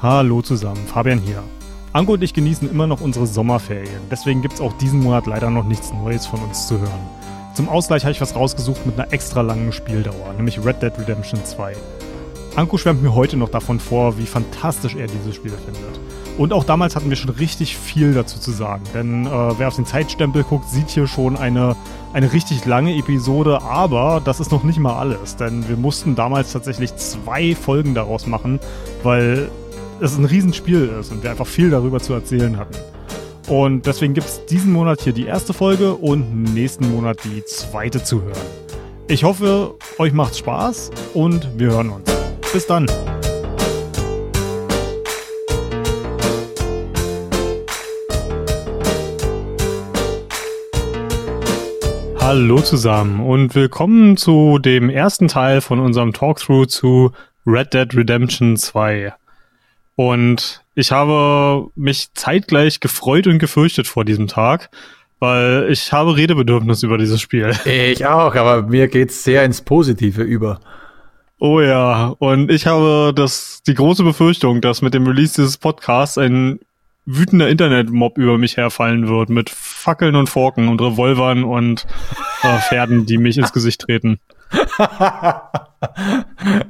Hallo zusammen, Fabian hier. Anko und ich genießen immer noch unsere Sommerferien, deswegen gibt es auch diesen Monat leider noch nichts Neues von uns zu hören. Zum Ausgleich habe ich was rausgesucht mit einer extra langen Spieldauer, nämlich Red Dead Redemption 2. Anko schwärmt mir heute noch davon vor, wie fantastisch er dieses Spiel findet. Und auch damals hatten wir schon richtig viel dazu zu sagen, denn äh, wer auf den Zeitstempel guckt, sieht hier schon eine, eine richtig lange Episode, aber das ist noch nicht mal alles, denn wir mussten damals tatsächlich zwei Folgen daraus machen, weil es ein Riesenspiel ist und wir einfach viel darüber zu erzählen hatten. Und deswegen gibt es diesen Monat hier die erste Folge und nächsten Monat die zweite zu hören. Ich hoffe, euch macht's Spaß und wir hören uns. Bis dann. Hallo zusammen und willkommen zu dem ersten Teil von unserem Talkthrough zu Red Dead Redemption 2. Und ich habe mich zeitgleich gefreut und gefürchtet vor diesem Tag, weil ich habe Redebedürfnis über dieses Spiel. Ich auch, aber mir geht's sehr ins Positive über. Oh ja, und ich habe das, die große Befürchtung, dass mit dem Release dieses Podcasts ein wütender Internetmob über mich herfallen wird mit Fackeln und Forken und Revolvern und äh, Pferden, die mich ins Gesicht treten.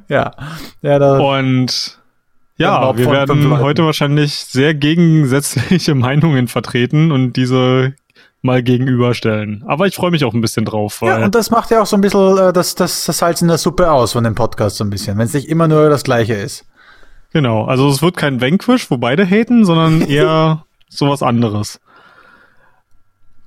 ja, ja, da und ja, wir werden heute wahrscheinlich sehr gegensätzliche Meinungen vertreten und diese mal gegenüberstellen. Aber ich freue mich auch ein bisschen drauf. ja, und das macht ja auch so ein bisschen äh, das, das, das Salz in der Suppe aus von dem Podcast so ein bisschen, wenn es nicht immer nur das Gleiche ist. Genau, also es wird kein Vanquish, wo beide haten, sondern eher sowas anderes.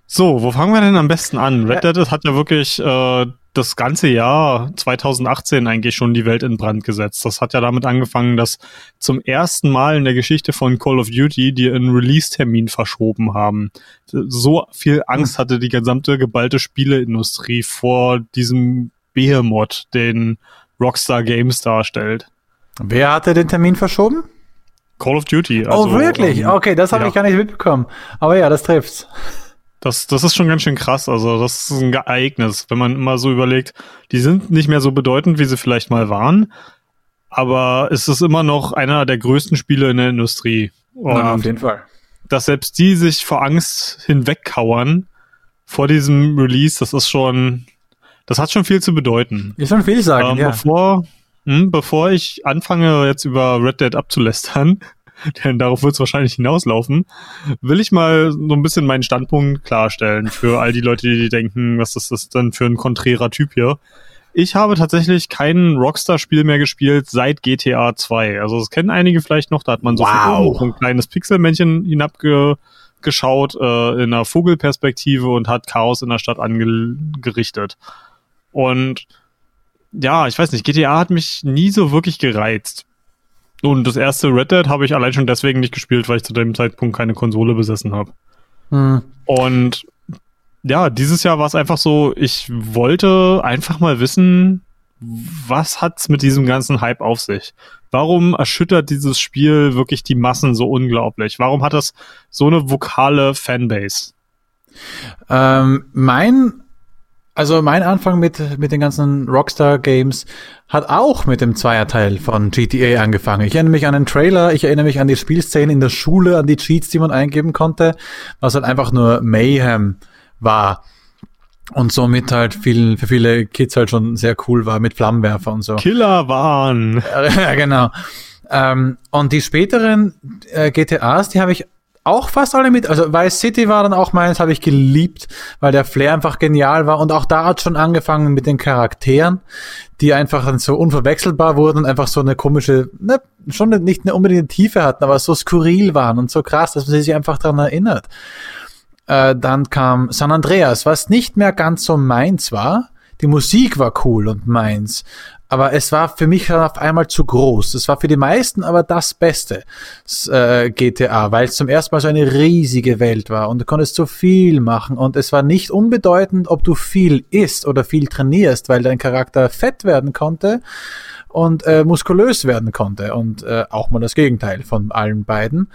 So, wo fangen wir denn am besten an? Red Dead hat ja wirklich äh, das ganze Jahr 2018 eigentlich schon die Welt in Brand gesetzt. Das hat ja damit angefangen, dass zum ersten Mal in der Geschichte von Call of Duty die einen Release-Termin verschoben haben. So viel Angst hatte die gesamte geballte Spieleindustrie vor diesem Behemoth, den Rockstar Games darstellt. Wer hatte den Termin verschoben? Call of Duty. Oh, also, oh, wirklich? Ähm, okay, das habe ja. ich gar nicht mitbekommen. Aber ja, das trifft's. Das, das ist schon ganz schön krass. Also, das ist ein Ereignis, wenn man immer so überlegt, die sind nicht mehr so bedeutend, wie sie vielleicht mal waren. Aber es ist immer noch einer der größten Spiele in der Industrie. Und Na, auf jeden Fall. Dass selbst die sich vor Angst hinwegkauern vor diesem Release, das ist schon, das hat schon viel zu bedeuten. Ich schon viel sagen, ähm, ja. Bevor, hm, bevor ich anfange, jetzt über Red Dead abzulästern, denn darauf wird es wahrscheinlich hinauslaufen, will ich mal so ein bisschen meinen Standpunkt klarstellen für all die Leute, die denken, was ist das denn für ein konträrer Typ hier. Ich habe tatsächlich kein Rockstar-Spiel mehr gespielt seit GTA 2. Also das kennen einige vielleicht noch, da hat man so, wow. ein kleines Pixelmännchen hinabgeschaut äh, in einer Vogelperspektive und hat Chaos in der Stadt angerichtet. Und ja, ich weiß nicht, GTA hat mich nie so wirklich gereizt. Und das erste Red Dead habe ich allein schon deswegen nicht gespielt, weil ich zu dem Zeitpunkt keine Konsole besessen habe. Hm. Und ja, dieses Jahr war es einfach so, ich wollte einfach mal wissen, was hat's mit diesem ganzen Hype auf sich? Warum erschüttert dieses Spiel wirklich die Massen so unglaublich? Warum hat das so eine vokale Fanbase? Ähm, mein also mein Anfang mit, mit den ganzen Rockstar-Games hat auch mit dem Zweierteil von GTA angefangen. Ich erinnere mich an den Trailer, ich erinnere mich an die Spielszene in der Schule, an die Cheats, die man eingeben konnte, was halt einfach nur Mayhem war. Und somit halt viel, für viele Kids halt schon sehr cool war mit Flammenwerfer und so. Killer waren. Ja, genau. Ähm, und die späteren äh, GTAs, die habe ich auch fast alle mit. Also Vice City war dann auch meins, habe ich geliebt, weil der Flair einfach genial war. Und auch da hat schon angefangen mit den Charakteren, die einfach dann so unverwechselbar wurden und einfach so eine komische, ne, schon nicht eine unbedingt Tiefe hatten, aber so skurril waren und so krass, dass man sich einfach daran erinnert. Äh, dann kam San Andreas, was nicht mehr ganz so meins war. Die Musik war cool und meins aber es war für mich auf einmal zu groß. Es war für die meisten aber das Beste äh, GTA, weil es zum ersten Mal so eine riesige Welt war und du konntest so viel machen und es war nicht unbedeutend, ob du viel isst oder viel trainierst, weil dein Charakter fett werden konnte und äh, muskulös werden konnte und äh, auch mal das Gegenteil von allen beiden.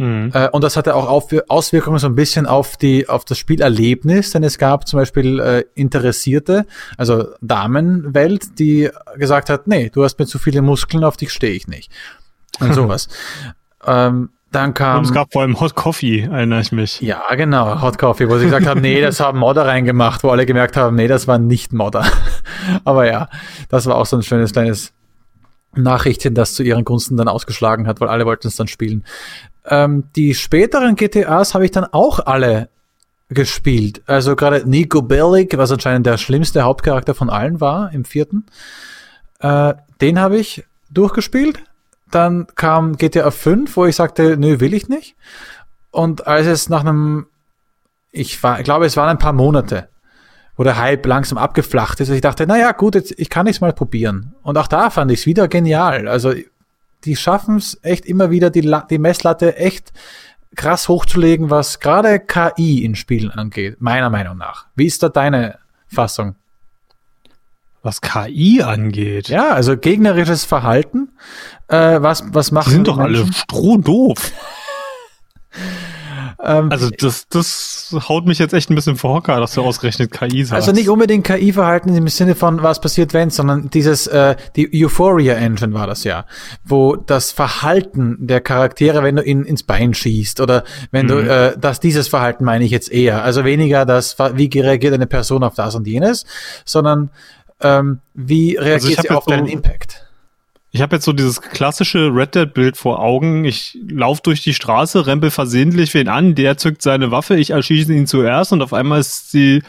Mhm. Äh, und das hatte auch auf, Auswirkungen so ein bisschen auf die, auf das Spielerlebnis, denn es gab zum Beispiel äh, Interessierte, also Damenwelt, die gesagt hat, nee, du hast mir zu viele Muskeln, auf dich stehe ich nicht. und sowas. ähm, dann kam. Und es gab vor allem Hot Coffee, erinnere ich mich. Ja, genau, Hot Coffee, wo sie gesagt haben, nee, das haben Modder reingemacht, wo alle gemerkt haben, nee, das war nicht Modder. Aber ja, das war auch so ein schönes kleines Nachrichtchen, das zu ihren Gunsten dann ausgeschlagen hat, weil alle wollten es dann spielen. Ähm, die späteren GTAs habe ich dann auch alle gespielt. Also gerade Nico Bellic, was anscheinend der schlimmste Hauptcharakter von allen war im vierten. Äh, den habe ich durchgespielt. Dann kam GTA 5, wo ich sagte, nö, will ich nicht. Und als es nach einem, ich war, ich glaube, es waren ein paar Monate, wo der Hype langsam abgeflacht ist. Ich dachte, naja, gut, jetzt, ich kann es mal probieren. Und auch da fand ich es wieder genial. Also, die schaffen es echt immer wieder, die, die Messlatte echt krass hochzulegen, was gerade KI in Spielen angeht, meiner Meinung nach. Wie ist da deine Fassung? Was KI angeht. Ja, also gegnerisches Verhalten. Äh, was, was machen die sind doch Menschen? alle strohdoof. Ähm, also das, das haut mich jetzt echt ein bisschen vor Hocker, dass du ausgerechnet KI sagst. Also nicht unbedingt KI-Verhalten im Sinne von was passiert wenn, sondern dieses, äh, die Euphoria Engine war das ja, wo das Verhalten der Charaktere, wenn du ihn ins Bein schießt oder wenn mhm. du, äh, dass dieses Verhalten meine ich jetzt eher, also weniger das, wie reagiert eine Person auf das und jenes, sondern ähm, wie also reagiert also sie auf deinen Impact? Ich habe jetzt so dieses klassische Red Dead-Bild vor Augen. Ich laufe durch die Straße, rempel versehentlich wen an, der zückt seine Waffe, ich erschieße ihn zuerst und auf einmal ist die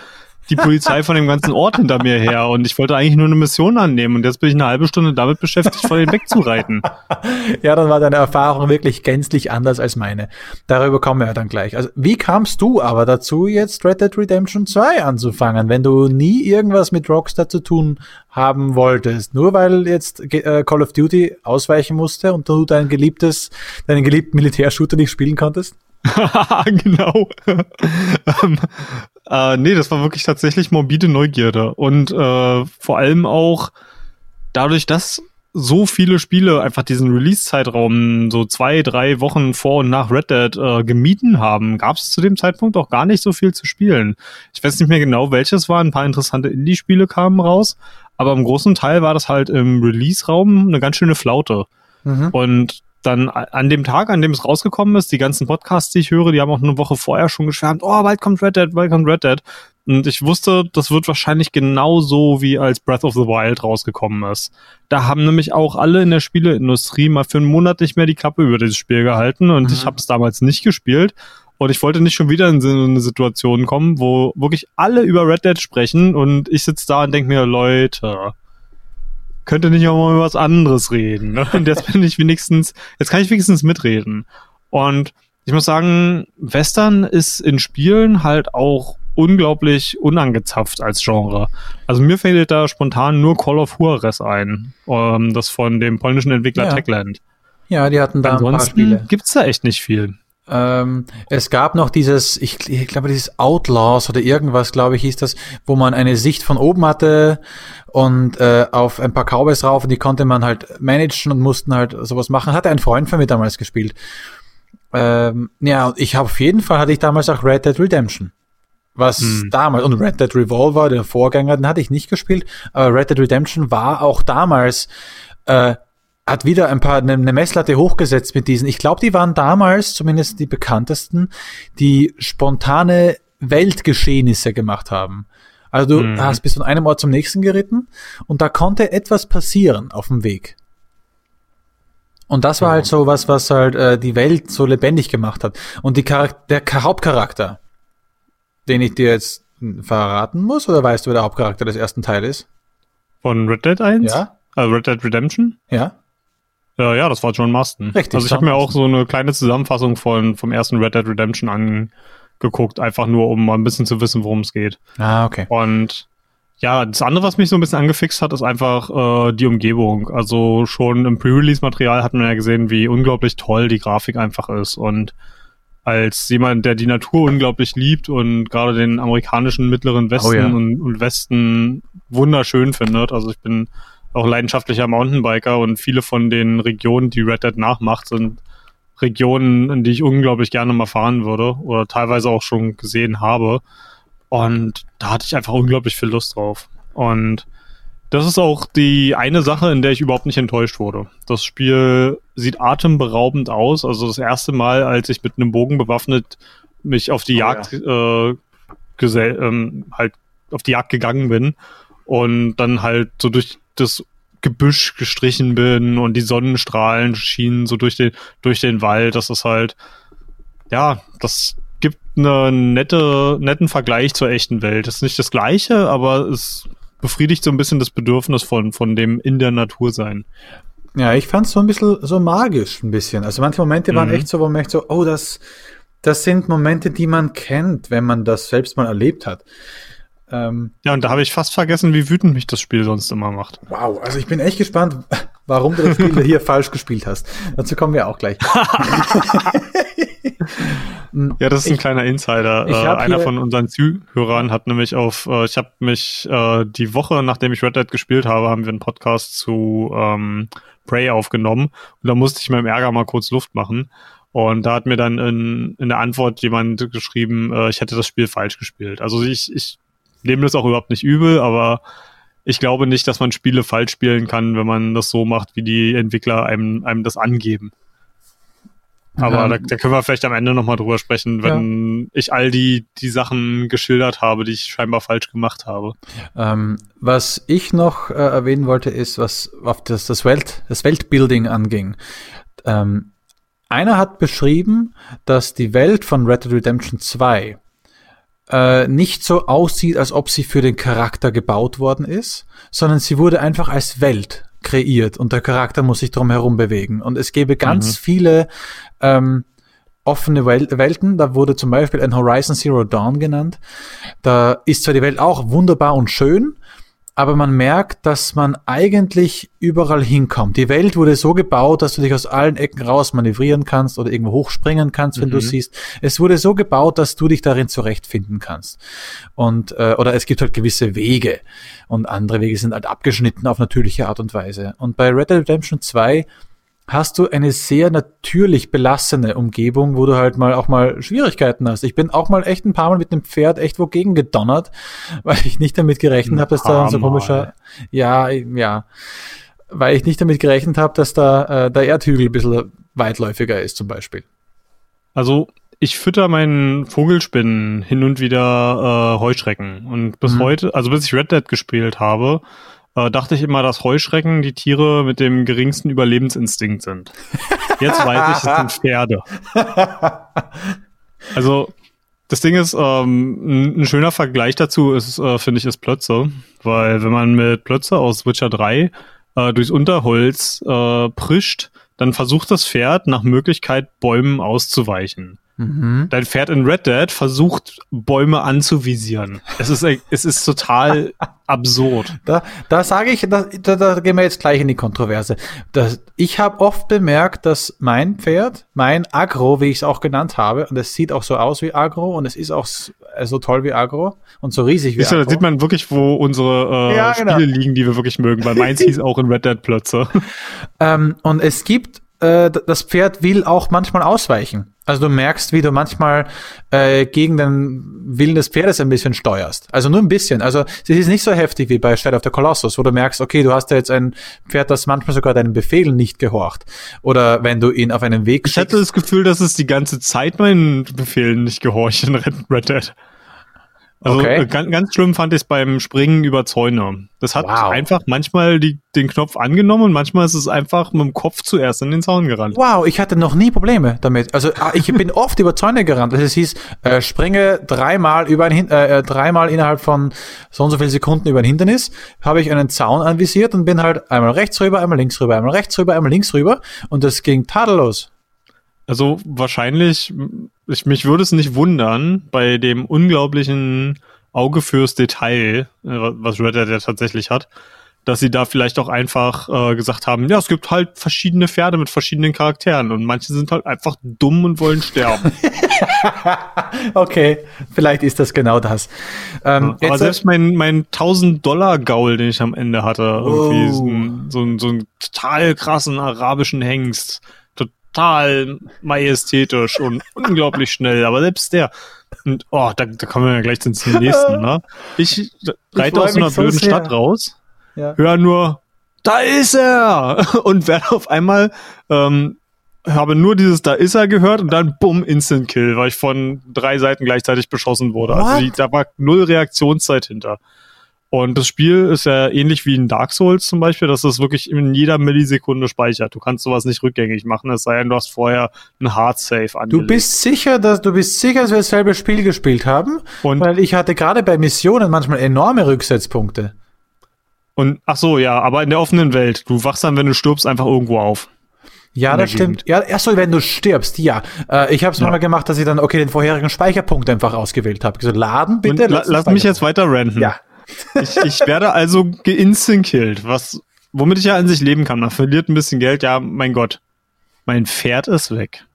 die Polizei von dem ganzen Ort hinter mir her und ich wollte eigentlich nur eine Mission annehmen und jetzt bin ich eine halbe Stunde damit beschäftigt, vor den wegzureiten. ja, dann war deine Erfahrung wirklich gänzlich anders als meine. Darüber kommen wir ja dann gleich. Also, wie kamst du aber dazu, jetzt Red Dead Redemption 2 anzufangen, wenn du nie irgendwas mit Rockstar zu tun haben wolltest? Nur weil jetzt äh, Call of Duty ausweichen musste und du dein geliebtes, deinen geliebten Militärshooter nicht spielen konntest? genau. ähm, äh, nee, das war wirklich tatsächlich morbide Neugierde. Und äh, vor allem auch dadurch, dass so viele Spiele einfach diesen Release-Zeitraum so zwei, drei Wochen vor und nach Red Dead äh, gemieden haben, gab es zu dem Zeitpunkt auch gar nicht so viel zu spielen. Ich weiß nicht mehr genau, welches war. Ein paar interessante Indie-Spiele kamen raus, aber im großen Teil war das halt im Release-Raum eine ganz schöne Flaute. Mhm. Und dann an dem Tag, an dem es rausgekommen ist, die ganzen Podcasts, die ich höre, die haben auch eine Woche vorher schon geschwärmt, oh, bald kommt Red Dead, bald kommt Red Dead. Und ich wusste, das wird wahrscheinlich genauso wie als Breath of the Wild rausgekommen ist. Da haben nämlich auch alle in der Spieleindustrie mal für einen Monat nicht mehr die Klappe über dieses Spiel gehalten und mhm. ich habe es damals nicht gespielt. Und ich wollte nicht schon wieder in so eine Situation kommen, wo wirklich alle über Red Dead sprechen und ich sitze da und denke mir, Leute, könnte nicht auch mal über was anderes reden. Ne? Und jetzt bin ich wenigstens, jetzt kann ich wenigstens mitreden. Und ich muss sagen, Western ist in Spielen halt auch unglaublich unangezapft als Genre. Also mir fällt da spontan nur Call of Juarez ein, ähm, das von dem polnischen Entwickler ja. Techland. Ja, die hatten da Ansonsten ein paar Spiele. gibt's da echt nicht viel. Ähm, es gab noch dieses, ich, ich glaube, dieses Outlaws oder irgendwas, glaube ich, hieß das, wo man eine Sicht von oben hatte und äh, auf ein paar Cowboys rauf und die konnte man halt managen und mussten halt sowas machen. Hatte ein Freund von mir damals gespielt. Ähm, ja, ich habe auf jeden Fall hatte ich damals auch Red Dead Redemption. Was hm. damals, und Red Dead Revolver, der Vorgänger, den hatte ich nicht gespielt, aber Red Dead Redemption war auch damals, äh, hat wieder ein paar, eine, eine Messlatte hochgesetzt mit diesen. Ich glaube, die waren damals, zumindest die bekanntesten, die spontane Weltgeschehnisse gemacht haben. Also du mhm. hast bis von einem Ort zum nächsten geritten und da konnte etwas passieren auf dem Weg. Und das war ja. halt so was, was halt äh, die Welt so lebendig gemacht hat. Und die Charak der Hauptcharakter, den ich dir jetzt verraten muss, oder weißt du, wer der Hauptcharakter des ersten Teils ist? Von Red Dead 1? Ja. Also Red Dead Redemption? Ja. Ja, ja, das war John Marston. Richtig. Also ich habe mir auch so eine kleine Zusammenfassung von, vom ersten Red Dead Redemption an, geguckt, einfach nur, um mal ein bisschen zu wissen, worum es geht. Ah, okay. Und ja, das andere, was mich so ein bisschen angefixt hat, ist einfach äh, die Umgebung. Also schon im Pre-Release-Material hat man ja gesehen, wie unglaublich toll die Grafik einfach ist. Und als jemand, der die Natur unglaublich liebt und gerade den amerikanischen mittleren Westen oh, ja. und, und Westen wunderschön findet. Also ich bin auch leidenschaftlicher Mountainbiker und viele von den Regionen, die Red Dead nachmacht, sind Regionen, in die ich unglaublich gerne mal fahren würde oder teilweise auch schon gesehen habe. Und da hatte ich einfach unglaublich viel Lust drauf. Und Das ist auch die eine Sache, in der ich überhaupt nicht enttäuscht wurde. Das Spiel sieht atemberaubend aus. Also das erste Mal, als ich mit einem Bogen bewaffnet mich auf die oh, Jagd ja. äh, gesell, ähm, halt auf die Jagd gegangen bin und dann halt so durch das Gebüsch gestrichen bin und die Sonnenstrahlen schienen so durch den durch den Wald. Das ist halt ja, das gibt einen nette, netten Vergleich zur echten Welt. Das ist nicht das gleiche, aber es befriedigt so ein bisschen das Bedürfnis von, von dem in der Natur sein. Ja, ich fand es so ein bisschen so magisch, ein bisschen. Also manche Momente waren mhm. echt so, wo man echt so, oh, das, das sind Momente, die man kennt, wenn man das selbst mal erlebt hat. Ähm, ja, und da habe ich fast vergessen, wie wütend mich das Spiel sonst immer macht. Wow, also ich bin echt gespannt, warum du das Spiel hier falsch gespielt hast. Dazu kommen wir auch gleich. ja, das ist ein ich, kleiner Insider. Äh, einer von unseren Zuhörern hat nämlich auf, äh, ich habe mich äh, die Woche, nachdem ich Red Dead gespielt habe, haben wir einen Podcast zu ähm, Prey aufgenommen und da musste ich meinem Ärger mal kurz Luft machen. Und da hat mir dann in, in der Antwort jemand geschrieben, äh, ich hätte das Spiel falsch gespielt. Also ich, ich nehme das auch überhaupt nicht übel, aber ich glaube nicht, dass man Spiele falsch spielen kann, wenn man das so macht, wie die Entwickler einem, einem das angeben. Aber ja. da, da, können wir vielleicht am Ende nochmal drüber sprechen, wenn ja. ich all die, die Sachen geschildert habe, die ich scheinbar falsch gemacht habe. Ähm, was ich noch äh, erwähnen wollte, ist, was auf das, das, Welt, das Weltbuilding anging. Ähm, einer hat beschrieben, dass die Welt von Red Dead Redemption 2 äh, nicht so aussieht, als ob sie für den Charakter gebaut worden ist, sondern sie wurde einfach als Welt kreiert und der Charakter muss sich drum herum bewegen. Und es gäbe ganz mhm. viele ähm, offene Wel Welten. Da wurde zum Beispiel ein Horizon Zero Dawn genannt. Da ist zwar die Welt auch wunderbar und schön, aber man merkt, dass man eigentlich überall hinkommt. Die Welt wurde so gebaut, dass du dich aus allen Ecken raus manövrieren kannst oder irgendwo hochspringen kannst, wenn mhm. du siehst. Es wurde so gebaut, dass du dich darin zurechtfinden kannst. Und äh, oder es gibt halt gewisse Wege und andere Wege sind halt abgeschnitten auf natürliche Art und Weise. Und bei Red Dead Redemption 2 hast du eine sehr natürlich belassene Umgebung, wo du halt mal auch mal Schwierigkeiten hast. Ich bin auch mal echt ein paar Mal mit dem Pferd echt wogegen gedonnert, weil ich nicht damit gerechnet habe, dass da so komischer, ja, ja, weil ich nicht damit gerechnet habe, dass da äh, der Erdhügel ein bisschen weitläufiger ist zum Beispiel. Also ich fütter meinen Vogelspinnen hin und wieder äh, Heuschrecken und bis mhm. heute, also bis ich Red Dead gespielt habe, äh, dachte ich immer, dass Heuschrecken die Tiere mit dem geringsten Überlebensinstinkt sind. Jetzt weiß ich, es sind Pferde. Also, das Ding ist, ähm, ein, schöner Vergleich dazu ist, äh, finde ich, ist Plötze. Weil wenn man mit Plötze aus Witcher 3 äh, durchs Unterholz äh, prischt, dann versucht das Pferd nach Möglichkeit Bäumen auszuweichen. Mhm. Dein Pferd in Red Dead versucht, Bäume anzuvisieren. Es ist, es ist total absurd. Da, da sage ich, da, da, da gehen wir jetzt gleich in die Kontroverse. Das, ich habe oft bemerkt, dass mein Pferd, mein Agro, wie ich es auch genannt habe, und es sieht auch so aus wie Agro und es ist auch so toll wie Agro und so riesig wie Agro. Da sieht man wirklich, wo unsere äh, ja, genau. Spiele liegen, die wir wirklich mögen, weil meins hieß auch in Red Dead Plötze. Ähm, und es gibt äh, das Pferd will auch manchmal ausweichen. Also du merkst, wie du manchmal äh, gegen den Willen des Pferdes ein bisschen steuerst. Also nur ein bisschen. Also es ist nicht so heftig wie bei Shadow of the Colossus, wo du merkst, okay, du hast ja jetzt ein Pferd, das manchmal sogar deinen Befehlen nicht gehorcht. Oder wenn du ihn auf einen Weg schickst. Ich hatte das Gefühl, dass es die ganze Zeit meinen Befehlen nicht gehorcht in Red Dead. Also okay. Äh, ganz, ganz schlimm fand ich es beim Springen über Zäune. Das hat wow. einfach manchmal die, den Knopf angenommen und manchmal ist es einfach mit dem Kopf zuerst in den Zaun gerannt. Wow, ich hatte noch nie Probleme damit. Also ah, ich bin oft über Zäune gerannt. Also es hieß, äh, springe dreimal über ein äh, äh, dreimal innerhalb von so und so vielen Sekunden über ein Hindernis, habe ich einen Zaun anvisiert und bin halt einmal rechts rüber, einmal links rüber, einmal rechts rüber, einmal links rüber und das ging tadellos. Also wahrscheinlich, ich, mich würde es nicht wundern, bei dem unglaublichen Auge fürs Detail, äh, was Red Dead ja tatsächlich hat, dass sie da vielleicht auch einfach äh, gesagt haben, ja, es gibt halt verschiedene Pferde mit verschiedenen Charakteren und manche sind halt einfach dumm und wollen sterben. okay, vielleicht ist das genau das. Ähm, ja, aber selbst mein, mein 1000-Dollar-Gaul, den ich am Ende hatte, irgendwie oh. so, ein, so, ein, so einen total krassen arabischen Hengst, total majestätisch und unglaublich schnell, aber selbst der. Und oh, da, da kommen wir ja gleich zum nächsten, ne? Ich reite aus so einer blöden sehr. Stadt raus Ja. höre nur, da ist er! Und werde auf einmal, ähm, habe nur dieses Da ist er gehört und dann bumm, Instant Kill, weil ich von drei Seiten gleichzeitig beschossen wurde. Also What? die, da war null Reaktionszeit hinter. Und das Spiel ist ja ähnlich wie in Dark Souls zum Beispiel, dass es wirklich in jeder Millisekunde speichert. Du kannst sowas nicht rückgängig machen, es sei denn, du hast vorher ein Hard Save Du angelegt. bist sicher, dass du bist sicher, dass wir dasselbe Spiel gespielt haben, Und- weil ich hatte gerade bei Missionen manchmal enorme Rücksetzpunkte. Und ach so, ja, aber in der offenen Welt, du wachst dann, wenn du stirbst, einfach irgendwo auf. Ja, das stimmt. Ja, erst so, wenn du stirbst, ja. Äh, ich habe es Ja. mal gemacht, dass ich dann okay den vorherigen Speicherpunkt einfach ausgewählt habe. Gesagt, laden bitte. La lass mich jetzt weiter ranten. Ja. Ich, ich werde also geinstant-killed, was, womit ich ja an sich leben kann. Man verliert ein bisschen Geld, ja, mein Gott. Mein Pferd ist weg.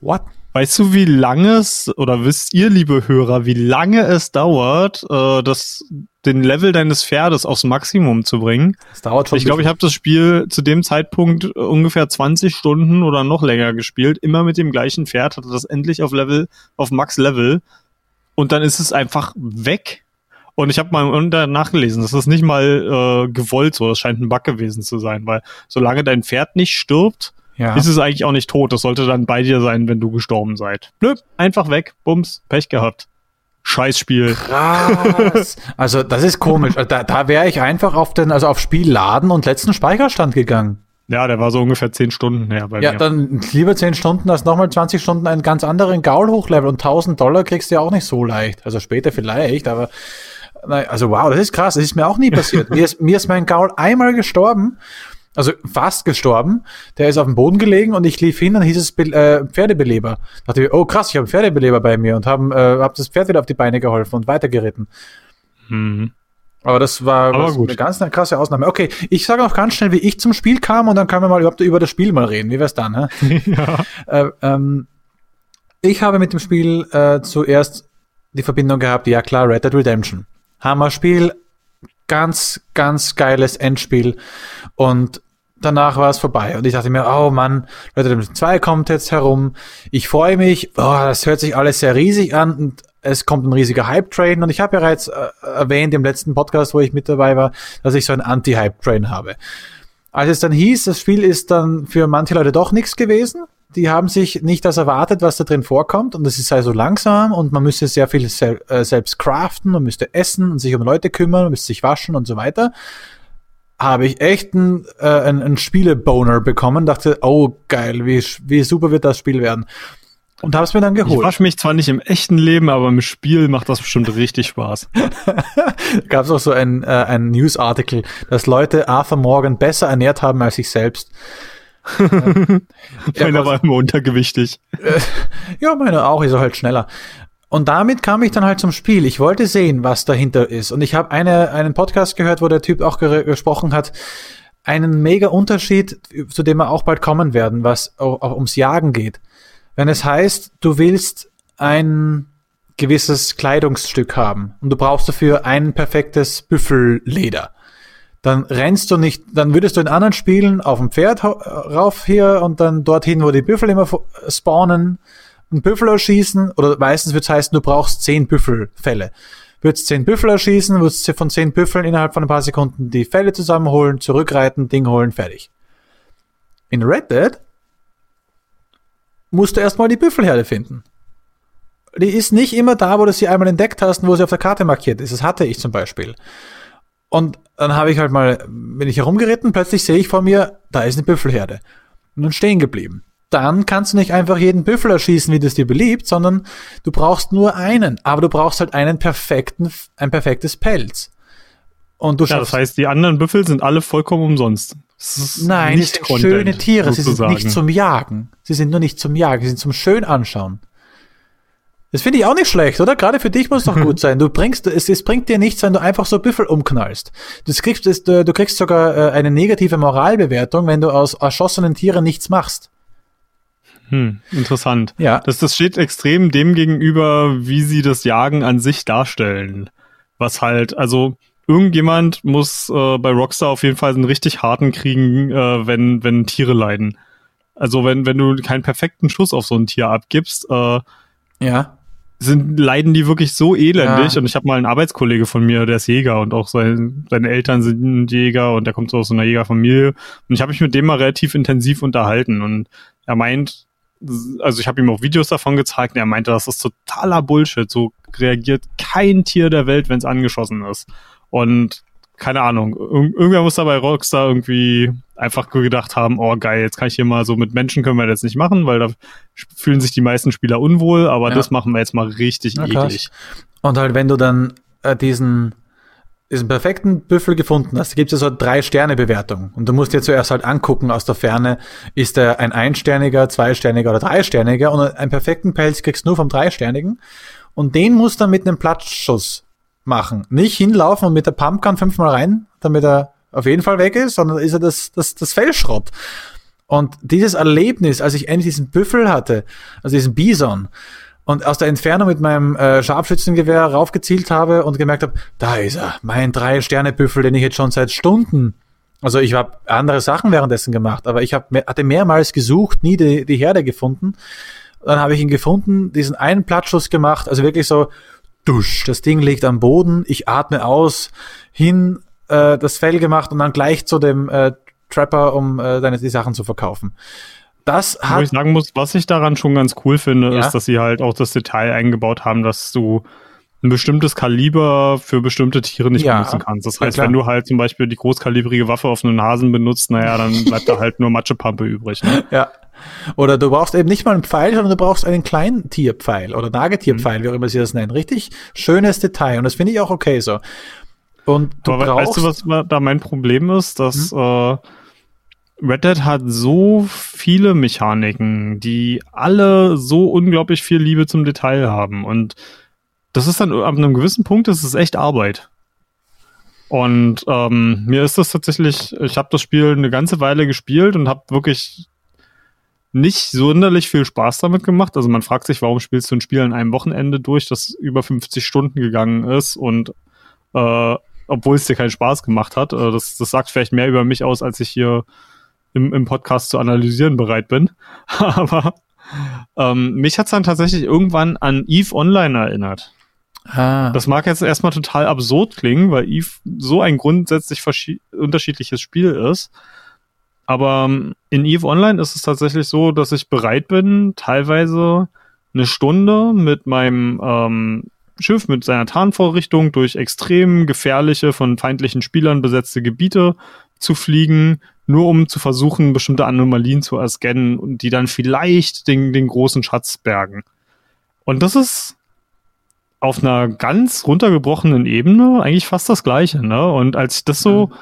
What? Weißt du, wie lange es, oder wisst ihr, liebe Hörer, wie lange es dauert, äh, das, den Level deines Pferdes aufs Maximum zu bringen? Das dauert schon. Ich glaube, ich habe das Spiel zu dem Zeitpunkt äh, ungefähr 20 Stunden oder noch länger gespielt, immer mit dem gleichen Pferd, hatte das endlich auf Level, auf Max Level und dann ist es einfach weg. Und ich habe mal unter nachgelesen, das ist nicht mal äh, gewollt so, das scheint ein Bug gewesen zu sein, weil solange dein Pferd nicht stirbt, ja. ist es eigentlich auch nicht tot. Das sollte dann bei dir sein, wenn du gestorben seid. Blöd, einfach weg, bums, Pech gehabt. Scheißspiel. Krass. Also das ist komisch. Also, Da, da wäre ich einfach auf den, also auf Spiel laden und letzten Speicherstand gegangen. Ja, der war so ungefähr 10 Stunden her bei Ja, mir. dann lieber 10 Stunden als nochmal 20 Stunden einen ganz anderen Gaul hochlevel und 1000 Dollar kriegst du ja auch nicht so leicht. Also später vielleicht, aber also wow, das ist krass. Das ist mir auch nie passiert. mir, ist, mir ist mein Gaul einmal gestorben. Also fast gestorben. Der ist auf dem Boden gelegen und ich lief hin und hieß es Be äh, Pferdebeleber. Dachte ich, oh krass, ich habe einen Pferdebeleber bei mir und haben äh, hab das Pferd wieder auf die Beine geholfen und weitergeritten. Mhm. Aber das war Aber eine ganz eine krasse Ausnahme. Okay, ich sage noch ganz schnell, wie ich zum Spiel kam und dann können wir mal überhaupt über das Spiel mal reden. Wie wär's dann? Hä? ja. Äh, ähm, ich habe mit dem Spiel äh, zuerst die Verbindung gehabt, ja klar, Red Dead Redemption. Hammer-Spiel, ganz, ganz geiles Endspiel. Und danach war es vorbei. Und ich dachte mir, oh Mann, Red Dead Redemption 2 kommt jetzt herum. Ich freue mich, oh, das hört sich alles sehr riesig an und es kommt ein riesiger Hype-Train. Und ich habe bereits äh, erwähnt im letzten Podcast, wo ich mit dabei war, dass ich so einen Anti-Hype-Train habe. Als es dann hieß, das Spiel ist dann für manche Leute doch nichts gewesen. Die haben sich nicht das erwartet, was da drin vorkommt. Und es ist also langsam und man müsste sehr viel sel äh, selbst craften, man müsste essen und sich um Leute kümmern, man müsste sich waschen und so weiter. Habe ich echt einen, äh, einen, einen Spieleboner bekommen, dachte, oh geil, wie, wie super wird das Spiel werden. Und habe es mir dann Ich geholt. wasche mich zwar nicht im echten Leben, aber im Spiel macht das bestimmt richtig Spaß. Gab es auch so ein, äh, ein News-Artikel, dass Leute Arthur Morgan besser ernährt haben als sich selbst. Ja, Meiner war immer untergewichtig. Ja, meine auch, ist er halt schneller. Und damit kam ich dann halt zum Spiel. Ich wollte sehen, was dahinter ist. Und ich habe eine, einen Podcast gehört, wo der Typ auch gesprochen hat, einen mega Unterschied, zu dem wir auch bald kommen werden, was auch ums Jagen geht. Wenn es heißt, du willst ein gewisses Kleidungsstück haben und du brauchst dafür ein perfektes Büffelleder dann rennst du nicht, dann würdest du in anderen Spielen auf dem Pferd hau- rauf hier und dann dorthin, wo die Büffel immer vo- spawnen, einen Büffel erschießen, oder meistens wird es heißen, du brauchst zehn Büffelfälle. Würdest zehn Büffel erschießen, würdest von zehn Büffeln innerhalb von ein paar Sekunden die Fälle zusammenholen, zurückreiten, Ding holen, fertig. In Red Dead musst du erstmal die Büffelherde finden. Die ist nicht immer da, wo du sie einmal entdeckt hast und wo sie auf der Karte markiert ist. Das hatte ich zum Beispiel. Und dann habe ich halt mal, bin ich herumgeritten, plötzlich sehe ich vor mir, da ist eine Büffelherde. Und dann stehen geblieben. Dann kannst du nicht einfach jeden Büffel erschießen, wie das dir beliebt, sondern du brauchst nur einen. Aber du brauchst halt einen perfekten, ein perfektes Pelz. Und du Ja, das heißt, die anderen Büffel sind alle vollkommen umsonst. Nein, nicht sind Content, schöne Tiere. Sie sind sozusagen. nicht zum Jagen. Sie sind nur nicht zum Jagen. Sie sind zum schön anschauen. Das finde ich auch nicht schlecht, oder? Gerade für dich muss es doch gut sein. Du bringst, es, es bringt dir nichts, wenn du einfach so Büffel umknallst. Das kriegst, du, du kriegst sogar äh, eine negative Moralbewertung, wenn du aus erschossenen Tieren nichts machst. Hm, interessant. Ja. Das, das steht extrem dem gegenüber, wie sie das Jagen an sich darstellen. Was halt, also irgendjemand muss äh, bei Rockstar auf jeden Fall einen richtig harten kriegen, äh, wenn, wenn Tiere leiden. Also wenn, wenn du keinen perfekten Schuss auf so ein Tier abgibst, äh, Ja. Sind, leiden die wirklich so elendig. Ja. Und ich habe mal einen Arbeitskollege von mir, der ist Jäger und auch sein, seine Eltern sind Jäger und der kommt so aus so einer Jägerfamilie. Und ich habe mich mit dem mal relativ intensiv unterhalten. Und er meint, also ich habe ihm auch Videos davon gezeigt und er meinte, das ist totaler Bullshit. So reagiert kein Tier der Welt, wenn es angeschossen ist. Und keine Ahnung, Ir irgendwer muss dabei Rockstar irgendwie einfach gedacht haben, oh geil, jetzt kann ich hier mal so mit Menschen können wir das nicht machen, weil da fühlen sich die meisten Spieler unwohl, aber ja. das machen wir jetzt mal richtig Na, eklig. Und halt, wenn du dann äh, diesen diesen perfekten Büffel gefunden hast, gibt es ja so drei Sterne Bewertung und du musst dir zuerst halt angucken aus der Ferne, ist er ein einsterniger, zweisterniger oder dreisterniger und einen perfekten Pelz kriegst du nur vom dreisternigen und den musst du dann mit einem Platzschuss machen. Nicht hinlaufen und mit der Pumpgun fünfmal rein, damit er auf jeden Fall weg ist, sondern ist er das, das, das Fellschrott. Und dieses Erlebnis, als ich endlich diesen Büffel hatte, also diesen Bison, und aus der Entfernung mit meinem äh, Scharfschützengewehr raufgezielt habe und gemerkt habe, da ist er, mein Drei-Sterne-Büffel, den ich jetzt schon seit Stunden, also ich habe andere Sachen währenddessen gemacht, aber ich hab, hatte mehrmals gesucht, nie die, die Herde gefunden. Dann habe ich ihn gefunden, diesen einen Plattschuss gemacht, also wirklich so dusch, das Ding liegt am Boden, ich atme aus, hin äh, das Fell gemacht und dann gleich zu dem äh, Trapper, um äh, deine die Sachen zu verkaufen. Das hat. Wo ich sagen muss, was ich daran schon ganz cool finde, ja? ist, dass sie halt auch das Detail eingebaut haben, dass du ein bestimmtes Kaliber für bestimmte Tiere nicht ja, benutzen kannst. Das heißt, ja, wenn du halt zum Beispiel die großkalibrige Waffe auf einen Hasen benutzt, naja, dann bleibt da halt nur Matschepampe übrig. Ne? Ja. Oder du brauchst eben nicht mal einen Pfeil, sondern du brauchst einen kleinen Tierpfeil oder Nagetierpfeil, mhm. wie auch immer sie das nennen. Richtig schönes Detail. Und das finde ich auch okay so. Und du Aber brauchst. Weißt du, was da mein Problem ist? Dass mhm. äh, Red Dead hat so viele Mechaniken, die alle so unglaublich viel Liebe zum Detail haben. Und das ist dann ab einem gewissen Punkt, das ist echt Arbeit. Und ähm, mir ist das tatsächlich, ich habe das Spiel eine ganze Weile gespielt und habe wirklich nicht sonderlich viel Spaß damit gemacht. Also man fragt sich, warum spielst du ein Spiel an einem Wochenende durch, das über 50 Stunden gegangen ist und äh, obwohl es dir keinen Spaß gemacht hat. Äh, das, das sagt vielleicht mehr über mich aus, als ich hier im, im Podcast zu analysieren bereit bin. Aber ähm, mich hat's dann tatsächlich irgendwann an Eve Online erinnert. Ah. Das mag jetzt erstmal total absurd klingen, weil Eve so ein grundsätzlich unterschiedliches Spiel ist. Aber ähm, in EVE Online ist es tatsächlich so, dass ich bereit bin, teilweise eine Stunde mit meinem ähm, Schiff, mit seiner Tarnvorrichtung durch extrem gefährliche, von feindlichen Spielern besetzte Gebiete zu fliegen, nur um zu versuchen, bestimmte Anomalien zu erscannen und die dann vielleicht den, den großen Schatz bergen. Und das ist auf einer ganz runtergebrochenen Ebene eigentlich fast das Gleiche, ne? Und als ich das so mhm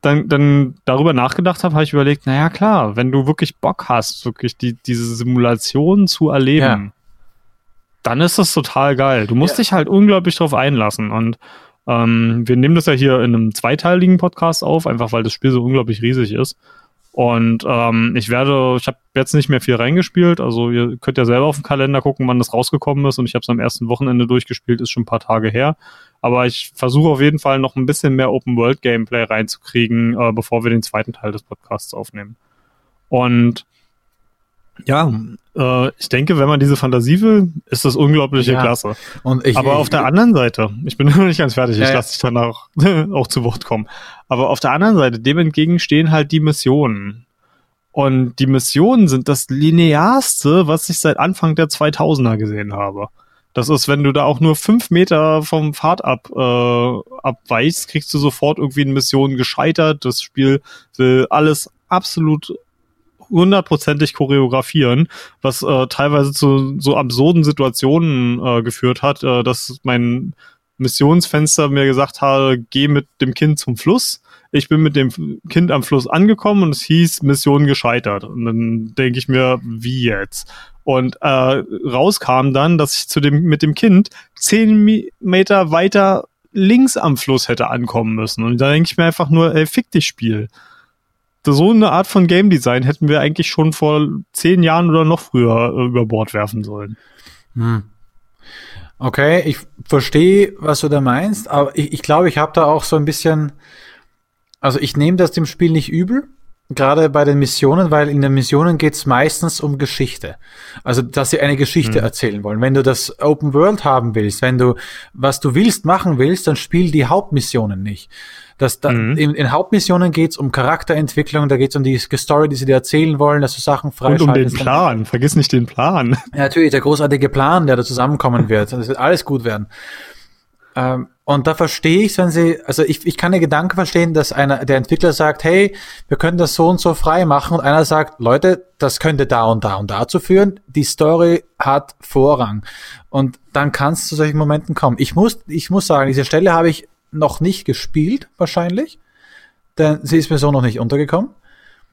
dann, dann darüber nachgedacht habe, habe ich überlegt, naja klar, wenn du wirklich Bock hast, wirklich die, diese Simulation zu erleben, ja. dann ist das total geil. Du musst ja. dich halt unglaublich drauf einlassen. Und ähm, wir nehmen das ja hier in einem zweiteiligen Podcast auf, einfach weil das Spiel so unglaublich riesig ist. Und ähm, ich werde, ich habe jetzt nicht mehr viel reingespielt, also ihr könnt ja selber auf den Kalender gucken, wann das rausgekommen ist und ich habe es am ersten Wochenende durchgespielt, ist schon ein paar Tage her. Aber ich versuche auf jeden Fall noch ein bisschen mehr Open-World-Gameplay reinzukriegen, äh, bevor wir den zweiten Teil des Podcasts aufnehmen. Und ja, äh, ich denke, wenn man diese Fantasie will, ist das unglaubliche ja. Klasse. Ich, Aber ich, auf der anderen Seite, ich bin noch nicht ganz fertig, ja, ich lasse dich dann auch, auch zu Wort kommen. Aber auf der anderen Seite, dem entgegen stehen halt die Missionen. Und die Missionen sind das linearste, was ich seit Anfang der 2000er gesehen habe. Das ist, wenn du da auch nur fünf Meter vom Pfad ab, äh, abweichst, kriegst du sofort irgendwie eine Mission gescheitert. Das Spiel will alles absolut hundertprozentig choreografieren, was äh, teilweise zu so absurden Situationen äh, geführt hat, äh, dass mein Missionsfenster mir gesagt habe, geh mit dem Kind zum Fluss. Ich bin mit dem Kind am Fluss angekommen und es hieß Mission gescheitert. Und dann denke ich mir, wie jetzt? Und äh, rauskam dann, dass ich zu dem mit dem Kind zehn Meter weiter links am Fluss hätte ankommen müssen. Und da denke ich mir einfach nur, ey, fick dich, Spiel so eine Art von Game Design hätten wir eigentlich schon vor zehn Jahren oder noch früher äh, über Bord werfen sollen. Hm. Okay, ich verstehe, was du da meinst, aber ich, ich glaube, ich habe da auch so ein bisschen, also ich nehme das dem Spiel nicht übel, gerade bei den Missionen, weil in den Missionen geht's meistens um Geschichte. Also, dass sie eine Geschichte mhm. erzählen wollen. Wenn du das Open World haben willst, wenn du was du willst machen willst, dann spiel die Hauptmissionen nicht. Das, da, mhm. in, in, Hauptmissionen geht's um Charakterentwicklung, da geht's um die Story, die sie dir erzählen wollen, dass du Sachen freischaltest. Und um den Plan, vergiss nicht den Plan. Ja, natürlich, der großartige Plan, der da zusammenkommen wird. Das wird alles gut werden. Ähm, und da verstehe ich, wenn sie, also ich, ich kann den Gedanken verstehen, dass einer, der Entwickler sagt, hey, wir können das so und so frei machen und einer sagt, Leute, das könnte da und da und dazu führen. Die Story hat Vorrang. Und dann kann es zu solchen Momenten kommen. Ich muss, ich muss sagen, diese Stelle habe ich noch nicht gespielt, wahrscheinlich. Denn sie ist mir so noch nicht untergekommen.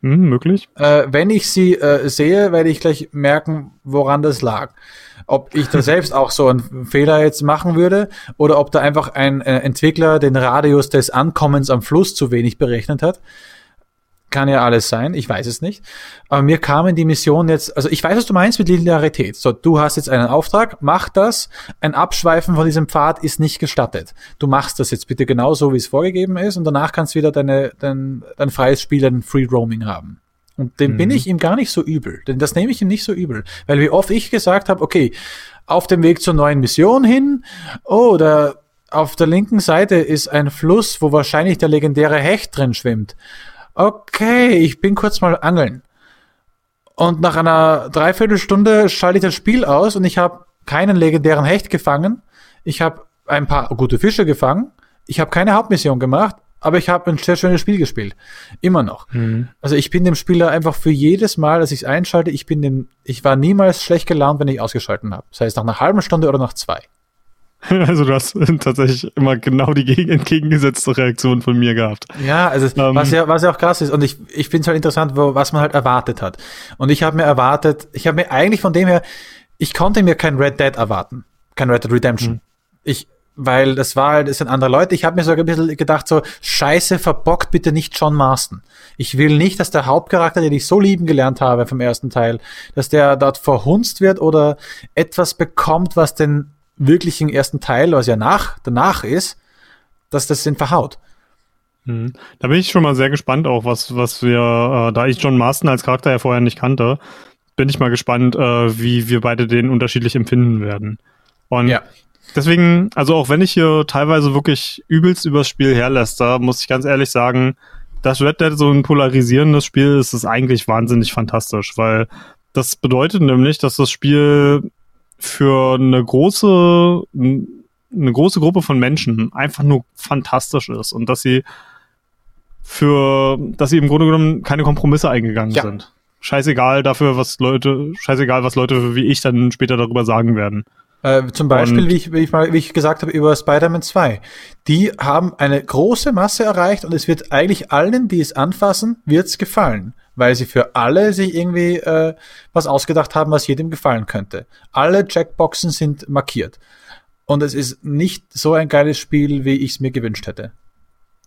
Hm, möglich. Äh, wenn ich sie äh, sehe, werde ich gleich merken, woran das lag. Ob ich da selbst auch so einen Fehler jetzt machen würde oder ob da einfach ein äh, Entwickler den Radius des Ankommens am Fluss zu wenig berechnet hat. Kann ja alles sein, ich weiß es nicht. Aber mir kamen die Missionen jetzt, also ich weiß, was du meinst mit Linearität. So, du hast jetzt einen Auftrag, mach das. Ein Abschweifen von diesem Pfad ist nicht gestattet. Du machst das jetzt bitte genauso, wie es vorgegeben ist, und danach kannst du wieder deine, dein, dein freies Spiel, dein Free Roaming haben. Und dem mhm. bin ich ihm gar nicht so übel. Denn das nehme ich ihm nicht so übel. Weil wie oft ich gesagt habe, okay, auf dem Weg zur neuen Mission hin, oh, da auf der linken Seite ist ein Fluss, wo wahrscheinlich der legendäre Hecht drin schwimmt okay, ich bin kurz mal angeln. Und nach einer Dreiviertelstunde schalte ich das Spiel aus und ich habe keinen legendären Hecht gefangen. Ich habe ein paar gute Fische gefangen. Ich habe keine Hauptmission gemacht, aber ich habe ein sehr schönes Spiel gespielt. Immer noch. Mhm. Also ich bin dem Spieler einfach für jedes Mal, dass ich es einschalte, ich bin dem, ich war niemals schlecht gelaunt, wenn ich ausgeschalten habe. Das heißt nach einer halben Stunde oder nach zwei. Also du hast tatsächlich immer genau die entgegengesetzte Reaktion von mir gehabt. Ja, also ähm, was ja was ja auch krass ist und ich ich finde es halt interessant, wo, was man halt erwartet hat. Und ich habe mir erwartet, ich habe mir eigentlich von dem her, ich konnte mir kein Red Dead erwarten, kein Red Dead Redemption. Mhm. Ich weil das war halt, das sind andere Leute. Ich habe mir sogar ein bisschen gedacht, so, scheiße, verbockt bitte nicht John Marston. Ich will nicht, dass der Hauptcharakter, den ich so lieben gelernt habe vom ersten Teil, dass der dort verhunzt wird oder etwas bekommt, was den wirklichen ersten Teil, was ja nach, danach ist, dass das den verhaut. Mhm. Da bin ich schon mal sehr gespannt auch, was, was wir, äh, da ich John Marston als Charakter ja vorher nicht kannte, bin ich mal gespannt, äh, wie wir beide den unterschiedlich empfinden werden. Und ja. deswegen, also auch wenn ich hier teilweise wirklich übelst übers Spiel herläster, muss ich ganz ehrlich sagen, dass Red Dead so ein polarisierendes Spiel ist, ist eigentlich wahnsinnig fantastisch, weil das bedeutet nämlich, dass das Spiel für eine große, eine große Gruppe von Menschen einfach nur fantastisch ist und dass sie für, dass sie im Grunde genommen keine Kompromisse eingegangen ja. sind. Scheißegal dafür, was Leute, scheißegal, was Leute wie ich dann später darüber sagen werden. Äh, zum Beispiel, wie ich, wie, ich mal, wie ich gesagt habe, über Spider-Man 2. Die haben eine große Masse erreicht und es wird eigentlich allen, die es anfassen, wird's gefallen weil sie für alle sich irgendwie äh, was ausgedacht haben, was jedem gefallen könnte. Alle Checkboxen sind markiert. Und es ist nicht so ein geiles Spiel, wie ich es mir gewünscht hätte.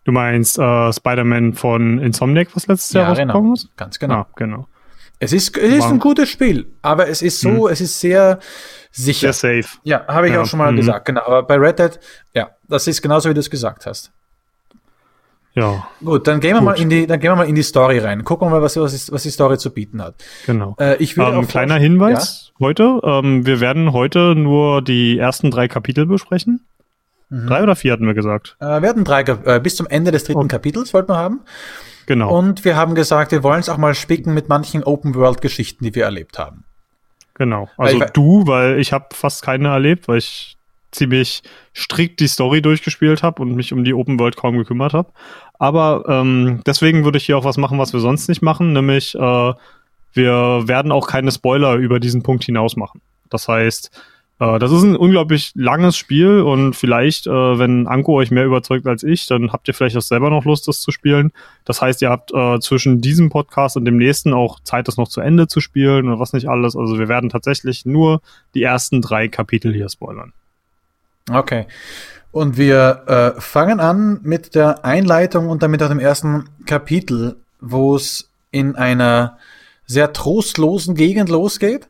Du meinst äh, Spider-Man von Insomniac, was letztes ja, Jahr genau. rausgekommen ist? Ganz genau. Ah, genau. Es ist, es ist ein gutes Spiel, aber es ist so, hm. es ist sehr sicher. Sehr safe. Ja, habe ich ja. auch schon mal mhm. gesagt, genau. Aber bei Red Dead, ja, das ist genauso, wie du es gesagt hast. Ja. Gut, dann gehen wir Gut. mal in die, dann gehen wir mal in die Story rein. Gucken wir mal, was, was, was die Story zu bieten hat. Genau. Äh, ich würde ähm, kleiner Hinweis ja? heute. Ähm, wir werden heute nur die ersten drei Kapitel besprechen. Mhm. Drei oder vier hatten wir gesagt? Äh, wir hatten drei, äh, bis zum Ende des dritten okay. Kapitels wollten wir haben. Genau. Und wir haben gesagt, wir wollen es auch mal spicken mit manchen Open-World-Geschichten, die wir erlebt haben. Genau. Also weil du, weil ich habe fast keine erlebt, weil ich ziemlich strikt die Story durchgespielt habe und mich um die Open World kaum gekümmert habe. Aber ähm, deswegen würde ich hier auch was machen, was wir sonst nicht machen, nämlich äh, wir werden auch keine Spoiler über diesen Punkt hinaus machen. Das heißt, äh, das ist ein unglaublich langes Spiel und vielleicht, äh, wenn Anko euch mehr überzeugt als ich, dann habt ihr vielleicht auch selber noch Lust, das zu spielen. Das heißt, ihr habt äh, zwischen diesem Podcast und dem nächsten auch Zeit, das noch zu Ende zu spielen oder was nicht alles. Also wir werden tatsächlich nur die ersten drei Kapitel hier spoilern. Okay. Und wir äh, fangen an mit der Einleitung und damit auch dem ersten Kapitel, wo es in einer sehr trostlosen Gegend losgeht.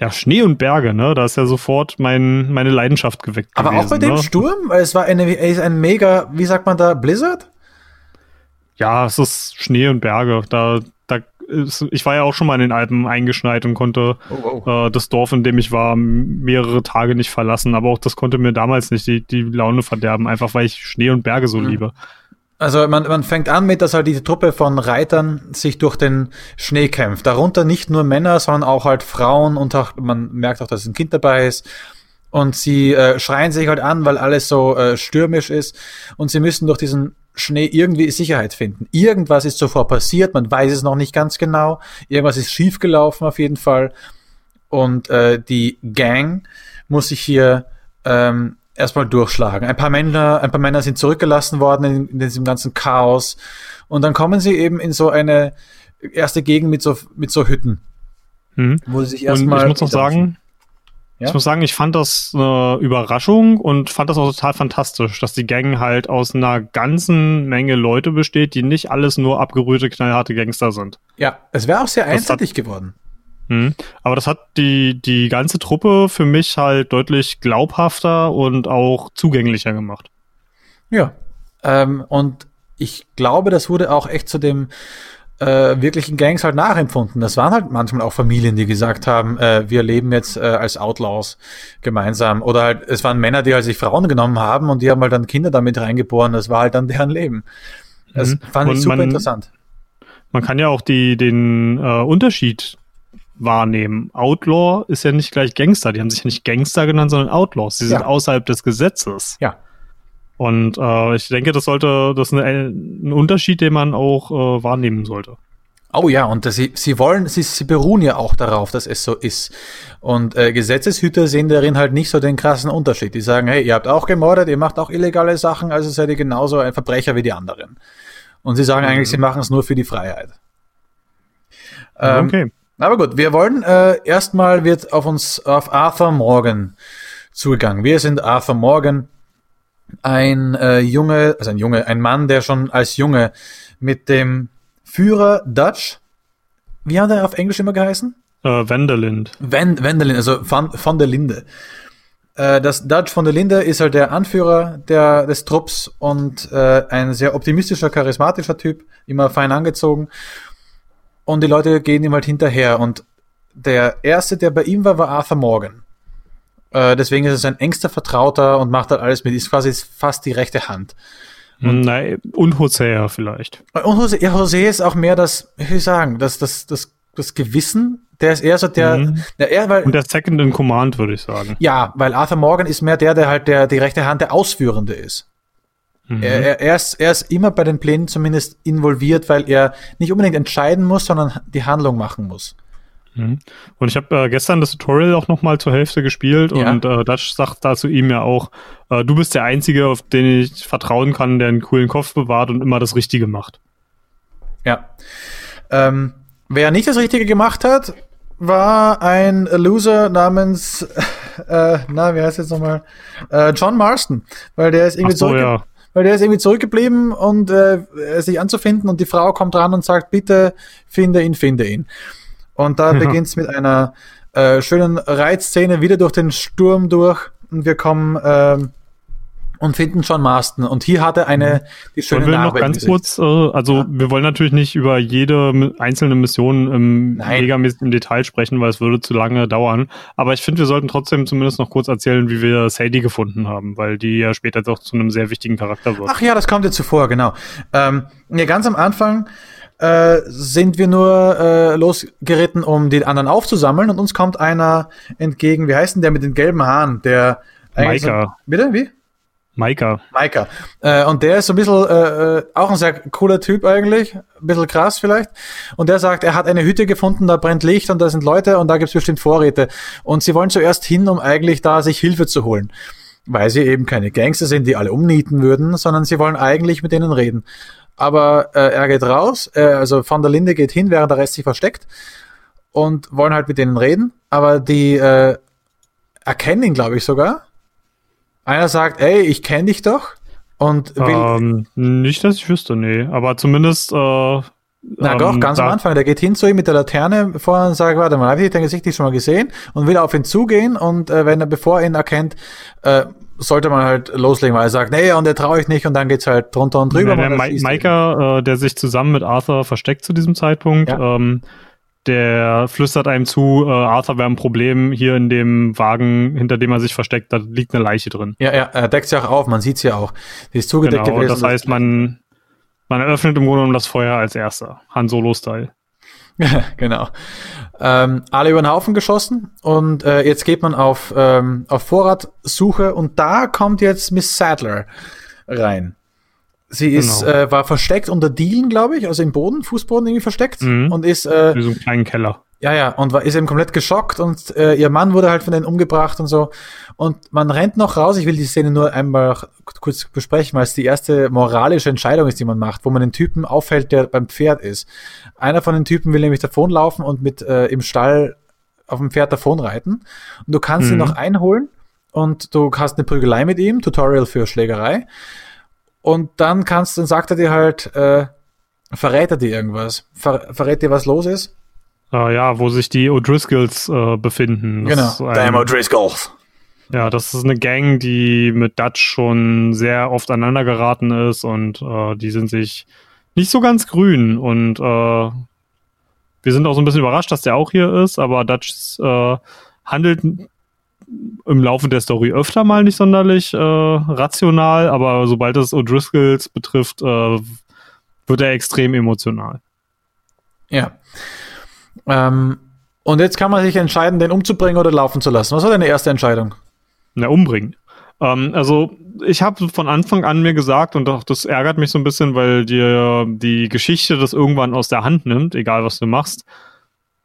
Ja, Schnee und Berge, ne? Da ist ja sofort mein, meine Leidenschaft geweckt. Aber gewesen, auch bei dem ne? Sturm, weil es war eine, es ist ein mega, wie sagt man da, Blizzard? Ja, es ist Schnee und Berge. Da ist, ich war ja auch schon mal in den Alpen eingeschneit und konnte Oh, oh. äh, das Dorf, in dem ich war, mehrere Tage nicht verlassen. Aber auch das konnte mir damals nicht die, die Laune verderben, einfach weil ich Schnee und Berge so Mhm. liebe. Also man, man fängt an mit, dass halt diese Truppe von Reitern sich durch den Schnee kämpft. Darunter nicht nur Männer, sondern auch halt Frauen und auch, man merkt auch, dass ein Kind dabei ist. Und sie äh, schreien sich halt an, weil alles so äh, stürmisch ist. Und sie müssen durch diesen Schnee irgendwie Sicherheit finden. Irgendwas ist zuvor passiert, man weiß es noch nicht ganz genau. Irgendwas ist schiefgelaufen auf jeden Fall. Und äh, die Gang muss sich hier ähm, erstmal durchschlagen. Ein paar Männer, ein paar Männer sind zurückgelassen worden in, in diesem ganzen Chaos. Und dann kommen sie eben in so eine erste Gegend mit so, mit so Hütten, Mhm. wo sie sich erstmal. ich muss noch sagen, Ja? ich muss sagen, ich fand das eine Überraschung und fand das auch total fantastisch, dass die Gang halt aus einer ganzen Menge Leute besteht, die nicht alles nur abgerührte, knallharte Gangster sind. Ja, es wäre auch sehr hat- einseitig geworden. Mhm. Aber das hat die, die ganze Truppe für mich halt deutlich glaubhafter und auch zugänglicher gemacht. Ja. Ähm, und ich glaube, das wurde auch echt zu dem äh, wirklichen Gangs halt nachempfunden. Das waren halt manchmal auch Familien, die gesagt haben, äh, wir leben jetzt äh, als Outlaws gemeinsam. Oder halt, es waren Männer, die halt sich Frauen genommen haben und die haben halt dann Kinder damit reingeboren. Das war halt dann deren Leben. Das Mhm. fand ich Und super man- interessant. Man kann ja auch die, den äh, Unterschied wahrnehmen. Outlaw ist ja nicht gleich Gangster. Die haben sich ja nicht Gangster genannt, sondern Outlaws. Sie sind Ja. außerhalb des Gesetzes. Ja. Und äh, ich denke, das sollte, das ist ein Unterschied, den man auch äh, wahrnehmen sollte. Oh ja, und das, sie, sie wollen, sie, sie beruhen ja auch darauf, dass es so ist. Und äh, Gesetzeshüter sehen darin halt nicht so den krassen Unterschied. Die sagen, hey, ihr habt auch gemordet, ihr macht auch illegale Sachen, also seid ihr genauso ein Verbrecher wie die anderen. Und sie sagen eigentlich, sie machen es nur für die Freiheit. Ähm, okay. Aber gut, wir wollen äh, erstmal wird auf uns auf Arthur Morgan zugegangen. Wir sind Arthur Morgan, ein äh, Junge, also ein Junge, ein Mann, der schon als Junge mit dem Führer Dutch, wie hat er auf Englisch immer geheißen? Äh, Wenderlind. Van, Vanderlin, also von, von der Linde. Äh, das Dutch von der Linde ist halt der Anführer der, des Trupps und äh, ein sehr optimistischer, charismatischer Typ, immer fein angezogen. Und die Leute gehen ihm halt hinterher. Und der erste, der bei ihm war, war Arthur Morgan. Äh, deswegen ist er sein engster Vertrauter und macht halt alles mit, ist quasi fast die rechte Hand. Und, Nein, und Hosea vielleicht. Und Jose, ja, Jose ist auch mehr das, wie soll ich sagen, das, das, das, das Gewissen. Der ist eher so der, Mhm. der eher, weil, Und der Second in Command, würde ich sagen. Ja, weil Arthur Morgan ist mehr der, der halt der, die rechte Hand der Ausführende ist. Mhm. Er, er, er, ist, er ist immer bei den Plänen zumindest involviert, weil er nicht unbedingt entscheiden muss, sondern die Handlung machen muss. Mhm. Und ich habe äh, gestern das Tutorial auch noch mal zur Hälfte gespielt Ja. und äh, Dutch sagt da zu ihm ja auch, äh, du bist der Einzige, auf den ich vertrauen kann, der einen coolen Kopf bewahrt und immer das Richtige macht. Ja. Ähm, wer nicht das Richtige gemacht hat, war ein Loser namens, äh, na, wie heißt jetzt nochmal? Äh, John Marston. Weil der ist irgendwie so, ja. Weil der ist irgendwie zurückgeblieben und äh, sich anzufinden und die Frau kommt ran und sagt, bitte finde ihn, finde ihn. Und da Ja. beginnt's mit einer äh, schönen Reitszene wieder durch den Sturm durch und wir kommen ähm, und finden John Marston. Und hier hat er eine, die schöne Wollen wir noch Narbe im ganz kurz, äh, also Ja. wir wollen natürlich nicht über jede einzelne Mission im megamäßig im Detail sprechen, weil es würde zu lange dauern. Aber ich finde, wir sollten trotzdem zumindest noch kurz erzählen, wie wir Sadie gefunden haben, weil die ja später doch zu einem sehr wichtigen Charakter wird. Ach ja, das kommt dir zuvor, genau. Ähm, ja, ganz am Anfang äh, sind wir nur äh, losgeritten, um die anderen aufzusammeln und uns kommt einer entgegen. Wie heißt denn der mit den gelben Haaren? Der Maika. So, bitte, wie? Maika. Maika. Äh, und der ist so ein bisschen, äh, äh, auch ein sehr cooler Typ eigentlich, ein bisschen krass vielleicht. Und der sagt, er hat eine Hütte gefunden, da brennt Licht und da sind Leute und da gibt's bestimmt Vorräte. Und sie wollen zuerst hin, um eigentlich da sich Hilfe zu holen. Weil sie eben keine Gangster sind, die alle umnieten würden, sondern sie wollen eigentlich mit denen reden. Aber äh, er geht raus, äh, also Van der Linde geht hin, während der Rest sich versteckt und wollen halt mit denen reden. Aber die äh, erkennen ihn, glaube ich, sogar. Einer sagt, ey, ich kenne dich doch. Und will, Ähm, nicht, dass ich wüsste, nee. Aber zumindest äh, Na doch, ähm, ganz da- am Anfang. Der geht hin zu ihm mit der Laterne vorne und sagt, warte mal, habe ich dein Gesicht nicht schon mal gesehen? Und will auf ihn zugehen und äh, wenn er, bevor er ihn erkennt, äh, sollte man halt loslegen, weil er sagt, nee, und der traue ich nicht und dann geht's halt drunter und drüber. der er Ma schießt ihn. Maika, äh, der sich zusammen mit Arthur versteckt zu diesem Zeitpunkt, Ja. ähm, der flüstert einem zu, äh, Arthur wäre ein Problem hier in dem Wagen, hinter dem er sich versteckt, da liegt eine Leiche drin. Ja, ja, er deckt sie auch auf, man sieht's ja auch. Die ist zugedeckt Genau, gewesen. das heißt, man, man eröffnet im Grunde genommen das Feuer als erster. Han Solo-Style. genau. Ähm, alle über den Haufen geschossen und äh, jetzt geht man auf, ähm, auf Vorratsuche und da kommt jetzt Miss Sadler rein. Sie ist, Genau. äh, war versteckt unter Dielen, glaube ich, also im Boden, Fußboden irgendwie versteckt Mhm. und ist, äh, Wie so einen kleinen Keller. ja, ja, und war, ist eben komplett geschockt und äh, ihr Mann wurde halt von denen umgebracht und so. Und man rennt noch raus. Ich will die Szene nur einmal kurz besprechen, weil es die erste moralische Entscheidung ist, die man macht, wo man den Typen auffällt, der beim Pferd ist. Einer von den Typen will nämlich davonlaufen und mit äh, im Stall auf dem Pferd davonreiten. Und du kannst ihn Mhm. noch einholen und du hast eine Prügelei mit ihm, Tutorial für Schlägerei. Und dann kannst, dann sagt er dir halt, äh, verrät er dir irgendwas? Ver verrät dir, was los ist? Äh, ja, wo sich die O'Driscolls äh, befinden. Das Genau. ist ein- O'Driscolls. Ja, das ist eine Gang, die mit Dutch schon sehr oft aneinander geraten ist und äh, die sind sich nicht so ganz grün und äh, wir sind auch so ein bisschen überrascht, dass der auch hier ist, aber Dutch äh, handelt im Laufe der Story öfter mal nicht sonderlich äh, rational, aber sobald es O'Driscolls betrifft, äh, wird er extrem emotional. Ja. Ähm, und jetzt kann man sich entscheiden, den umzubringen oder laufen zu lassen. Was war deine erste Entscheidung? Na, umbringen. Ähm, also, ich habe von Anfang an mir gesagt, und auch das ärgert mich so ein bisschen, weil dir die Geschichte das irgendwann aus der Hand nimmt, egal was du machst.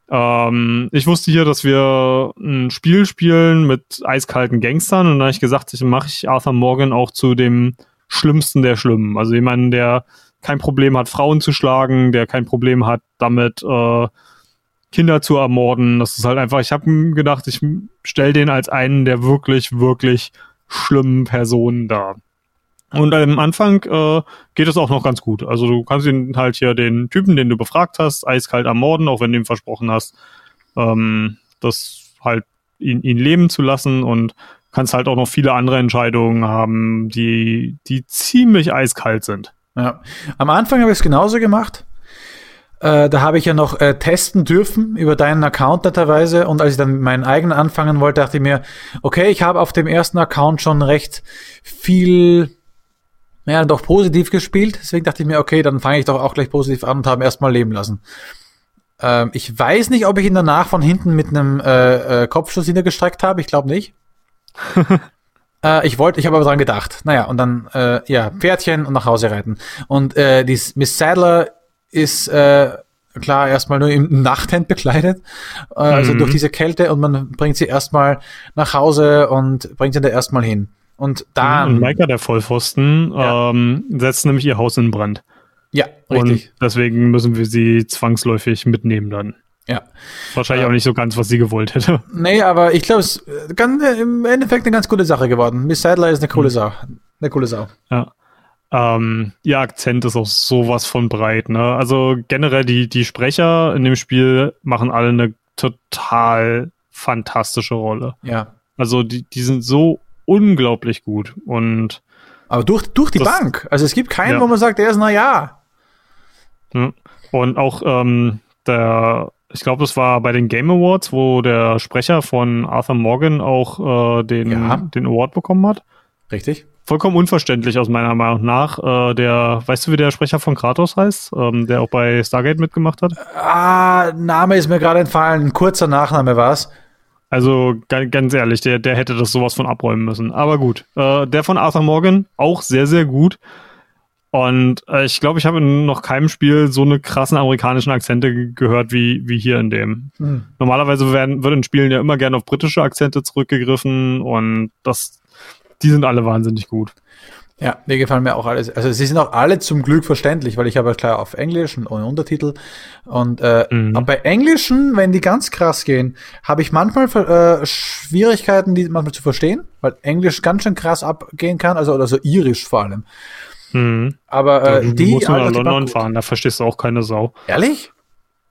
Ähm, ich wusste hier, dass wir ein Spiel spielen mit eiskalten Gangstern und da habe ich gesagt, ich mache ich Arthur Morgan auch zu dem Schlimmsten der Schlimmen. Also jemanden, der kein Problem hat, Frauen zu schlagen, der kein Problem hat, damit äh, Kinder zu ermorden. Das ist halt einfach, ich habe gedacht, ich stell den als einen der wirklich, wirklich schlimmen Personen dar. Und am Anfang äh, geht es auch noch ganz gut. Also du kannst ihn halt hier den Typen, den du befragt hast, eiskalt ermorden, auch wenn du ihm versprochen hast, ähm, das halt ihn, ihn leben zu lassen und kannst halt auch noch viele andere Entscheidungen haben, die, die ziemlich eiskalt sind. Ja. Am Anfang habe ich es genauso gemacht. Äh, da habe ich ja noch äh, testen dürfen über deinen Account netterweise. Und als ich dann meinen eigenen anfangen wollte, dachte ich mir, okay, ich habe auf dem ersten Account schon recht viel, ja, doch positiv gespielt. Deswegen dachte ich mir, okay, dann fange ich doch auch gleich positiv an und habe erstmal leben lassen. Ähm, ich weiß nicht, ob ich ihn danach von hinten mit einem äh, äh, Kopfschuss niedergestreckt habe. Ich glaube nicht. Äh, ich wollte, ich habe aber dran gedacht. Naja, und dann, äh, ja, Pferdchen und nach Hause reiten. Und äh, die Miss Sadler ist äh, klar erstmal nur im Nachthemd bekleidet, äh, also Mhm. durch diese Kälte und man bringt sie erstmal nach Hause und bringt sie da erstmal hin. Und dann, Und Maika, der Vollpfosten, Ja. ähm, setzt nämlich ihr Haus in Brand. ja, richtig, Und deswegen müssen wir sie zwangsläufig mitnehmen dann. ja. Wahrscheinlich Ja. auch nicht so ganz, was sie gewollt hätte. Nee, aber ich glaube, es ist äh, äh, im Endeffekt eine ganz gute Sache geworden. Miss Sadler ist eine coole Sau. Eine coole Sau. Ja. Ähm, ihr Akzent ist auch sowas von breit, ne? Also generell die, die Sprecher in dem Spiel machen alle eine total fantastische Rolle. Ja. Also die, die sind so unglaublich gut. Und Aber durch, durch die Das- Bank. Also es gibt keinen, Ja. wo man sagt, der ist, na ja. Und auch ähm, der, ich glaube, das war bei den Game Awards, wo der Sprecher von Arthur Morgan auch äh, den, Ja. den Award bekommen hat. Richtig. Vollkommen unverständlich aus meiner Meinung nach. Äh, der, weißt du, wie der Sprecher von Kratos heißt, ähm, der auch bei Stargate mitgemacht hat? Ah, Name ist mir gerade entfallen. Ein kurzer Nachname war's. Also ga- ganz ehrlich, der, der hätte das sowas von abräumen müssen. Aber gut. Äh, der von Arthur Morgan auch sehr, sehr gut. Und äh, ich glaube, ich habe in noch keinem Spiel so eine krassen amerikanischen Akzente ge- gehört wie, wie hier in dem. Hm. Normalerweise werden, wird in Spielen ja immer gerne auf britische Akzente zurückgegriffen und das, die sind alle wahnsinnig gut. Ja, die gefallen mir auch alles. Also sie sind auch alle zum Glück verständlich, weil ich habe ja klar auf Englisch und ohne Untertitel. Und äh, Mhm. aber bei Englischen, wenn die ganz krass gehen, habe ich manchmal äh, Schwierigkeiten, die manchmal zu verstehen, weil Englisch ganz schön krass abgehen kann, also oder so irisch vor allem. Mhm. Aber äh, du, du die musst nach Alter, war London fahren, da verstehst du auch keine Sau. Ehrlich?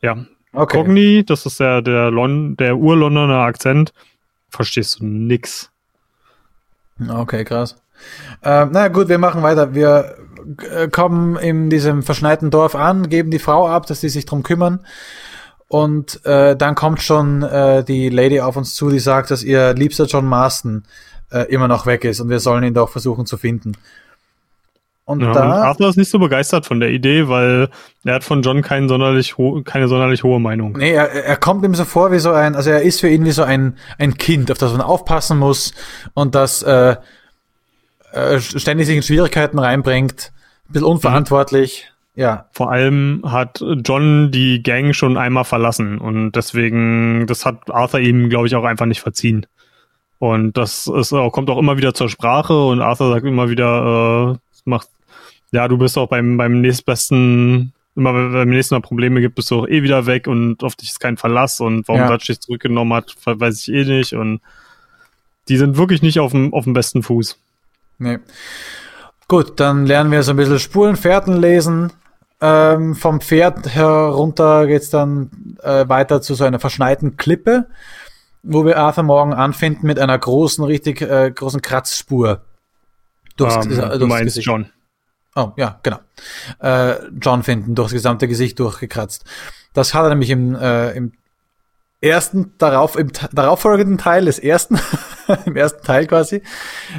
Ja. Okay. Cogni, das ist der, der, Lon der Ur-Londoner Akzent, verstehst du nix. Okay, krass. Ähm, na gut, wir machen weiter. Wir äh, kommen in diesem verschneiten Dorf an, geben die Frau ab, dass die sich drum kümmern. Und äh, dann kommt schon äh, die Lady auf uns zu, die sagt, dass ihr liebster John Marston äh, immer noch weg ist und wir sollen ihn doch versuchen zu finden. Und Ja, und da, Arthur ist nicht so begeistert von der Idee, weil er hat von John keinen sonderlich keine sonderlich hohe Meinung. nee, er, er kommt ihm so vor wie so ein, also er ist für ihn wie so ein, ein Kind, auf das man aufpassen muss und das äh, äh, ständig sich in Schwierigkeiten reinbringt, ein bisschen unverantwortlich. Ja, Vor allem hat John die Gang schon einmal verlassen und deswegen, das hat Arthur ihm, glaube ich, auch einfach nicht verziehen. Und das ist, kommt auch immer wieder zur Sprache und Arthur sagt immer wieder, äh, macht, ja, du bist auch beim, beim nächstbesten, immer wenn beim nächsten Mal Probleme gibt, bist du auch eh wieder weg und auf dich ist kein Verlass und warum Ja. Dutch dich zurückgenommen hat, weiß ich eh nicht und die sind wirklich nicht auf dem, auf dem besten Fuß. Nee. Gut, dann lernen wir so ein bisschen Spuren, Fährten lesen. Ähm, vom Pferd herunter geht's dann äh, weiter zu so einer verschneiten Klippe, wo wir Arthur Morgan anfinden mit einer großen, richtig äh, großen Kratzspur. Durchs, Ähm, äh, du durchs meinst Gesicht. John. Oh, ja, genau. Äh, John finden, durchs gesamte Gesicht durchgekratzt. Das hat er nämlich im, äh, im ersten, darauf, im darauffolgenden Teil des ersten, im ersten Teil quasi,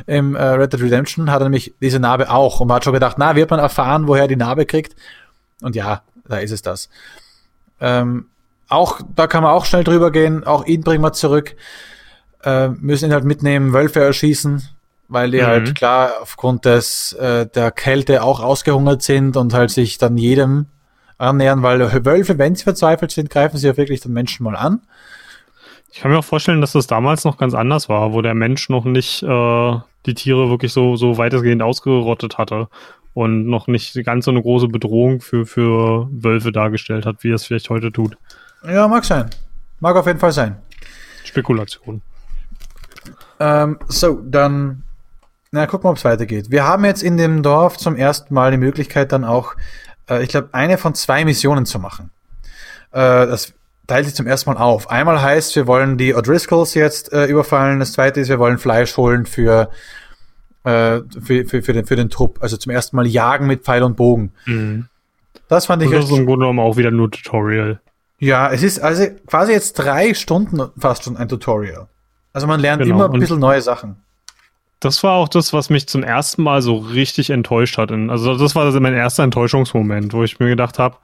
im äh, Red Dead Redemption, hat er nämlich diese Narbe auch. Und man hat schon gedacht, na, wird man erfahren, woher er die Narbe kriegt? Und ja, da ist es das. Ähm, auch, da kann man auch schnell drüber gehen, auch ihn bringen wir zurück. Äh, müssen ihn halt mitnehmen, Wölfe erschießen, weil die Mhm. halt klar aufgrund des äh, der Kälte auch ausgehungert sind und halt sich dann jedem annähern, weil Wölfe, wenn sie verzweifelt sind, greifen sie ja wirklich den Menschen mal an. Ich kann mir auch vorstellen, dass das damals noch ganz anders war, wo der Mensch noch nicht äh, die Tiere wirklich so, so weitestgehend ausgerottet hatte und noch nicht ganz so eine große Bedrohung für, für Wölfe dargestellt hat, wie es vielleicht heute tut. Ja, mag sein. Mag auf jeden Fall sein. Spekulation. Ähm, so, dann, na, gucken wir, ob es weitergeht. Wir haben jetzt in dem Dorf zum ersten Mal die Möglichkeit, dann auch, äh, ich glaube, eine von zwei Missionen zu machen. Äh, das teilt sich zum ersten Mal auf. Einmal heißt, wir wollen die O'Driscolls jetzt äh, überfallen. Das zweite ist, wir wollen Fleisch holen für, äh, für, für, für, den, für den Trupp. Also zum ersten Mal jagen mit Pfeil und Bogen. Mhm. Das fand ich Das ist im Grunde genommen auch wieder nur Tutorial. Ja, es ist also quasi jetzt drei Stunden fast schon ein Tutorial. Also man lernt Genau, immer ein und- bisschen neue Sachen. Das war auch das, was mich zum ersten Mal so richtig enttäuscht hat. Also das war mein erster Enttäuschungsmoment, wo ich mir gedacht habe,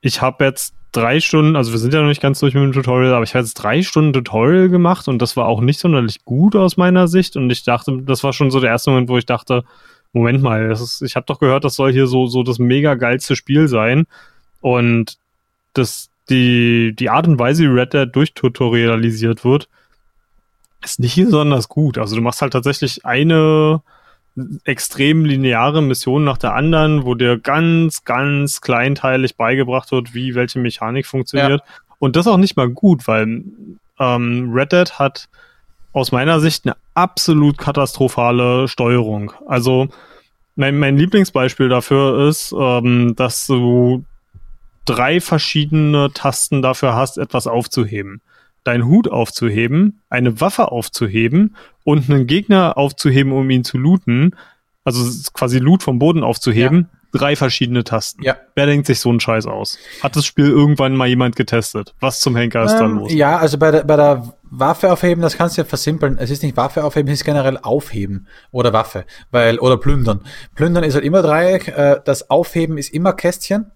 ich habe jetzt drei Stunden, also wir sind ja noch nicht ganz durch mit dem Tutorial, aber ich habe jetzt drei Stunden Tutorial gemacht und das war auch nicht sonderlich gut aus meiner Sicht und ich dachte, das war schon so der erste Moment, wo ich dachte, Moment mal, ist, ich habe doch gehört, das soll hier so so das mega geilste Spiel sein und das die die Art und Weise, wie Red Dead durchtutorialisiert wird, ist nicht besonders gut. Also du machst halt tatsächlich eine extrem lineare Mission nach der anderen, wo dir ganz, ganz kleinteilig beigebracht wird, wie welche Mechanik funktioniert. Und das auch nicht mal gut, weil ähm, Red Dead hat aus meiner Sicht eine absolut katastrophale Steuerung. Also mein, mein Lieblingsbeispiel dafür ist, ähm, dass du drei verschiedene Tasten dafür hast, etwas aufzuheben. Deinen Hut aufzuheben, eine Waffe aufzuheben und einen Gegner aufzuheben, um ihn zu looten. Also quasi Loot vom Boden aufzuheben. Drei verschiedene Tasten. Ja. Wer denkt sich so einen Scheiß aus? Hat das Spiel irgendwann mal jemand getestet? Was zum Henker ist da Ähm, los? Ja, also bei der, bei der Waffe aufheben, das kannst du ja versimpeln. Es ist nicht Waffe aufheben, es ist generell aufheben oder Waffe, weil oder plündern. Plündern ist halt immer Dreieck, äh, das Aufheben ist immer Kästchen.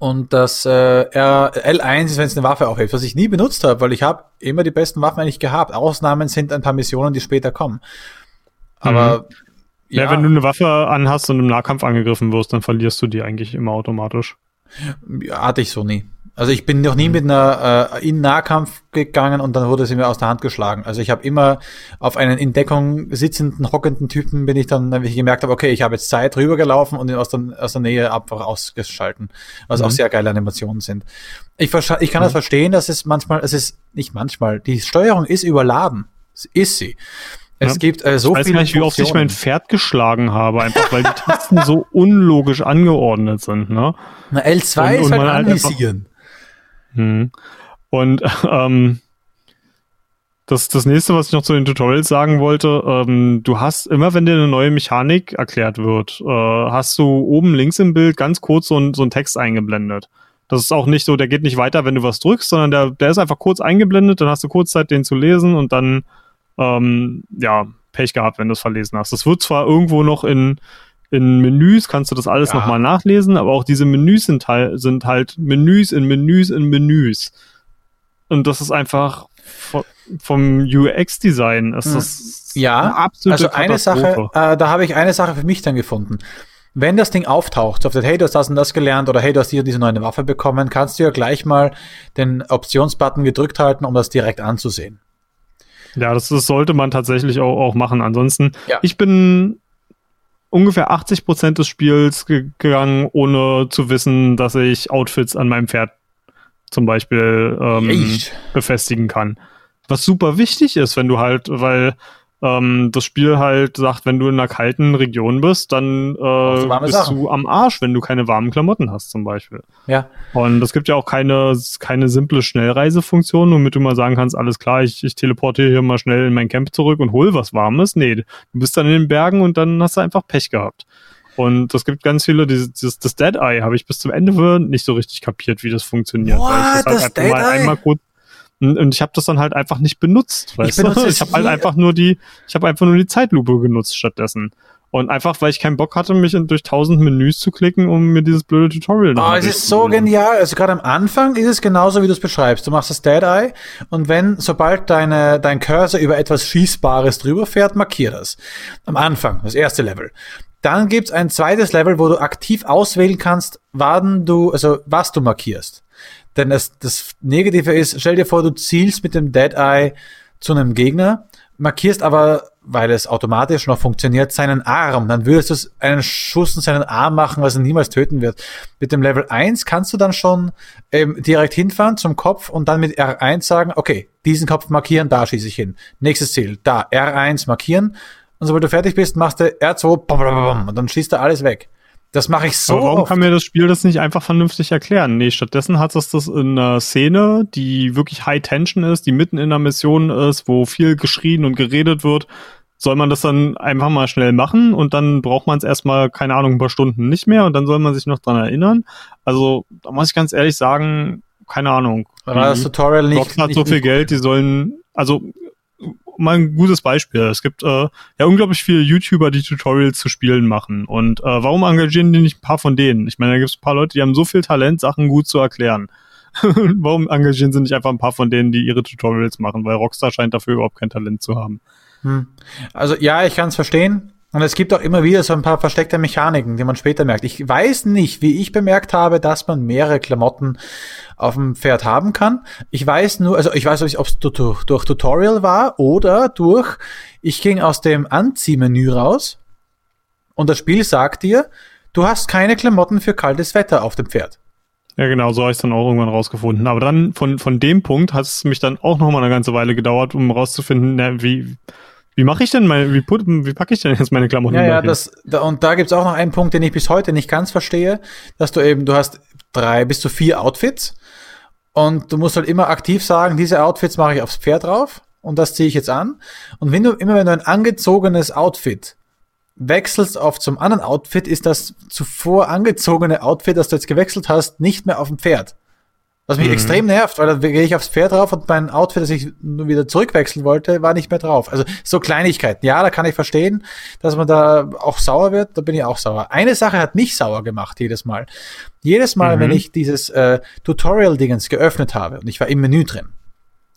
Und das äh, R, L1 ist, wenn es eine Waffe aufhebt, was ich nie benutzt habe, weil ich habe immer die besten Waffen eigentlich gehabt. Ausnahmen sind ein paar Missionen, die später kommen. Aber Ja, wenn du eine Waffe anhast und im Nahkampf angegriffen wirst, dann verlierst du die eigentlich immer automatisch. Ja, hatte ich so nie. Also ich bin noch nie mit einer äh, in Nahkampf gegangen und dann wurde sie mir aus der Hand geschlagen. Also ich habe immer auf einen in Deckung sitzenden, hockenden Typen bin ich dann, wenn ich gemerkt habe, okay, ich habe jetzt Zeit rübergelaufen und ihn aus der, aus der Nähe einfach ausgeschalten, was Mhm. auch sehr geile Animationen sind. Ich, ich kann das verstehen, dass es manchmal, es ist nicht manchmal, die Steuerung ist überladen. Es ist sie. Es Ja. gibt äh, so ich weiß viele nicht, wie oft ich mein. Pferd geschlagen habe, einfach weil die Tasten so unlogisch angeordnet sind, ne? Na, L2 Und- ist und halt man halt anvisieren. Hm. Und ähm, das, das nächste, was ich noch zu den Tutorials sagen wollte, ähm, du hast immer, wenn dir eine neue Mechanik erklärt wird, äh, hast du oben links im Bild ganz kurz so, ein, so einen Text eingeblendet. Das ist auch nicht so, der geht nicht weiter, wenn du was drückst, sondern der, der ist einfach kurz eingeblendet, dann hast du kurz Zeit, den zu lesen und dann, ähm, ja, Pech gehabt, wenn du es verlesen hast. Das wird zwar irgendwo noch in, in Menüs, kannst du das alles Ja. nochmal nachlesen, aber auch diese Menüs sind, halt- sind halt Menüs in Menüs in Menüs. Und das ist einfach vo- vom UX-Design ist Hm. das Ja, eine absolute Also eine Sache, äh, da habe ich eine Sache für mich dann gefunden. Wenn das Ding auftaucht, so auf der, hey, du hast das und das gelernt oder hey, du hast hier diese neue Waffe bekommen, kannst du ja gleich mal den Optionsbutton gedrückt halten, um das direkt anzusehen. Ja, das, das sollte man tatsächlich auch, auch machen. Ansonsten, Ja. ich bin ungefähr 80 Prozent des Spiels ge gegangen, ohne zu wissen, dass ich Outfits an meinem Pferd zum Beispiel ähm, befestigen kann. Was super wichtig ist, wenn du halt, weil ähm, das Spiel halt sagt, wenn du in einer kalten Region bist, dann äh, warme bist Sachen. du am Arsch, wenn du keine warmen Klamotten hast, zum Beispiel. Ja. Und es gibt ja auch keine, keine simple Schnellreisefunktion, womit du mal sagen kannst, alles klar, ich, ich teleportiere hier mal schnell in mein Camp zurück und hol was Warmes. Nee, du bist dann in den Bergen und dann hast du einfach Pech gehabt. Und es gibt ganz viele, dieses, dieses das Dead Eye habe ich bis zum Ende nicht so richtig kapiert, wie das funktioniert. What? weil ich Das einfach Dead mal Eye? einmal kurz und und ich habe das dann halt einfach nicht benutzt, weißt benutze du? es Ich habe halt einfach nur die, ich habe einfach nur die Zeitlupe genutzt stattdessen. Und einfach, weil ich keinen Bock hatte, mich in, durch tausend Menüs zu klicken, um mir dieses blöde Tutorial Oh, nochmal es ist so genial. Also gerade am Anfang ist es genauso, wie du es beschreibst. Du machst das Dead Eye und wenn, sobald deine, dein Cursor über etwas Schießbares drüber fährt, markier das. Am Anfang, das erste Level. Dann gibt's ein zweites Level, wo du aktiv auswählen kannst, wann du, also was du markierst. Denn das, das Negative ist, stell dir vor, du zielst mit dem Dead Eye zu einem Gegner, markierst aber, weil es automatisch noch funktioniert, seinen Arm. Dann würdest du einen Schuss in seinen Arm machen, was ihn niemals töten wird. Mit dem Level 1 kannst du dann schon ähm, direkt hinfahren zum Kopf und dann mit R1 sagen, okay, diesen Kopf markieren, da schieße ich hin. Nächstes Ziel, da, R1 markieren. Und sobald du fertig bist, machst du R2 bam, bam, bam, und dann schießt er alles weg. Das mache ich so Aber warum oft. kann mir das Spiel das nicht einfach vernünftig erklären? Nee, stattdessen hat es das in einer Szene, die wirklich High Tension ist, die mitten in einer Mission ist, wo viel geschrien und geredet wird. Soll man das dann einfach mal schnell machen und dann braucht man es erstmal, keine Ahnung, ein paar Stunden nicht mehr und dann soll man sich noch dran erinnern? Also, da muss ich ganz ehrlich sagen, keine Ahnung. War das Die Tutorial nicht, Rockstar hat nicht, so viel Geld, die sollen, also mal ein gutes Beispiel. Es gibt äh, ja unglaublich viele YouTuber, die Tutorials zu Spielen machen. Und äh, warum engagieren die nicht ein paar von denen? Ich meine, da gibt es ein paar Leute, die haben so viel Talent, Sachen gut zu erklären. warum engagieren sie nicht einfach ein paar von denen, die ihre Tutorials machen? Weil Rockstar scheint dafür überhaupt kein Talent zu haben. Hm. Also ja, ich kann es verstehen. Und es gibt auch immer wieder so ein paar versteckte Mechaniken, die man später merkt. Ich weiß nicht, wie ich bemerkt habe, dass man mehrere Klamotten auf dem Pferd haben kann. Ich weiß nur, also ich weiß nicht, ob es durch, Tutorial war oder durch, ich ging aus dem Anziehmenü raus und das Spiel sagt dir, du hast keine Klamotten für kaltes Wetter auf dem Pferd. Ja, genau, so habe ich dann auch irgendwann rausgefunden. Aber dann von, von dem Punkt hat es mich dann auch noch mal eine ganze Weile gedauert, um rauszufinden, na, wie, wie mache ich denn meine, wie, put, wie packe ich denn jetzt meine Klamotten Ja, ja, das, da, und da gibt's auch noch einen Punkt, den ich bis heute nicht ganz verstehe, dass du eben, du hast drei bis zu vier Outfits und du musst halt immer aktiv sagen, diese Outfits mache ich aufs Pferd drauf und das ziehe ich jetzt an. Und wenn du, immer wenn du ein angezogenes Outfit wechselst auf zum anderen Outfit, ist das zuvor angezogene Outfit, das du jetzt gewechselt hast, nicht mehr auf dem Pferd. Was mich Mhm. extrem nervt, weil dann gehe ich aufs Pferd drauf und mein Outfit, das ich nur wieder zurückwechseln wollte, war nicht mehr drauf. Also so Kleinigkeiten. Ja, da kann ich verstehen, dass man da auch sauer wird. Da bin ich auch sauer. Eine Sache hat mich sauer gemacht jedes Mal. Jedes Mal, Mhm. wenn ich dieses äh, Tutorial-Dingens geöffnet habe und ich war im Menü drin.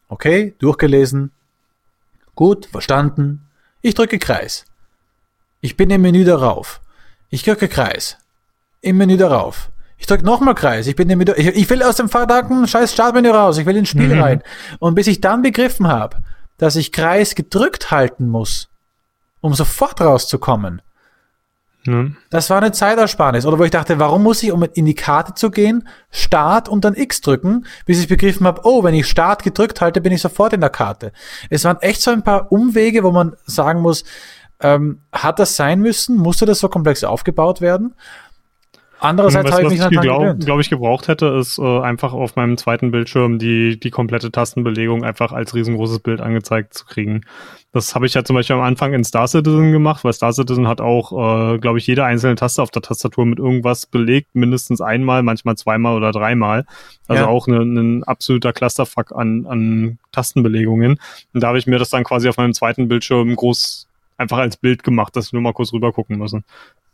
Okay, durchgelesen. Gut, verstanden. Ich drücke Kreis. Ich bin im Menü darauf. Ich drücke Kreis. Im Menü darauf. Ich drücke nochmal Kreis. Ich bin Menü. Ich, ich will aus dem verdammten scheiß Startmenü raus. Ich will ins Spiel Mhm. rein. Und bis ich dann begriffen habe, dass ich Kreis gedrückt halten muss, um sofort rauszukommen, Ja. Das war eine Zeitersparnis. Oder wo ich dachte, warum muss ich, um in die Karte zu gehen, Start und dann X drücken, bis ich begriffen habe, oh, wenn ich Start gedrückt halte, bin ich sofort in der Karte. Es waren echt so ein paar Umwege, wo man sagen muss, ähm, hat das sein müssen? Musste das so komplex aufgebaut werden? Andererseits habe ich mich natürlich glaube glaub ich gebraucht hätte, ist äh, einfach auf meinem zweiten Bildschirm die die komplette Tastenbelegung einfach als riesengroßes Bild angezeigt zu kriegen. Das habe ich ja zum Beispiel am Anfang in Star Citizen gemacht, weil Star Citizen hat auch, äh, glaube ich, jede einzelne Taste auf der Tastatur mit irgendwas belegt, mindestens einmal, manchmal zweimal oder dreimal. Also ja. auch ein ne, ne absoluter Clusterfuck an, an Tastenbelegungen. Und da habe ich mir das dann quasi auf meinem zweiten Bildschirm groß einfach als Bild gemacht, dass ich nur mal kurz rüber gucken müssen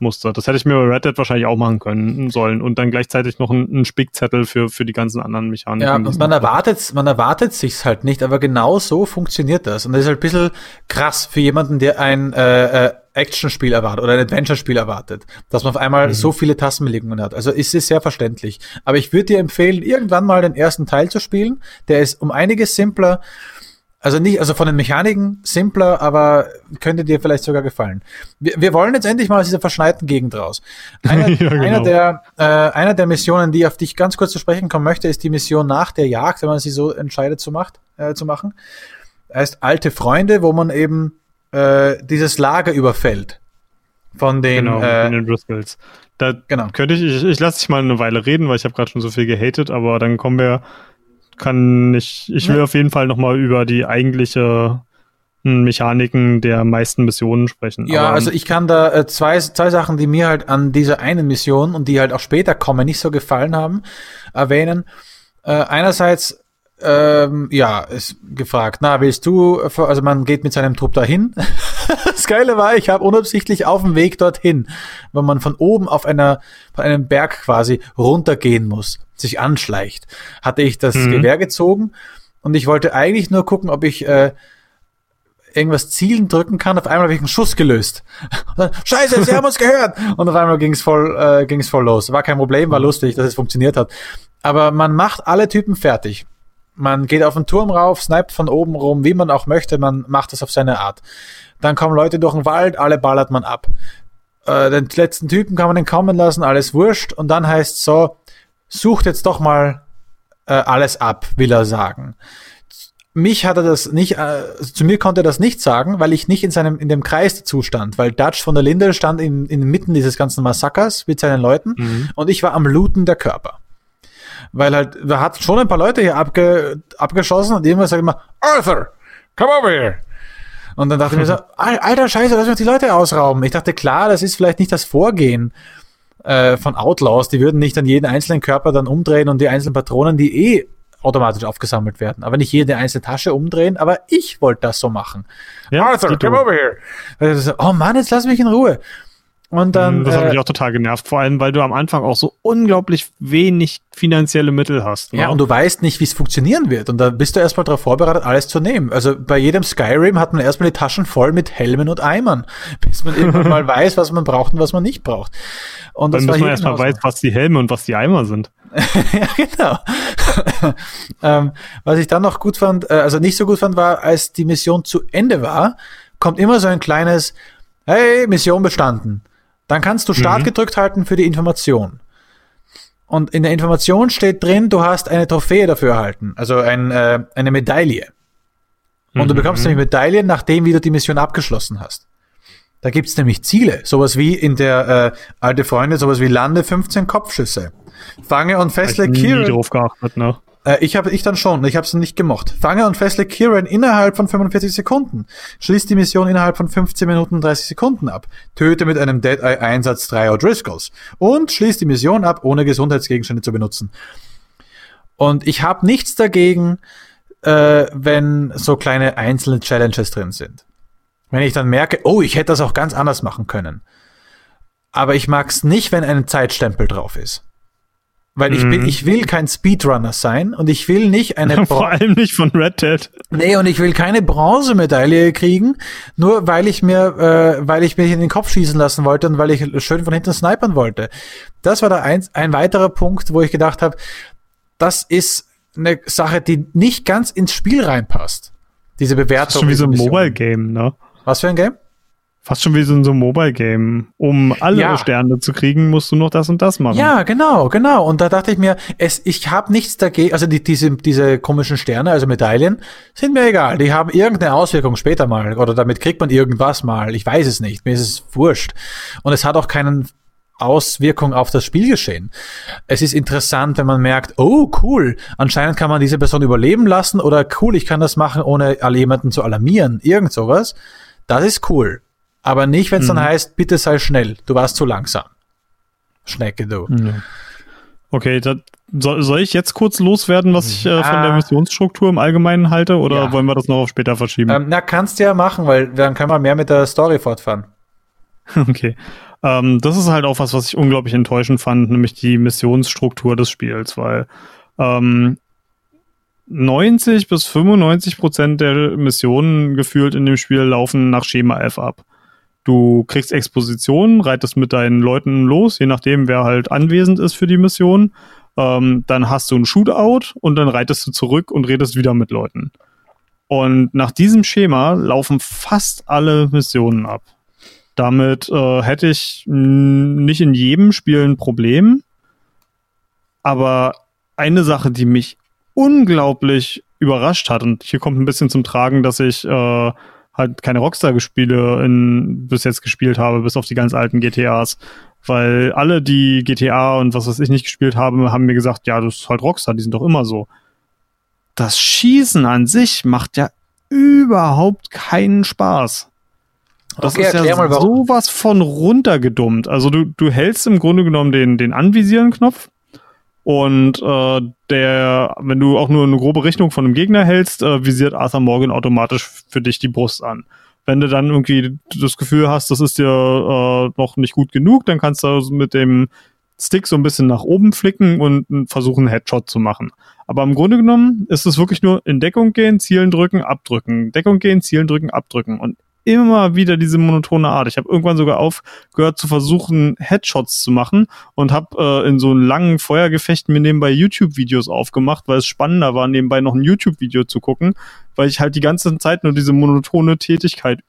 musste. Das hätte ich mir bei Red Dead wahrscheinlich auch machen können sollen und dann gleichzeitig noch einen, Spickzettel für für die ganzen anderen Mechaniken. Ja, man erwartet man erwartet sich's halt nicht, aber genau so funktioniert das und das ist halt ein bisschen krass für jemanden, der ein äh, äh, Action-Spiel erwartet oder ein Adventure-Spiel erwartet, dass man auf einmal mhm. so viele Tastenbelegungen hat. Also ist es sehr verständlich. Aber ich würde dir empfehlen, irgendwann mal den ersten Teil zu spielen. Der ist um einiges simpler also nicht, also von den Mechaniken simpler, aber könnte dir vielleicht sogar gefallen. Wir, wir wollen jetzt endlich mal aus dieser verschneiten Gegend raus. Einer, ja, genau. einer, der, äh, einer der Missionen, die auf dich ganz kurz zu sprechen kommen möchte, ist die Mission nach der Jagd, wenn man sie so entscheidet zu, macht, äh, zu machen. Heißt Alte Freunde, wo man eben äh, dieses Lager überfällt. Von den, genau, äh, von den Driscolls. Da genau. könnte ich, ich, ich lasse dich mal eine Weile reden, weil ich habe gerade schon so viel gehatet, aber dann kommen wir kann nicht. Ich will ja. auf jeden Fall nochmal über die eigentliche hm, Mechaniken der meisten Missionen sprechen. Ja, Aber, also ich kann da äh, zwei, zwei Sachen, die mir halt an dieser einen Mission und die halt auch später kommen, nicht so gefallen haben, erwähnen. Äh, einerseits ähm, ja, ist gefragt, na, willst du, also man geht mit seinem Trupp dahin. das Geile war, ich habe unabsichtlich auf dem Weg dorthin, wenn man von oben auf einer, von einem Berg quasi runtergehen muss, sich anschleicht, hatte ich das mhm. Gewehr gezogen und ich wollte eigentlich nur gucken, ob ich äh, irgendwas zielen drücken kann. Auf einmal habe ich einen Schuss gelöst. Dann, Scheiße, sie haben uns gehört. Und auf einmal ging es voll, äh, ging's voll los. War kein Problem, war mhm. lustig, dass es funktioniert hat. Aber man macht alle Typen fertig. Man geht auf den Turm rauf, sniped von oben rum, wie man auch möchte, man macht es auf seine Art. Dann kommen Leute durch den Wald, alle ballert man ab. Äh, den letzten Typen kann man den kommen lassen, alles wurscht. Und dann heißt so, sucht jetzt doch mal äh, alles ab, will er sagen. Mich hat er das nicht, äh, zu mir konnte er das nicht sagen, weil ich nicht in seinem, in dem Kreis dazu stand, weil Dutch von der Linde stand in, inmitten dieses ganzen Massakers mit seinen Leuten mhm. und ich war am Looten der Körper weil halt, da hat schon ein paar Leute hier abge, abgeschossen und irgendwann sagt immer, Arthur, come over here. Und dann dachte ich mir so, alter Scheiße, lass mich die Leute ausrauben. Ich dachte, klar, das ist vielleicht nicht das Vorgehen äh, von Outlaws. Die würden nicht an jeden einzelnen Körper dann umdrehen und die einzelnen Patronen, die eh automatisch aufgesammelt werden. Aber nicht jede einzelne Tasche umdrehen, aber ich wollte das so machen. Ja, Arthur, come over here. oh Mann, jetzt lass mich in Ruhe. Und dann. Das hat äh, mich auch total genervt, vor allem, weil du am Anfang auch so unglaublich wenig finanzielle Mittel hast. Ne? Ja, und du weißt nicht, wie es funktionieren wird. Und da bist du erstmal darauf vorbereitet, alles zu nehmen. Also bei jedem Skyrim hat man erstmal die Taschen voll mit Helmen und Eimern, bis man irgendwann mal weiß, was man braucht und was man nicht braucht. Und dann muss man erstmal weiß, was die Helme und was die Eimer sind. ja, genau. ähm, was ich dann noch gut fand, äh, also nicht so gut fand, war, als die Mission zu Ende war, kommt immer so ein kleines, hey, Mission bestanden. Dann kannst du Start mhm. gedrückt halten für die Information. Und in der Information steht drin, du hast eine Trophäe dafür erhalten, also ein, äh, eine Medaille. Und mhm. du bekommst nämlich Medaillen, nachdem wie du die Mission abgeschlossen hast. Da gibt's nämlich Ziele, sowas wie in der äh, alte Freunde, sowas wie lande 15 Kopfschüsse. Fange und fessle Kieran. drauf geachtet, ne? Äh, ich habe ich dann schon, ich habe es nicht gemocht. Fange und fessle Kieran innerhalb von 45 Sekunden. Schließ die Mission innerhalb von 15 Minuten und 30 Sekunden ab. Töte mit einem Dead Eye Einsatz drei O'Driscolls. Und schließ die Mission ab, ohne Gesundheitsgegenstände zu benutzen. Und ich habe nichts dagegen, äh, wenn so kleine einzelne Challenges drin sind. Wenn ich dann merke, oh, ich hätte das auch ganz anders machen können. Aber ich mag's nicht, wenn ein Zeitstempel drauf ist. Weil ich bin, mhm. ich will kein Speedrunner sein und ich will nicht eine Vor allem nicht von Red Dead. Nee, und ich will keine Bronzemedaille kriegen, nur weil ich mir, äh, weil ich mich in den Kopf schießen lassen wollte und weil ich schön von hinten snipern wollte. Das war da ein, ein weiterer Punkt, wo ich gedacht habe, das ist eine Sache, die nicht ganz ins Spiel reinpasst. Diese Bewertung. Das ist schon wie so ein Mobile Game, ne? Was für ein Game? Fast schon wie so ein so Mobile-Game. Um alle Ja. Sterne zu kriegen, musst du noch das und das machen. Ja, genau, genau. Und da dachte ich mir, es, ich habe nichts dagegen, also die, diese, diese komischen Sterne, also Medaillen, sind mir egal. Die haben irgendeine Auswirkung später mal. Oder damit kriegt man irgendwas mal. Ich weiß es nicht. Mir ist es wurscht. Und es hat auch keinen Auswirkung auf das Spielgeschehen. Es ist interessant, wenn man merkt, oh cool, anscheinend kann man diese Person überleben lassen oder cool, ich kann das machen, ohne alle jemanden zu alarmieren. Irgend sowas. Das ist cool. Aber nicht, wenn es dann heißt, bitte sei schnell, du warst zu langsam. Schnecke, du. Ja. Okay, da, soll, soll ich jetzt kurz loswerden, was ich äh, von Ja. der Missionsstruktur im Allgemeinen halte, oder Ja. wollen wir das noch auf später verschieben? Ähm, na, kannst du ja machen, weil dann können wir mehr mit der Story fortfahren. Okay. Ähm, das ist halt auch was, was ich unglaublich enttäuschend fand, nämlich die Missionsstruktur des Spiels, weil ähm, 90 bis 95 Prozent der Missionen gefühlt in dem Spiel laufen nach Schema F ab. Du kriegst Expositionen, reitest mit deinen Leuten los, je nachdem, wer halt anwesend ist für die Mission. Ähm, dann hast du ein Shootout und dann reitest du zurück und redest wieder mit Leuten. Und nach diesem Schema laufen fast alle Missionen ab. Damit äh, hätte ich nicht in jedem Spiel ein Problem. Aber eine Sache, die mich unglaublich überrascht hat, und hier kommt ein bisschen zum Tragen, dass ich äh, halt keine Rockstar-Spiele bis jetzt gespielt habe, bis auf die ganz alten GTAs. Weil alle, die GTA und was weiß ich nicht gespielt haben, haben mir gesagt, ja, das ist halt Rockstar, die sind doch immer so. Das Schießen an sich macht ja überhaupt keinen Spaß. Das Okay, ist ja mal, sowas von runtergedummt. Also du, du hältst im Grunde genommen den, den Anvisieren-Knopf und äh, der, wenn du auch nur eine grobe Richtung von einem Gegner hältst, äh, visiert Arthur Morgan automatisch für dich die Brust an. Wenn du dann irgendwie das Gefühl hast, das ist dir äh, noch nicht gut genug, dann kannst du mit dem Stick so ein bisschen nach oben flicken und versuchen, einen Headshot zu machen. Aber im Grunde genommen ist es wirklich nur in Deckung gehen, Zielen drücken, abdrücken. Deckung gehen, Zielen drücken, abdrücken. Und immer wieder diese monotone Art. Ich habe irgendwann sogar aufgehört zu versuchen, Headshots zu machen und habe äh, in so einen langen Feuergefechten mir nebenbei YouTube-Videos aufgemacht, weil es spannender war, nebenbei noch ein YouTube-Video zu gucken, weil ich halt die ganze Zeit nur diese monotone Tätigkeit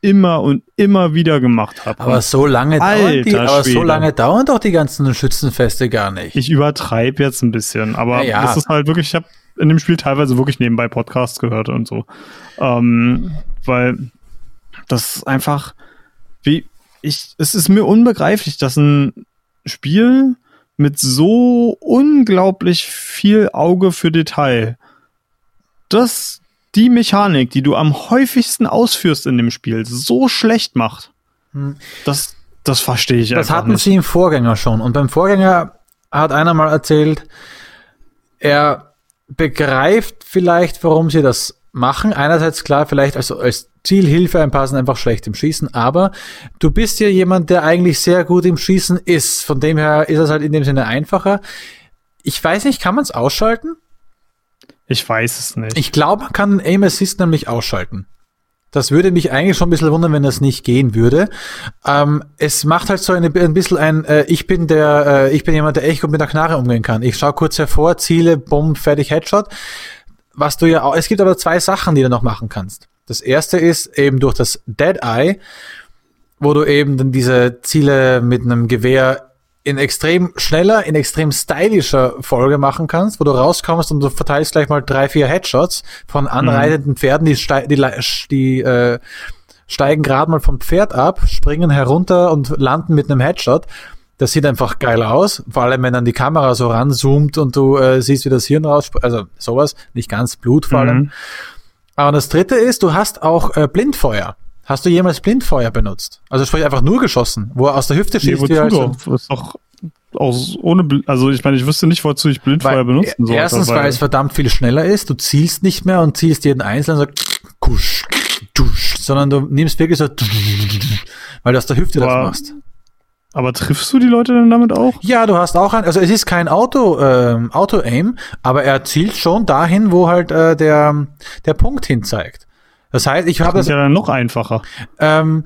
immer und immer wieder gemacht habe. Aber so lange dauern die, aber so lange dauern doch die ganzen Schützenfeste gar nicht. Ich übertreibe jetzt ein bisschen, aber Ja, ja. das ist halt wirklich, ich habe in dem Spiel teilweise wirklich nebenbei Podcasts gehört und so. Ähm, weil das ist einfach, wie, ich, es ist mir unbegreiflich, dass ein Spiel mit so unglaublich viel Auge für Detail, das die Mechanik, die du am häufigsten ausführst in dem Spiel, so schlecht macht. Das, das verstehe ich Hm. Das hatten nicht. sie im Vorgänger schon. Und beim Vorgänger hat einer mal erzählt, er begreift vielleicht, warum sie das machen. Einerseits klar, vielleicht als, als Zielhilfe ein paar sind einfach schlecht im Schießen, aber du bist ja jemand, der eigentlich sehr gut im Schießen ist. Von dem her ist es halt in dem Sinne einfacher. Ich weiß nicht, kann man es ausschalten? Ich weiß es nicht. Ich glaube, man kann Aim Assist nämlich ausschalten. Das würde mich eigentlich schon ein bisschen wundern, wenn das nicht gehen würde. Ähm, es macht halt so eine, ein bisschen ein, äh, ich bin der, äh, ich bin jemand, der echt gut mit der Knarre umgehen kann. Ich schaue kurz hervor, Ziele, bumm, fertig, Headshot. Was du ja auch, es gibt aber zwei Sachen, die du noch machen kannst. Das erste ist eben durch das Dead Eye, wo du eben dann diese Ziele mit einem Gewehr in extrem schneller, in extrem stylischer Folge machen kannst, wo du rauskommst und du verteilst gleich mal drei, vier Headshots von anreitenden Pferden, die, stei die, die äh, steigen gerade mal vom Pferd ab, springen herunter und landen mit einem Headshot. Das sieht einfach geil aus, vor allem wenn dann die Kamera so ranzoomt und du äh, siehst, wie das Hirn raus, also sowas, nicht ganz Blut vor allem. Mhm. Aber das dritte ist, du hast auch äh, Blindfeuer. Hast du jemals Blindfeuer benutzt? Also sprich einfach nur geschossen, wo er aus der Hüfte Nee, schießt. wozu wie halt doch? Das ist doch aus, ohne, also ich meine, ich wüsste nicht, wozu ich Blindfeuer Weil, benutzen sollte. erstens, weil es verdammt viel schneller ist. Du zielst nicht mehr und zielst jeden einzelnen so kusch, dusch, sondern du nimmst wirklich so weil du aus der Hüfte das Aber- machst. Aber triffst du die Leute denn damit auch? Ja, du hast auch ein, also es ist kein Auto, ähm, Auto-Aim, aber er zielt schon dahin, wo halt äh, der, der Punkt hin zeigt. Das heißt, ich habe Das das ist ja dann noch einfacher. Ähm,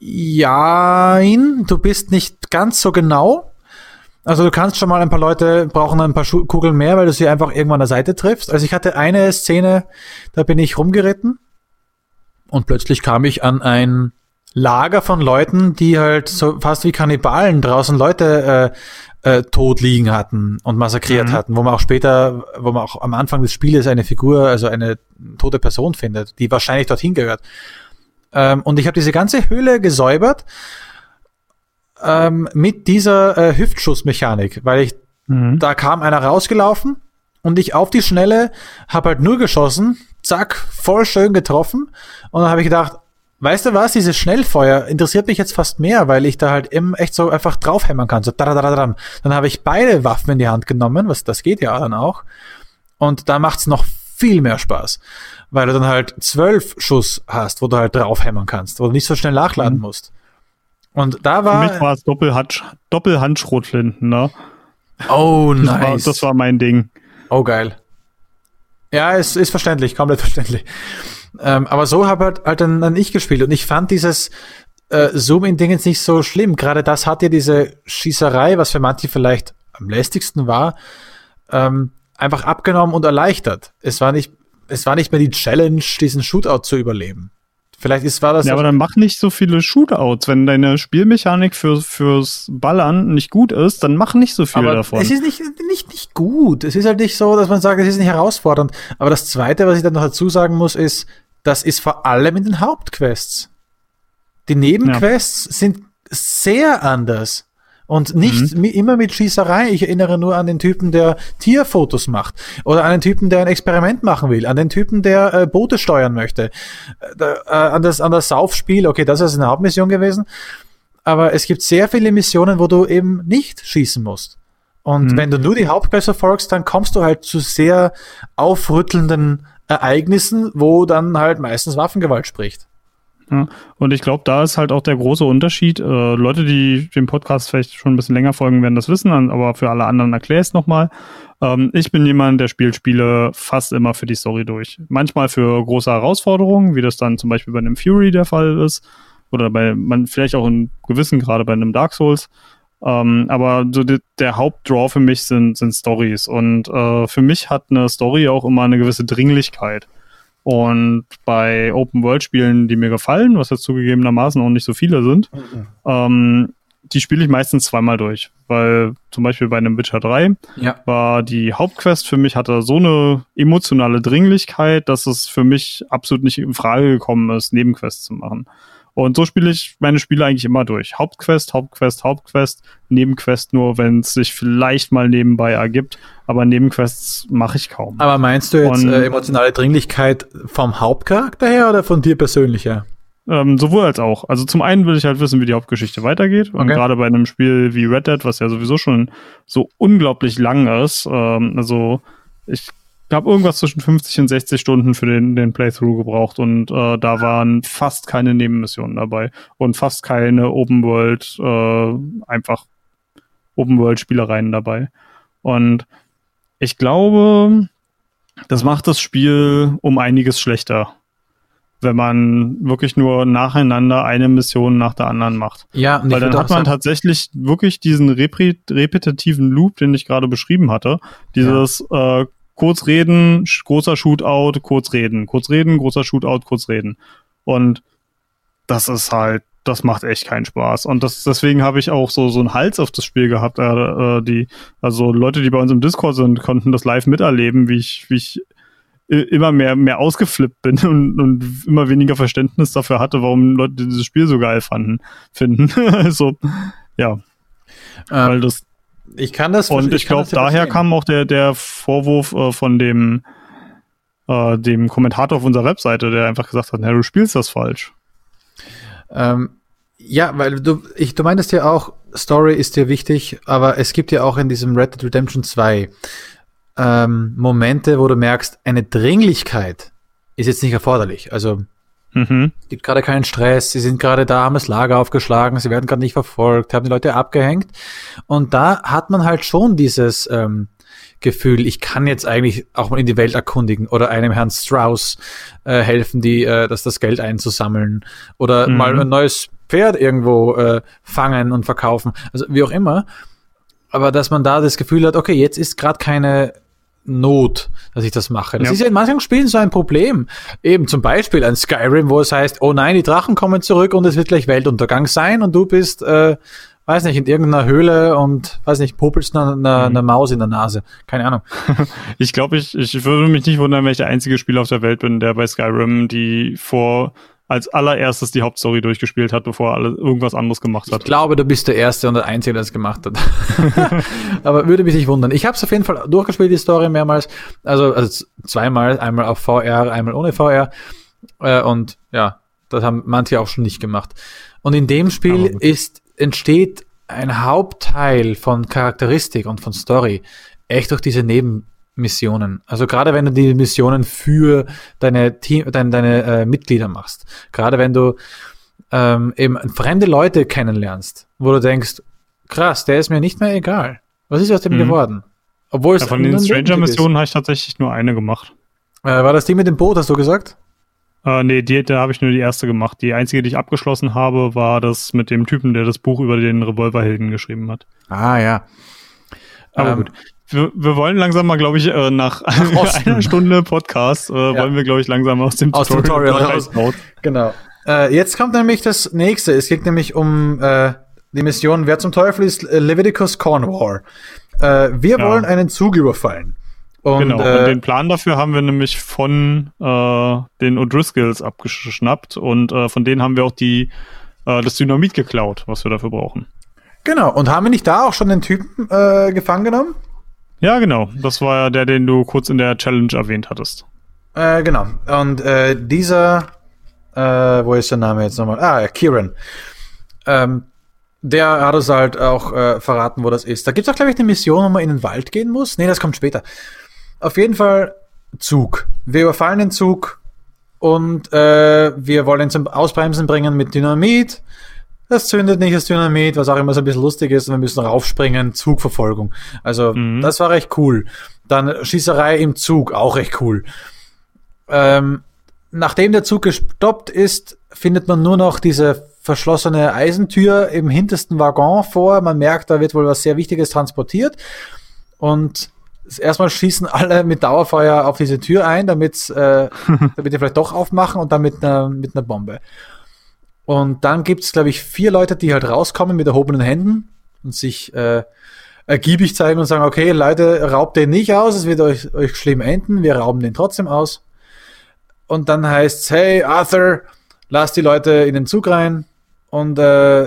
ja, du bist nicht ganz so genau. Also du kannst schon mal ein paar Leute brauchen ein paar Schu Kugeln mehr, weil du sie einfach irgendwann an der Seite triffst. Also ich hatte eine Szene, da bin ich rumgeritten und plötzlich kam ich an ein Lager von Leuten, die halt so fast wie Kannibalen draußen Leute äh, äh, tot liegen hatten und massakriert Mhm. hatten, wo man auch später, wo man auch am Anfang des Spieles eine Figur, also eine tote Person findet, die wahrscheinlich dorthin gehört. Ähm, und ich habe diese ganze Höhle gesäubert ähm, mit dieser äh, Hüftschussmechanik, weil ich Mhm. da kam einer rausgelaufen und ich auf die Schnelle habe halt nur geschossen, zack, voll schön getroffen und dann habe ich gedacht, weißt du was, dieses Schnellfeuer interessiert mich jetzt fast mehr, weil ich da halt eben echt so einfach draufhämmern kann, so dadadadadam. Dann habe ich beide Waffen in die Hand genommen, was das geht ja dann auch und da macht's noch viel mehr Spaß, weil du dann halt zwölf Schuss hast, wo du halt draufhämmern kannst, wo du nicht so schnell nachladen Mhm. musst. Und da Für war, mich war es Doppelhand, Doppelhandschrotflinten, ne? oh Das, war, nice. das war mein Ding. Oh, geil. Ja, es ist verständlich, komplett verständlich. Ähm, aber so habe halt, halt dann, dann ich gespielt und ich fand dieses äh, Zoom-In-Ding jetzt nicht so schlimm. Gerade das hat ja diese Schießerei, was für manche vielleicht am lästigsten war, ähm, einfach abgenommen und erleichtert. Es war nicht, es war nicht mehr die Challenge, diesen Shootout zu überleben. Vielleicht ist, war das Ja, aber dann mach nicht so viele Shootouts. Wenn deine Spielmechanik für, fürs Ballern nicht gut ist, dann mach nicht so viel aber davon. es ist nicht, nicht, nicht gut. Es ist halt nicht so, dass man sagt, es ist nicht herausfordernd. Aber das Zweite, was ich dann noch dazu sagen muss, ist, das ist vor allem in den Hauptquests. Die Nebenquests sind sehr anders. Und nicht mi- immer mit Schießerei. Ich erinnere nur an den Typen, der Tierfotos macht. Oder an den Typen, der ein Experiment machen will. An den Typen, der äh, Boote steuern möchte. Äh, da, äh, an, das, an das Saufspiel. Okay, das ist eine Hauptmission gewesen. Aber es gibt sehr viele Missionen, wo du eben nicht schießen musst. Und Mhm. wenn du nur die Hauptquest verfolgst, dann kommst du halt zu sehr aufrüttelnden Ereignissen, wo dann halt meistens Waffengewalt spricht. Und ich glaube, da ist halt auch der große Unterschied. Äh, Leute, die dem Podcast vielleicht schon ein bisschen länger folgen, werden das wissen, aber für alle anderen erkläre ich es nochmal. Ähm, ich bin jemand, der spielt Spiele fast immer für die Story durch. Manchmal für große Herausforderungen, wie das dann zum Beispiel bei einem Fury der Fall ist. Oder bei man vielleicht auch in gewissen, gerade bei einem Dark Souls. Ähm, aber so die, der Hauptdraw für mich sind, sind Stories. Und äh, für mich hat eine Story auch immer eine gewisse Dringlichkeit. Und bei Open-World-Spielen, die mir gefallen, was jetzt zugegebenermaßen auch nicht so viele sind, ähm, die spiele ich meistens zweimal durch. Weil zum Beispiel bei einem Witcher 3 Ja. war die Hauptquest für mich, hatte so eine emotionale Dringlichkeit, dass es für mich absolut nicht in Frage gekommen ist, Nebenquests zu machen. Und so spiele ich meine Spiele eigentlich immer durch. Hauptquest, Hauptquest, Hauptquest, Nebenquest nur, wenn es sich vielleicht mal nebenbei ergibt. Aber Nebenquests mache ich kaum. Aber meinst du jetzt Und- äh, emotionale Dringlichkeit vom Hauptcharakter her oder von dir persönlich her? Ähm, sowohl als auch. Also zum einen will ich halt wissen, wie die Hauptgeschichte weitergeht. Und Okay. gerade bei einem Spiel wie Red Dead, was ja sowieso schon so unglaublich lang ist, ähm, also ich habe irgendwas zwischen 50 und 60 Stunden für den, den Playthrough gebraucht und äh, da waren fast keine Nebenmissionen dabei und fast keine Open World, äh, einfach Open World Spielereien dabei. Und ich glaube, das macht das Spiel um einiges schlechter wenn man wirklich nur nacheinander eine Mission nach der anderen macht. Ja, Weil dann hat man tatsächlich wirklich diesen repetitiven Loop, den ich gerade beschrieben hatte. Dieses äh, kurz reden, großer Shootout, kurz reden, kurz reden, großer Shootout, kurz reden. Und das ist halt, das macht echt keinen Spaß. Und das, deswegen habe ich auch so, so einen Hals auf das Spiel gehabt. Äh, äh, die, also Leute, die bei uns im Discord sind, konnten das live miterleben, wie ich, wie ich immer mehr, mehr ausgeflippt bin und, und immer weniger Verständnis dafür hatte, warum Leute dieses Spiel so geil fanden, finden. also, ja, weil ähm, das, ich kann das und ich kann glaube, daher verstehen. kam auch der, der Vorwurf äh, von dem, äh, dem Kommentator auf unserer Webseite, der einfach gesagt hat, na, du spielst das falsch. Ähm, ja, weil du, ich, du meintest ja auch, Story ist dir wichtig, aber es gibt ja auch in diesem Red Dead Redemption 2 ähm, Momente, wo du merkst, eine Dringlichkeit ist jetzt nicht erforderlich. Also Mhm. gibt gerade keinen Stress, sie sind gerade da, haben das Lager aufgeschlagen, sie werden gerade nicht verfolgt, haben die Leute abgehängt. Und da hat man halt schon dieses ähm, Gefühl, ich kann jetzt eigentlich auch mal in die Welt erkundigen oder einem Herrn Strauss äh, helfen, die äh, das, das Geld einzusammeln oder Mhm. mal ein neues Pferd irgendwo äh, fangen und verkaufen. Also wie auch immer. Aber dass man da das Gefühl hat, okay, jetzt ist gerade keine Not, dass ich das mache. Das Ja. ist ja in manchen Spielen so ein Problem. Eben zum Beispiel ein Skyrim, wo es heißt, oh nein, die Drachen kommen zurück und es wird gleich Weltuntergang sein und du bist, äh, weiß nicht, in irgendeiner Höhle und, weiß nicht, popelst einer, einer, einer Maus in der Nase. Keine Ahnung. Ich glaube, ich, ich würde mich nicht wundern, wenn ich der einzige Spieler auf der Welt bin, der bei Skyrim die vor als allererstes die Hauptstory durchgespielt hat, bevor er alle irgendwas anderes gemacht Ich hat. glaube, du bist der Erste und der Einzige, der es gemacht hat. Aber würde mich nicht wundern. Ich habe es auf jeden Fall durchgespielt, die Story mehrmals. Also, also zweimal, einmal auf VR, einmal ohne VR. Äh, und ja, das haben manche auch schon nicht gemacht. Und in dem Spiel ist, entsteht ein Hauptteil von Charakteristik und von Story echt durch diese Nebenmissionen. Also gerade wenn du die Missionen für deine Team, deine, deine äh, Mitglieder machst. Gerade wenn du ähm, eben fremde Leute kennenlernst, wo du denkst, krass, der ist mir nicht mehr egal. Was ist aus dem Mhm. geworden? Obwohl es Ja, von den Stranger-Missionen habe ich tatsächlich nur eine gemacht. Äh, war das die mit dem Boot, hast du gesagt? Äh, nee, die, da habe ich nur die erste gemacht. Die einzige, die ich abgeschlossen habe, war das mit dem Typen, der das Buch über den Revolverhelden geschrieben hat. Ah, ja. Aber Ähm, gut. Wir, wir wollen langsam mal, glaube ich, äh, nach, Osten. einer Stunde Podcast, äh, wollen wir, glaube ich, langsam aus dem Aus dem Tutorial raus. raus. Genau. Äh, jetzt kommt nämlich das nächste. Es geht nämlich um äh, die Mission, wer zum Teufel ist äh, Leviticus Cornwall. Äh, wir Ja. wollen einen Zug überfallen. Und, Genau, und äh, den Plan dafür haben wir nämlich von äh, den O'Driscolls abgeschnappt und äh, von denen haben wir auch die äh, das Dynamit geklaut, was wir dafür brauchen. genau. Und haben wir nicht da auch schon den Typen äh, gefangen genommen? Ja, genau. Das war ja der, den du kurz in der Challenge erwähnt hattest. Äh, genau. Und äh, dieser, äh, wo ist der Name jetzt nochmal? Ah, Kieran. Ähm, der hat uns halt auch äh, verraten, wo das ist. Da gibt's auch, glaube ich, eine Mission, wo man in den Wald gehen muss. Nee, das kommt später. Auf jeden Fall Zug. Wir überfallen den Zug und äh, wir wollen ihn zum Ausbremsen bringen mit Dynamit. Das zündet nicht das Dynamit, was auch immer so ein bisschen lustig ist. Und wir müssen raufspringen, Zugverfolgung. Also Mhm. das war recht cool. Dann Schießerei im Zug, auch recht cool. Ähm, nachdem der Zug gestoppt ist, findet man nur noch diese verschlossene Eisentür im hintersten Waggon vor. Man merkt, da wird wohl was sehr Wichtiges transportiert. Und erstmal schießen alle mit Dauerfeuer auf diese Tür ein, damit, äh, damit die vielleicht doch aufmachen und dann mit einer, mit einer Bombe. Und dann gibt's glaube ich, vier Leute, die halt rauskommen mit erhobenen Händen und sich äh, ergiebig zeigen und sagen, okay, Leute, raubt den nicht aus, es wird euch, euch schlimm enden, wir rauben den trotzdem aus. Und dann heißt's, hey, Arthur, lass die Leute in den Zug rein und äh,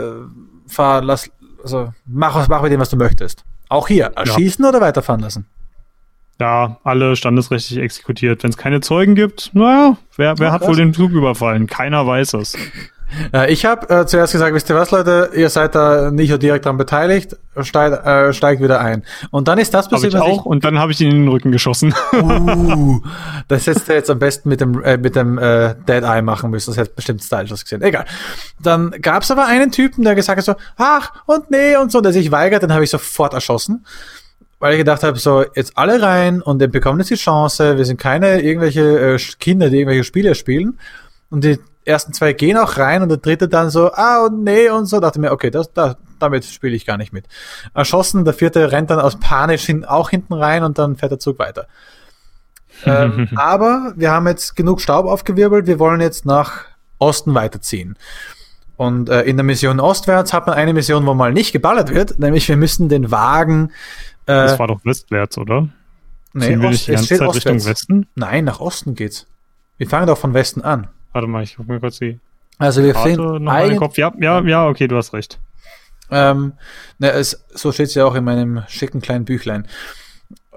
fahr, lass, also mach, was- mach mit dem, was du möchtest. Auch hier, erschießen oder weiterfahren lassen? Ja, alle standesrechtlich exekutiert. Wenn es keine Zeugen gibt, naja, wer, wer Ja, hat wohl den Zug überfallen? Keiner weiß es. Äh, ich habe äh, zuerst gesagt, wisst ihr was, Leute, ihr seid da nicht so direkt dran beteiligt, steigt, äh, steigt wieder ein. Und dann ist das passiert, ich was auch und dann habe ich ihn in den Rücken geschossen. Uh, das hättest du jetzt am besten mit dem, äh, mit dem äh, Dead Eye machen müssen. Das hätte bestimmt stylisch ausgesehen. Egal. Dann gab's aber einen Typen, der gesagt hat so, ach und nee und so, der sich weigert, den habe ich sofort erschossen. Weil ich gedacht habe, so, jetzt alle rein und dann bekommen jetzt die Chance. Wir sind keine irgendwelche äh, Kinder, die irgendwelche Spiele spielen. Und die ersten zwei gehen auch rein und der dritte dann so, ah und nee und so. Dachte mir, okay, das, da, damit spiele ich gar nicht mit. Erschossen, der vierte rennt dann aus panisch hin, auch hinten rein und dann fährt der Zug weiter. ähm, aber wir haben jetzt genug Staub aufgewirbelt, wir wollen jetzt nach Osten weiterziehen. Und äh, in der Mission ostwärts hat man eine Mission, wo mal nicht geballert wird, nämlich wir müssen den Wagen. Äh, Das war doch westwärts, oder? nee, Ost- nicht die es steht Zeit Richtung. Westen? Nein, nach Osten geht's. Wir fangen doch von Westen an. Warte mal, ich guck mir kurz die Also wir Karte sind noch mal in den eigentlich, Kopf. Ja, ja, ja, okay, du hast recht. ähm, ne, es, so steht's ja auch in meinem schicken kleinen Büchlein.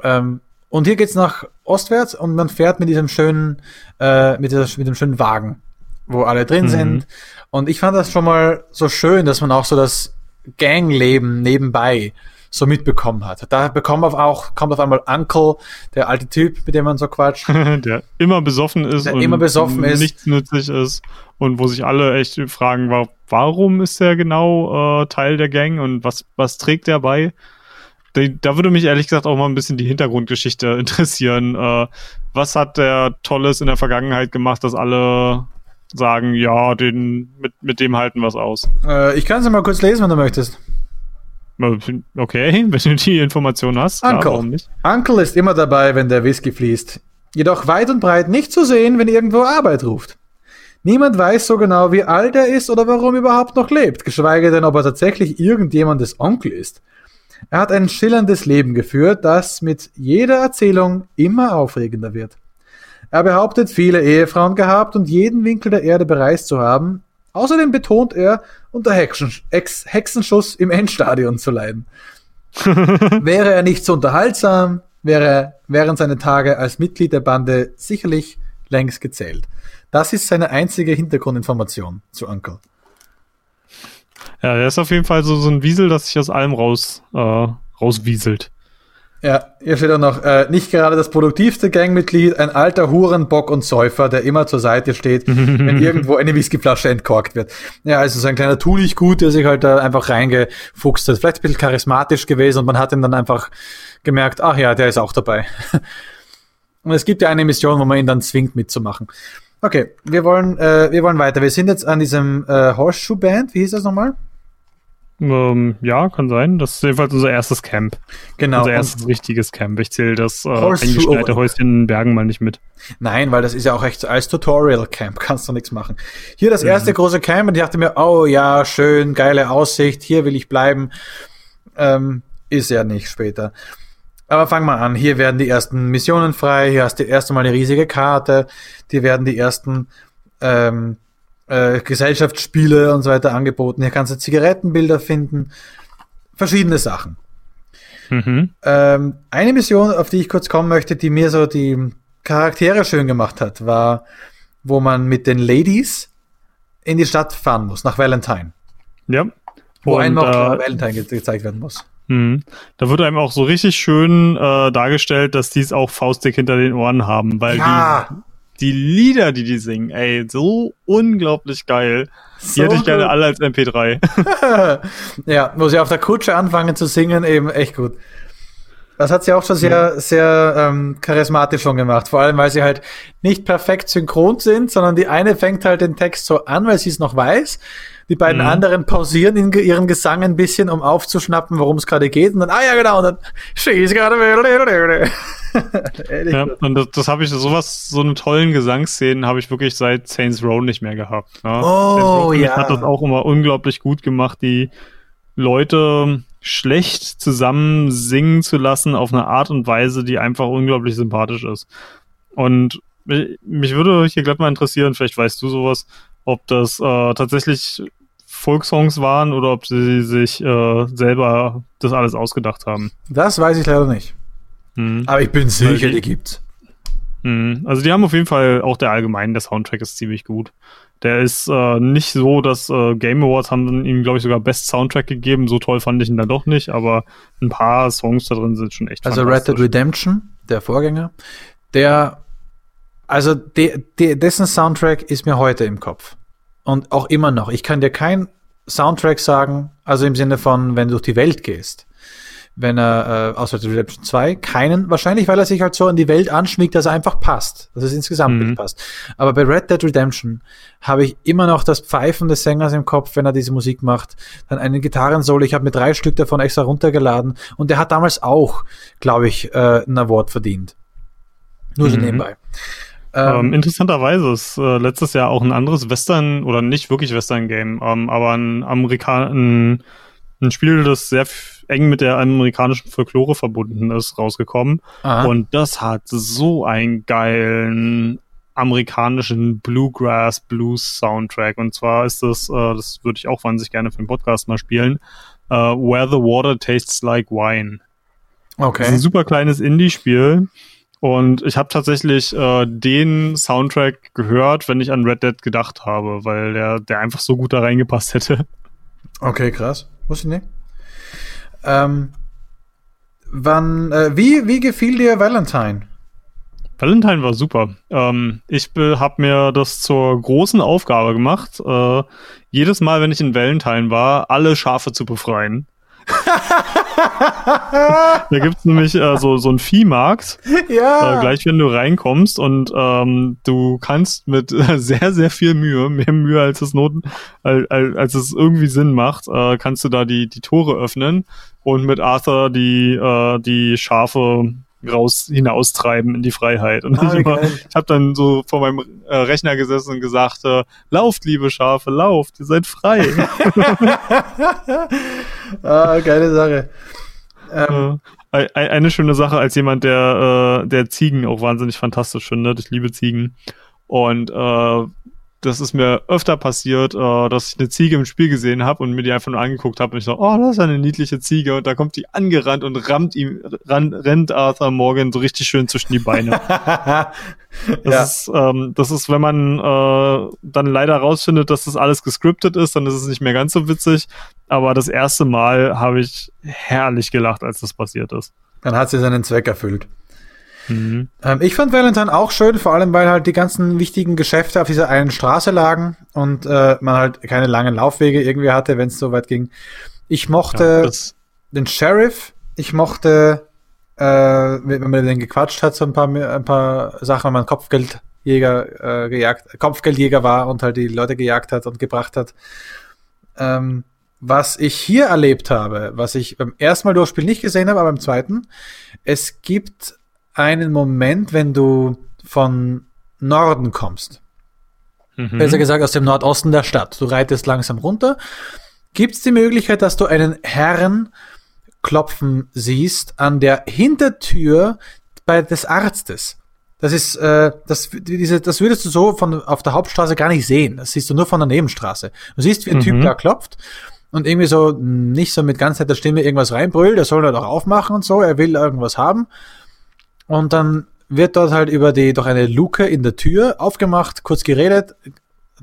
Ähm, und hier geht's nach ostwärts und man fährt mit diesem schönen, äh, mit, dieser, mit dem schönen Wagen, wo alle drin Mhm. sind. Und ich fand das schon mal so schön, dass man auch so das Gangleben nebenbei so mitbekommen hat. Da bekommt auf auch, kommt auf einmal Uncle, der alte Typ, mit dem man so quatscht. der immer besoffen ist Der und immer besoffen ist. nichts nützlich ist und wo sich alle echt fragen, wa- warum ist der genau äh, Teil der Gang und was, was trägt der bei? Da, da würde mich ehrlich gesagt auch mal ein bisschen die Hintergrundgeschichte interessieren. Äh, was hat der Tolles in der Vergangenheit gemacht, dass alle sagen, ja, den, mit, mit dem halten wir es aus. Äh, ich kann es mal kurz lesen, wenn du möchtest. Okay, wenn du die Information hast. Uncle. Nicht? Uncle ist immer dabei, wenn der Whisky fließt. Jedoch weit und breit nicht zu sehen, wenn irgendwo Arbeit ruft. Niemand weiß so genau, wie alt er ist oder warum er überhaupt noch lebt, geschweige denn, ob er tatsächlich irgendjemandes Onkel ist. Er hat ein schillerndes Leben geführt, das mit jeder Erzählung immer aufregender wird. Er behauptet, viele Ehefrauen gehabt und jeden Winkel der Erde bereist zu haben. Außerdem betont er, unter Hexen Ex Hexenschuss im Endstadion zu leiden. wäre er nicht so unterhaltsam, wäre er während seiner Tage als Mitglied der Bande sicherlich längst gezählt. Das ist seine einzige Hintergrundinformation zu Uncle. Ja, er ist auf jeden Fall so, so ein Wiesel, das sich aus allem raus, äh, rauswieselt. Ja, hier steht auch noch, äh, nicht gerade das produktivste Gangmitglied, ein alter Hurenbock und Säufer, der immer zur Seite steht, wenn irgendwo eine Whiskyflasche entkorkt wird. Ja, also so ein kleiner Tulich-Gut, der sich halt da einfach reingefuchst hat. Vielleicht ein bisschen charismatisch gewesen und man hat ihn dann einfach gemerkt, ach ja, der ist auch dabei. und es gibt ja eine Mission, wo man ihn dann zwingt mitzumachen. Okay, wir wollen, äh, wir wollen weiter. Wir sind jetzt an diesem äh, Horseshoe Band, wie hieß das nochmal? Ähm, ja, kann sein. Das ist jedenfalls unser erstes Camp. Genau. Unser erstes richtiges Camp. Ich zähle das äh, eingeschneite Häuschen in Bergen mal nicht mit. Nein, weil das ist ja auch echt als Tutorial Camp. Kannst du nichts machen. Hier das erste mhm. große Camp und ich dachte mir, oh ja, schön, geile Aussicht, hier will ich bleiben. Ähm, ist ja nicht später. Aber fang mal an. Hier werden die ersten Missionen frei. Hier hast du erst einmal eine riesige Karte. Hier werden die ersten ähm, äh, Gesellschaftsspiele und so weiter angeboten. Hier kannst du Zigarettenbilder finden. Verschiedene Sachen. Mhm. Ähm, eine Mission, auf die ich kurz kommen möchte, die mir so die Charaktere schön gemacht hat, war, wo man mit den Ladies in die Stadt fahren muss, nach Valentine. Ja. Wo und, einmal äh, Valentine ge gezeigt werden muss. Mhm. Da wird einem auch so richtig schön äh, dargestellt, dass die es auch faustdick hinter den Ohren haben, weil ja. die die Lieder, die die singen, ey, so unglaublich geil. So die hätte ich gerne alle als MP3. ja, wo sie auf der Kutsche anfangen zu singen, eben echt gut. Das hat sie auch schon sehr, sehr ähm, charismatisch schon gemacht. Vor allem, weil sie halt nicht perfekt synchron sind, sondern die eine fängt halt den Text so an, weil sie es noch weiß. Die beiden mhm. anderen pausieren in ihrem Gesang ein bisschen, um aufzuschnappen, worum es gerade geht. Und dann, ah ja, genau, und dann, she's got a ja, und das, das habe ich, sowas, so eine tollen Gesangsszenen habe ich wirklich seit Saints Row nicht mehr gehabt. Ne? Oh, ja. hat das auch immer unglaublich gut gemacht, die Leute schlecht zusammen singen zu lassen auf eine Art und Weise, die einfach unglaublich sympathisch ist. Und mich würde hier glatt mal interessieren, vielleicht weißt du sowas, ob das äh, tatsächlich Folksongs waren oder ob sie sich äh, selber das alles ausgedacht haben. Das weiß ich leider nicht. Mhm. Aber ich bin sicher, die gibt's. Mhm. Also die haben auf jeden Fall auch der allgemeine, der Soundtrack ist ziemlich gut. Der ist äh, nicht so, dass äh, Game Awards haben ihm, glaube ich, sogar Best Soundtrack gegeben. So toll fand ich ihn dann doch nicht, aber ein paar Songs da drin sind schon echt Also Red Dead Redemption, der Vorgänger, der, also de, de, dessen Soundtrack ist mir heute im Kopf. Und auch immer noch. Ich kann dir kein Soundtrack sagen, also im Sinne von, wenn du durch die Welt gehst wenn er äh, außer Redemption 2 keinen, wahrscheinlich weil er sich halt so an die Welt anschmiegt, dass er einfach passt, dass es insgesamt mhm. nicht passt. Aber bei Red Dead Redemption habe ich immer noch das Pfeifen des Sängers im Kopf, wenn er diese Musik macht. Dann einen Gitarrensolo, ich habe mir drei Stück davon extra runtergeladen und der hat damals auch, glaube ich, äh, ein Award verdient. Nur so mhm. nebenbei. Ähm, ähm, interessanterweise ist äh, letztes Jahr auch ein anderes Western oder nicht wirklich Western-Game, ähm, aber ein Amerikaner, ein, ein Spiel, das sehr eng mit der amerikanischen Folklore verbunden ist, rausgekommen. Aha. Und das hat so einen geilen amerikanischen Bluegrass Blues Soundtrack. Und zwar ist das, äh, das würde ich auch wahnsinnig gerne für den Podcast mal spielen, äh, Where the Water Tastes Like Wine. Okay. Das ist ein super kleines Indie-Spiel. Und ich habe tatsächlich äh, den Soundtrack gehört, wenn ich an Red Dead gedacht habe, weil der, der einfach so gut da reingepasst hätte. Okay, krass. Wusste ich nicht. Ähm, wann, äh, wie, wie gefiel dir Valentine? Valentine war super. Ähm, ich habe mir das zur großen Aufgabe gemacht, äh, jedes Mal, wenn ich in Valentine war, alle Schafe zu befreien. da gibt's nämlich äh, so, so einen Viehmarkt, Ja. äh, gleich wenn du reinkommst und ähm, du kannst mit äh, sehr, sehr viel Mühe, mehr Mühe als es Noten, als, als es irgendwie Sinn macht, äh, kannst du da die, die Tore öffnen und mit Arthur die, äh, die Schafe raus hinaustreiben in die Freiheit. Und Ah, ich, immer, ich habe dann so vor meinem äh, Rechner gesessen und gesagt, äh, lauft, liebe Schafe, lauft, ihr seid frei. ah, geile Sache. Ähm, Äh, eine schöne Sache als jemand, der, äh, der Ziegen auch wahnsinnig fantastisch findet. Ich liebe Ziegen. Und äh, das ist mir öfter passiert, äh, dass ich eine Ziege im Spiel gesehen habe und mir die einfach nur angeguckt habe und ich so, oh, das ist eine niedliche Ziege. Und da kommt die angerannt und rammt ihm, ran, rennt Arthur Morgan so richtig schön zwischen die Beine. Das, Ja. ist, ähm, das ist, wenn man äh, dann leider rausfindet, dass das alles gescriptet ist, dann ist es nicht mehr ganz so witzig. Aber das erste Mal habe ich herrlich gelacht, als das passiert ist. Dann hat sie seinen Zweck erfüllt. Mhm. Ähm, ich fand Valentine auch schön, vor allem weil halt die ganzen wichtigen Geschäfte auf dieser einen Straße lagen und äh, man halt keine langen Laufwege irgendwie hatte, wenn es so weit ging. Ich mochte Ja, den Sheriff, ich mochte, äh, wenn man mit denen gequatscht hat, so ein paar, ein paar Sachen, wenn man Kopfgeldjäger äh, gejagt, Kopfgeldjäger war und halt die Leute gejagt hat und gebracht hat. Ähm, was ich hier erlebt habe, was ich beim ersten Mal durchspielen nicht gesehen habe, aber beim zweiten, es gibt einen Moment, wenn du von Norden kommst mhm. besser gesagt aus dem Nordosten der Stadt. Du reitest langsam runter. Gibt es die Möglichkeit, dass du einen Herrn klopfen siehst an der Hintertür bei des Arztes? Das ist, äh, das, diese, das würdest du so von auf der Hauptstraße gar nicht sehen. Das siehst du nur von der Nebenstraße. Du siehst, wie ein Mhm. Typ da klopft und irgendwie so nicht so mit ganz netter Stimme irgendwas reinbrüllt. Der soll halt auch aufmachen und so. Er will irgendwas haben. Und dann wird dort halt über die, durch eine Luke in der Tür aufgemacht, kurz geredet,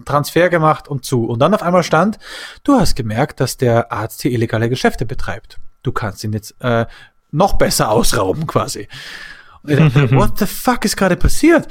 Transfer gemacht und zu. Und dann auf einmal stand, du hast gemerkt, dass der Arzt hier illegale Geschäfte betreibt. Du kannst ihn jetzt äh, noch besser ausrauben quasi. Und ich dachte, what the fuck ist gerade passiert?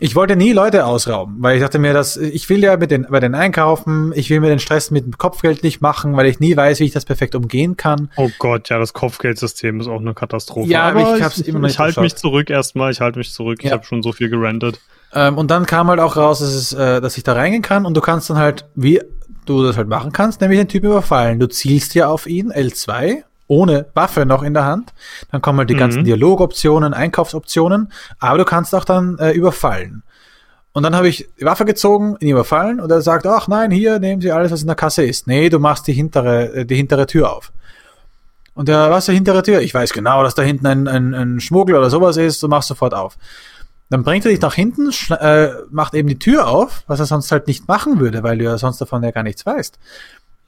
Ich wollte nie Leute ausrauben, weil ich dachte mir, dass ich will ja mit den, bei den einkaufen, ich will mir den Stress mit dem Kopfgeld nicht machen, weil ich nie weiß, wie ich das perfekt umgehen kann. Oh Gott, ja, das Kopfgeldsystem ist auch eine Katastrophe. Ja, aber aber ich hab's immer noch ich nicht halte mich zurück erstmal, ich halte mich zurück. Ich Ja. habe schon so viel gerantet. Ähm, und dann kam halt auch raus, dass, es, äh, dass ich da reingehen kann und du kannst dann halt, wie du das halt machen kannst, nämlich den Typen überfallen. Du zielst ja auf ihn, L2, ohne Waffe noch in der Hand. Dann kommen halt die Mhm. ganzen Dialogoptionen, Einkaufsoptionen, aber du kannst auch dann äh, überfallen. Und dann habe ich die Waffe gezogen, ihn überfallen und er sagt, ach nein, hier nehmen Sie alles, was in der Kasse ist. Nee, du machst die hintere, äh, die hintere Tür auf. Und der, was ist die hintere Tür? Ich weiß genau, dass da hinten ein, ein, ein Schmuggel oder sowas ist, du machst sofort auf. Dann bringt er dich nach hinten, äh, macht eben die Tür auf, was er sonst halt nicht machen würde, weil du ja sonst davon ja gar nichts weißt.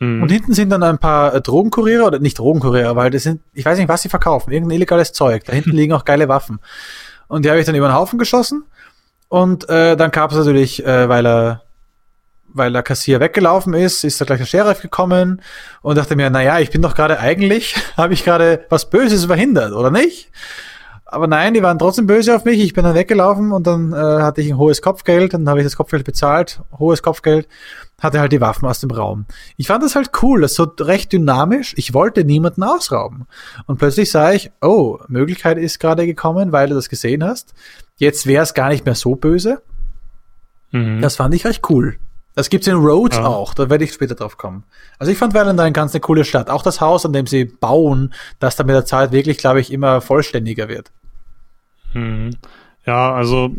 Mhm. Und hinten sind dann ein paar äh, Drogenkuriere, oder nicht Drogenkuriere, weil das sind, ich weiß nicht, was sie verkaufen, irgendein illegales Zeug. Da hinten liegen auch geile Waffen. Und die habe ich dann über den Haufen geschossen. Und äh, dann gab es natürlich, äh, weil er weil der Kassier weggelaufen ist, ist da gleich der Sheriff gekommen und dachte mir, na ja, ich bin doch gerade eigentlich, habe ich gerade was Böses verhindert, oder nicht? Aber nein, die waren trotzdem böse auf mich. Ich bin dann weggelaufen und dann äh, hatte ich ein hohes Kopfgeld, dann habe ich das Kopfgeld bezahlt, hohes Kopfgeld, hatte halt die Waffen aus dem Raum. Ich fand das halt cool, das ist so recht dynamisch. Ich wollte niemanden ausrauben. Und plötzlich sah ich, oh, Möglichkeit ist gerade gekommen, weil du das gesehen hast. Jetzt wäre es gar nicht mehr so böse. Mhm. Das fand ich recht cool. Das gibt's in Rhodes Ja. auch, da werde ich später drauf kommen. Also ich fand Valentine ganz eine coole Stadt. Auch das Haus, an dem sie bauen, das dann mit der Zeit wirklich, glaube ich, immer vollständiger wird. Mhm. Ja, also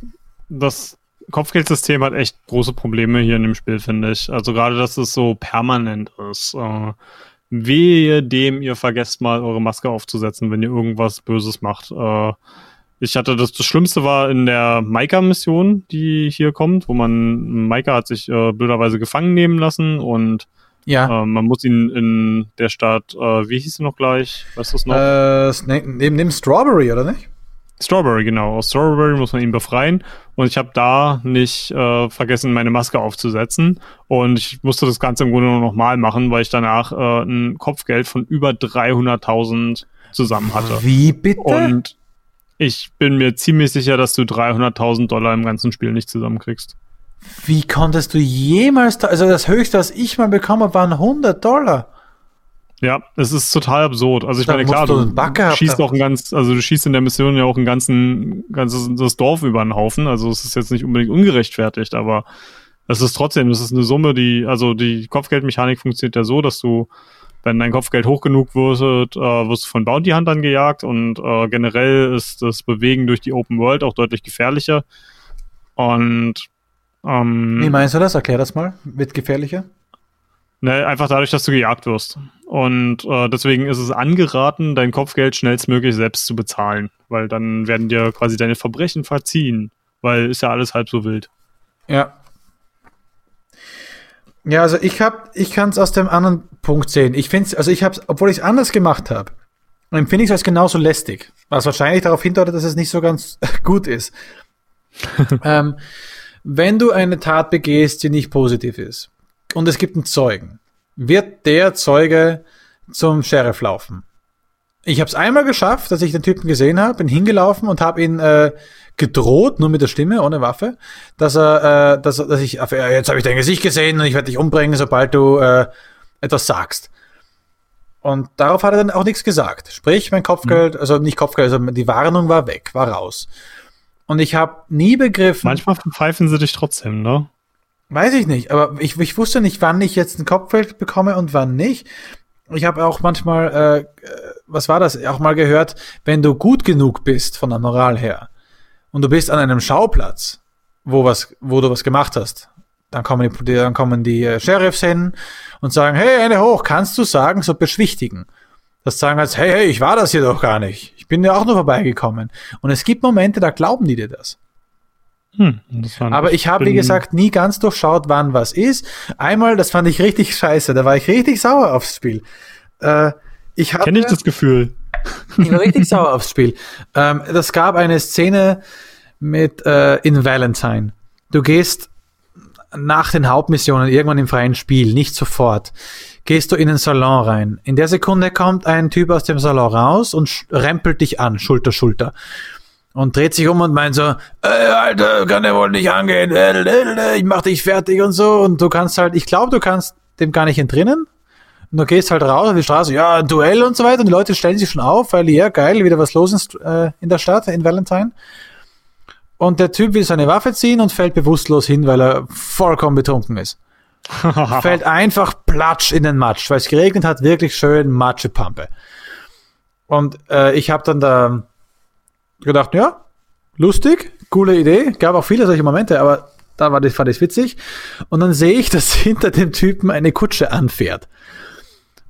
das Kopfgeldsystem hat echt große Probleme hier in dem Spiel, finde ich. Also gerade, dass es so permanent ist. Äh, wehe dem, ihr vergesst mal eure Maske aufzusetzen, wenn ihr irgendwas Böses macht. Äh, ich hatte das, das Schlimmste war in der Maika-Mission, die hier kommt, wo man, Maika hat sich äh, blöderweise gefangen nehmen lassen und Ja. äh, man muss ihn in der Stadt, äh, wie hieß sie noch gleich? Weißt du es noch? Äh, neben dem Strawberry, oder nicht? Strawberry, genau. Aus Strawberry muss man ihn befreien. Und ich habe da nicht äh, vergessen, meine Maske aufzusetzen. Und ich musste das Ganze im Grunde nur nochmal machen, weil ich danach äh, ein Kopfgeld von über 300.000 zusammen hatte. Wie bitte? Und ich bin mir ziemlich sicher, dass du 300.000 Dollar im ganzen Spiel nicht zusammenkriegst. Wie konntest du jemals, da, also das höchste, was ich mal bekommen habe, waren 100 Dollar. Ja, es ist total absurd. Also ich Da meine, klar, du du, einen schießt auch ein ganz, also du schießt in der Mission ja auch ein ganzen, ganzes das Dorf über den Haufen. Also es ist jetzt nicht unbedingt ungerechtfertigt, aber es ist trotzdem, es ist eine Summe, die, also die Kopfgeldmechanik funktioniert ja so, dass du, wenn dein Kopfgeld hoch genug wird, äh, wirst du von Bounty Huntern gejagt und äh, generell ist das Bewegen durch die Open World auch deutlich gefährlicher. Und ähm, Wie meinst du das? Erklär das mal. Wird gefährlicher? Ne, einfach dadurch, dass du gejagt wirst. Und äh, deswegen ist es angeraten, dein Kopfgeld schnellstmöglich selbst zu bezahlen, weil dann werden dir quasi deine Verbrechen verziehen, weil ist ja alles halb so wild. Ja. Ja, also ich hab, ich kann es aus dem anderen Punkt sehen. Ich finde also ich habe obwohl ich es anders gemacht habe, empfinde ich es als genauso lästig. Was wahrscheinlich darauf hindeutet, dass es nicht so ganz gut ist. ähm, wenn du eine Tat begehst, die nicht positiv ist, und es gibt einen Zeugen, wird der Zeuge zum Sheriff laufen. Ich habe es einmal geschafft, dass ich den Typen gesehen habe, bin hingelaufen und habe ihn äh, gedroht, nur mit der Stimme, ohne Waffe, dass er, äh, dass, dass ich, äh, jetzt habe ich dein Gesicht gesehen und ich werde dich umbringen, sobald du äh, etwas sagst. Und darauf hat er dann auch nichts gesagt. Sprich, mein Kopfgeld, also nicht Kopfgeld, also die Warnung war weg, war raus. Und ich habe nie begriffen, Manchmal pfeifen sie dich trotzdem, ne? Weiß ich nicht, aber ich, ich wusste nicht, wann ich jetzt ein Kopfgeld bekomme und wann nicht. Ich habe auch manchmal, äh, äh, was war das, auch mal gehört, wenn du gut genug bist von der Moral her und du bist an einem Schauplatz, wo was, wo du was gemacht hast, dann kommen die, dann kommen die äh, Sheriffs hin und sagen, hey, eine hoch, kannst du sagen, so beschwichtigen. Das sagen als, hey, hey, ich war das hier doch gar nicht. Ich bin ja auch nur vorbeigekommen. Und es gibt Momente, da glauben die dir das. Hm. Aber ich habe, wie gesagt, nie ganz durchschaut, wann was ist. Einmal, das fand ich richtig scheiße, da war ich richtig sauer aufs Spiel. Äh, ich hatte, Kenn ich das Gefühl. ich war richtig sauer aufs Spiel. Ähm, das gab eine Szene mit äh, in Valentine. Du gehst nach den Hauptmissionen irgendwann im freien Spiel, nicht sofort, gehst du in den Salon rein. In der Sekunde kommt ein Typ aus dem Salon raus und rempelt dich an, Schulter, Schulter. Und dreht sich um und meint so, äh, Alter, kann der wohl nicht angehen, äh, äh, äh, ich mach dich fertig und so. Und du kannst halt, ich glaube, du kannst dem gar nicht entrinnen. Und du gehst halt raus auf die Straße, ja, ein Duell und so weiter. Und die Leute stellen sich schon auf, weil, ja, geil, wieder was los ist äh, in der Stadt, in Valentine. Und der Typ will seine Waffe ziehen und fällt bewusstlos hin, weil er vollkommen betrunken ist. fällt einfach platsch in den Matsch, weil es geregnet hat, wirklich schön Matschepampe. Und äh, ich habe dann da gedacht, ja, lustig, coole Idee, gab auch viele solche Momente, aber da war das, fand ich witzig. Und dann sehe ich, dass hinter dem Typen eine Kutsche anfährt.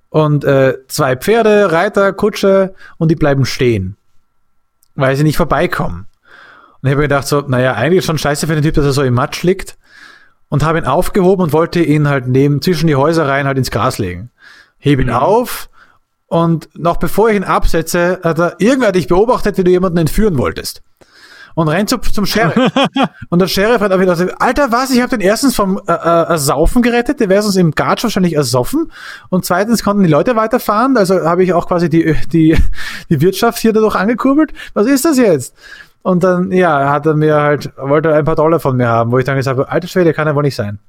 Und äh, zwei Pferde, Reiter, Kutsche und die bleiben stehen, weil sie nicht vorbeikommen. Und ich habe mir gedacht, so, naja, eigentlich schon scheiße für den Typ, dass er so im Matsch liegt. Und habe ihn aufgehoben und wollte ihn halt neben, zwischen die Häuser rein halt ins Gras legen. Hebe ihn auf und noch bevor ich ihn absetze, hat er, irgendwer dich beobachtet, wie du jemanden entführen wolltest. Und rennt zu, zum Sheriff. und der Sheriff hat einfach gedacht, Alter, was? Ich habe den erstens vom äh, äh, Ersaufen gerettet, der wäre sonst im Gatsch wahrscheinlich ersoffen. Und zweitens konnten die Leute weiterfahren, also habe ich auch quasi die, die, die Wirtschaft hier dadurch angekurbelt. Was ist das jetzt? Und dann, ja, hat er mir halt, wollte ein paar Dollar von mir haben, wo ich dann gesagt habe, alter Schwede, kann er wohl nicht sein.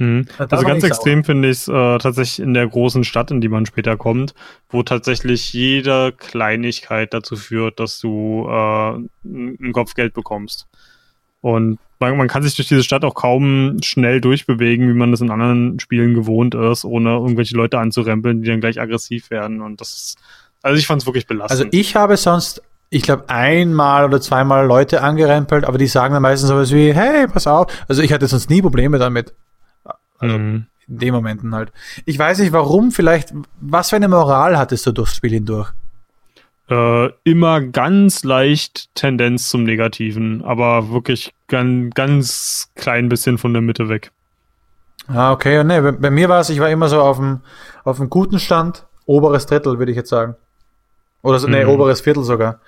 Hm. Da Also ganz extrem finde ich es äh, tatsächlich in der großen Stadt, in die man später kommt, wo tatsächlich jede Kleinigkeit dazu führt, dass du äh, ein Kopfgeld bekommst. Und man, man kann sich durch diese Stadt auch kaum schnell durchbewegen, wie man das in anderen Spielen gewohnt ist, ohne irgendwelche Leute anzurempeln, die dann gleich aggressiv werden. Und das ist, also ich fand es wirklich Also belastend. ich habe sonst, ich glaube, einmal oder zweimal Leute angerempelt, aber die sagen dann meistens sowas wie, hey, pass auf. Also ich hatte sonst nie Probleme damit. Also Mhm. in den Momenten halt. Ich weiß nicht warum, vielleicht, was für eine Moral hattest du durchs Spiel hindurch? äh, immer ganz leicht Tendenz zum Negativen, aber wirklich ganz, ganz klein bisschen von der Mitte weg. Ah, okay. Nee, bei, bei mir war es, ich war immer so auf dem, auf dem guten Stand, oberes Drittel, würde ich jetzt sagen. Oder so, nee, Mhm. oberes Viertel sogar.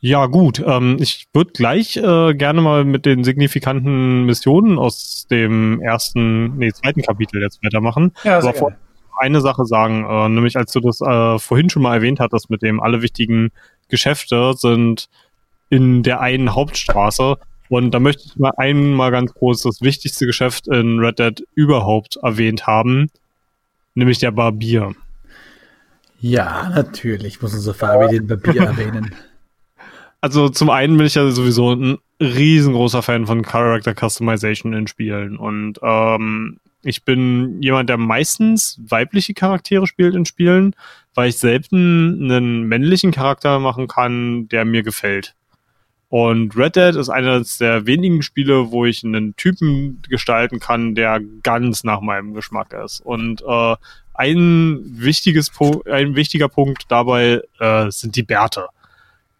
Ja, gut. Ähm, ich würde gleich äh, gerne mal mit den signifikanten Missionen aus dem ersten, nee, zweiten Kapitel jetzt weitermachen. Ja, Aber vor eine Sache sagen, äh, nämlich als du das äh, vorhin schon mal erwähnt hattest, mit dem alle wichtigen Geschäfte sind in der einen Hauptstraße. Und da möchte ich mal einmal ganz groß das wichtigste Geschäft in Red Dead überhaupt erwähnt haben, nämlich der Barbier. Ja, natürlich muss unser Fabi den Barbier erwähnen. Also zum einen bin ich ja sowieso ein riesengroßer Fan von Character Customization in Spielen und ähm, ich bin jemand, der meistens weibliche Charaktere spielt in Spielen, weil ich selten einen männlichen Charakter machen kann, der mir gefällt. Und Red Dead ist eines der wenigen Spiele, wo ich einen Typen gestalten kann, der ganz nach meinem Geschmack ist. Und äh, ein wichtiges ein wichtiger Punkt dabei äh, sind die Bärte.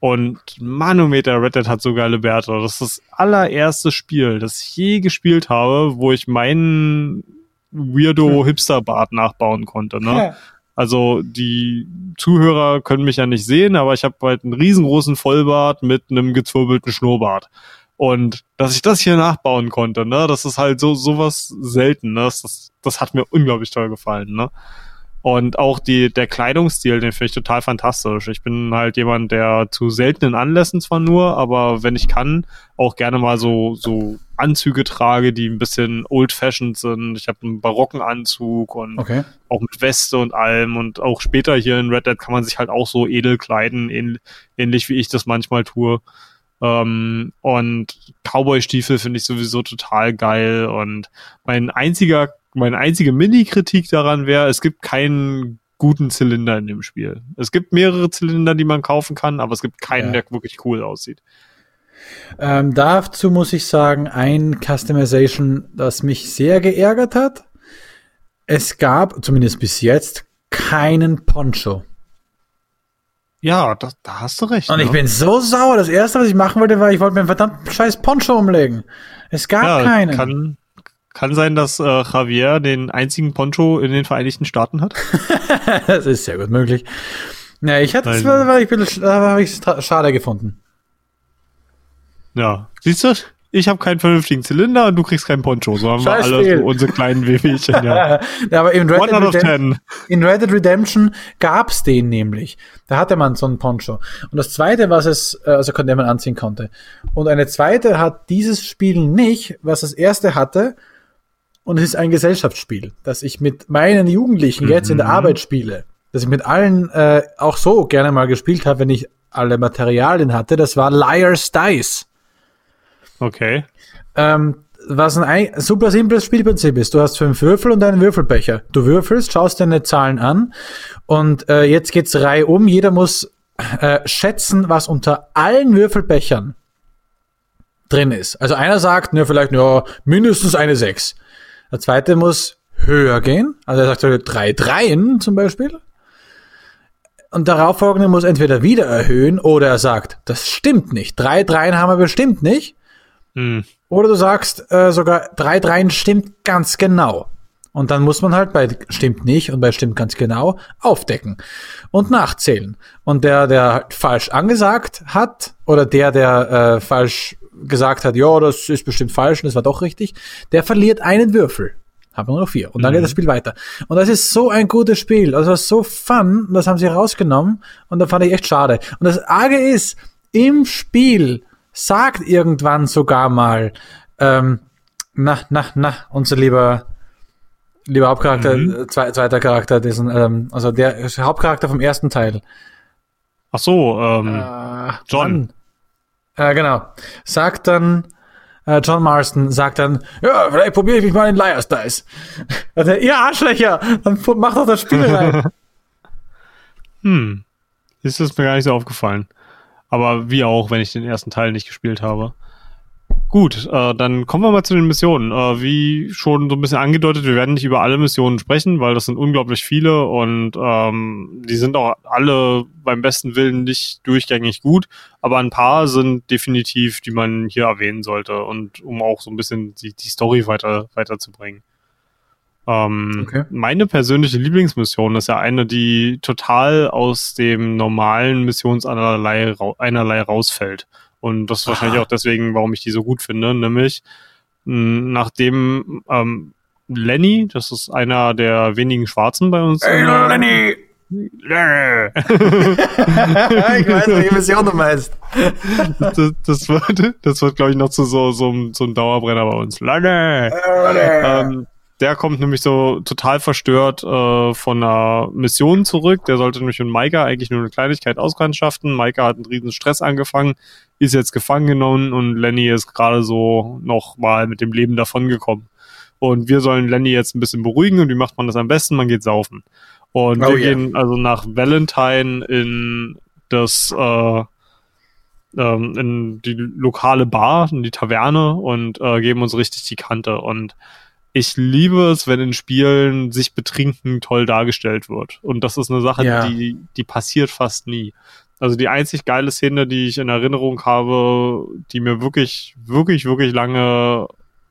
Und Manometer Red Dead hat so geile. Das ist das allererste Spiel, das ich je gespielt habe, wo ich meinen weirdo Hipster-Bart nachbauen konnte. Ne? Ja. Also die Zuhörer können mich ja nicht sehen, aber ich habe halt einen riesengroßen Vollbart mit einem gezwirbelten Schnurrbart. Und dass ich das hier nachbauen konnte, ne, das ist halt so sowas selten, ne? Das, das hat mir unglaublich toll gefallen, ne? Und auch die, der Kleidungsstil, den finde ich total fantastisch. Ich bin halt jemand, der zu seltenen Anlässen zwar nur, aber wenn ich kann, auch gerne mal so, so Anzüge trage, die ein bisschen old-fashioned sind. Ich habe einen barocken Anzug und okay. auch mit Weste und allem. Und auch später hier in Red Dead kann man sich halt auch so edel kleiden, ähnlich wie ich das manchmal tue. Ähm, und Cowboy-Stiefel finde ich sowieso total geil. Und mein einziger meine einzige Mini-Kritik daran wäre, es gibt keinen guten Zylinder in dem Spiel. Es gibt mehrere Zylinder, die man kaufen kann, aber es gibt keinen, ja. der wirklich cool aussieht. Ähm, dazu muss ich sagen, ein Customization, das mich sehr geärgert hat. Es gab, zumindest bis jetzt, keinen Poncho. Ja, da, da hast du recht. Und ne? ich bin so sauer. Das erste, was ich machen wollte, war, ich wollte mir einen verdammten scheiß Poncho umlegen. Es gab ja, keinen. Kann, kann sein, dass äh, Javier den einzigen Poncho in den Vereinigten Staaten hat. das ist sehr gut möglich. Ja, ich hatte es, weil ich bin, da habe ich es schade gefunden. Ja, siehst du? Ich habe keinen vernünftigen Zylinder und du kriegst keinen Poncho. So haben Scheiß wir alle so unsere kleinen WWchen. Ja. ja, aber in Red, Dead Redemption, in Red Dead Redemption gab's den nämlich. Da hatte man so einen Poncho. Und das zweite, was es, äh, also konnte man anziehen konnte. Und eine zweite hat dieses Spiel nicht, was das erste hatte, und es ist ein Gesellschaftsspiel, das ich mit meinen Jugendlichen mhm. jetzt in der mhm. Arbeit spiele, das ich mit allen äh, auch so gerne mal gespielt habe, wenn ich alle Materialien hatte. Das war Liar's Dice. Okay. Ähm, was ein super simples Spielprinzip ist. Du hast fünf Würfel und einen Würfelbecher. Du würfelst, schaust deine Zahlen an und äh, jetzt geht's Reihe um. Jeder muss äh, schätzen, was unter allen Würfelbechern drin ist. Also einer sagt, ja, vielleicht ja, mindestens eine sechs. Der zweite muss höher gehen. Also er sagt so drei Dreien zum Beispiel. Und darauffolgende muss entweder wieder erhöhen oder er sagt, das stimmt nicht. Drei Dreien haben wir bestimmt nicht. Hm. Oder du sagst äh, sogar, drei Dreien stimmt ganz genau. Und dann muss man halt bei stimmt nicht und bei stimmt ganz genau aufdecken und nachzählen. Und der, der halt falsch angesagt hat, oder der, der äh, falsch gesagt hat, ja, das ist bestimmt falsch und das war doch richtig, der verliert einen Würfel. Haben wir nur noch vier. Und dann mhm. geht das Spiel weiter. Und das ist so ein gutes Spiel. Also so fun. Das haben sie rausgenommen. Und da fand ich echt schade. Und das Arge ist, im Spiel sagt irgendwann sogar mal, ähm, na, na, na, unser lieber, lieber Hauptcharakter, mhm. Äh, zwe zweiter Charakter, diesen, ähm, also der Hauptcharakter vom ersten Teil. Ach so, ähm, äh, John. Mann. Äh, genau. Sagt dann, äh, John Marston sagt dann, ja, vielleicht probiere ich mich mal in Liars Dice. Also, ihr Arschlöcher, dann mach doch das Spiel rein. hm. Ist das mir gar nicht so aufgefallen. Aber wie auch, wenn ich den ersten Teil nicht gespielt habe. Gut, äh, dann kommen wir mal zu den Missionen. Äh, wie schon so ein bisschen angedeutet, wir werden nicht über alle Missionen sprechen, weil das sind unglaublich viele und ähm, die sind auch alle beim besten Willen nicht durchgängig gut, aber ein paar sind definitiv, die man hier erwähnen sollte und um auch so ein bisschen die, die Story weiter weiterzubringen. Ähm, okay. Meine persönliche Lieblingsmission ist ja eine, die total aus dem normalen Missionseinerlei einerlei rausfällt. Und das ist Aha. wahrscheinlich auch deswegen, warum ich die so gut finde, nämlich nachdem ähm, Lenny, das ist einer der wenigen Schwarzen bei uns. Hey, Lenny! Lenny! ich weiß, welche Mission du meinst. das, das, wird, das wird glaube ich, noch zu so, so, so einem Dauerbrenner bei uns. Lenny! Lenny. Ähm, der kommt nämlich so total verstört äh, von einer Mission zurück. Der sollte nämlich mit Maika eigentlich nur eine Kleinigkeit auskundschaften. Maika hat einen riesen Stress angefangen, ist jetzt gefangen genommen und Lenny ist gerade so noch mal mit dem Leben davongekommen. Und wir sollen Lenny jetzt ein bisschen beruhigen und wie macht man das am besten? Man geht saufen. Und oh, wir yeah. gehen also nach Valentine in das äh, ähm, in die lokale Bar, in die Taverne und äh, geben uns richtig die Kante. Und ich liebe es, wenn in Spielen sich betrinken toll dargestellt wird. Und das ist eine Sache, ja. die, die passiert fast nie. Also die einzig geile Szene, die ich in Erinnerung habe, die mir wirklich, wirklich, wirklich lange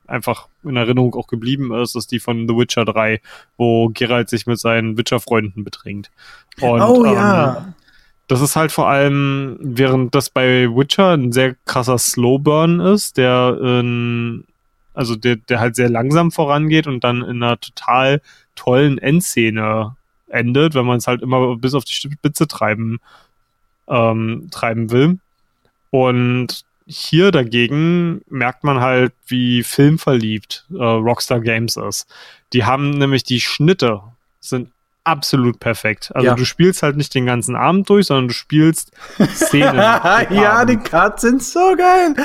einfach in Erinnerung auch geblieben ist, ist die von The Witcher 3, wo Geralt sich mit seinen Witcher-Freunden betrinkt. Und, oh ja. Ähm, das ist halt vor allem, während das bei Witcher ein sehr krasser Slowburn ist, der in, also der, der halt sehr langsam vorangeht und dann in einer total tollen Endszene endet, wenn man es halt immer bis auf die Spitze treiben, ähm, treiben will. Und hier dagegen merkt man halt, wie filmverliebt äh, Rockstar Games ist. Die haben nämlich die Schnitte sind absolut perfekt. Also ja. du spielst halt nicht den ganzen Abend durch, sondern du spielst Szenen. ja, die Cuts sind so geil.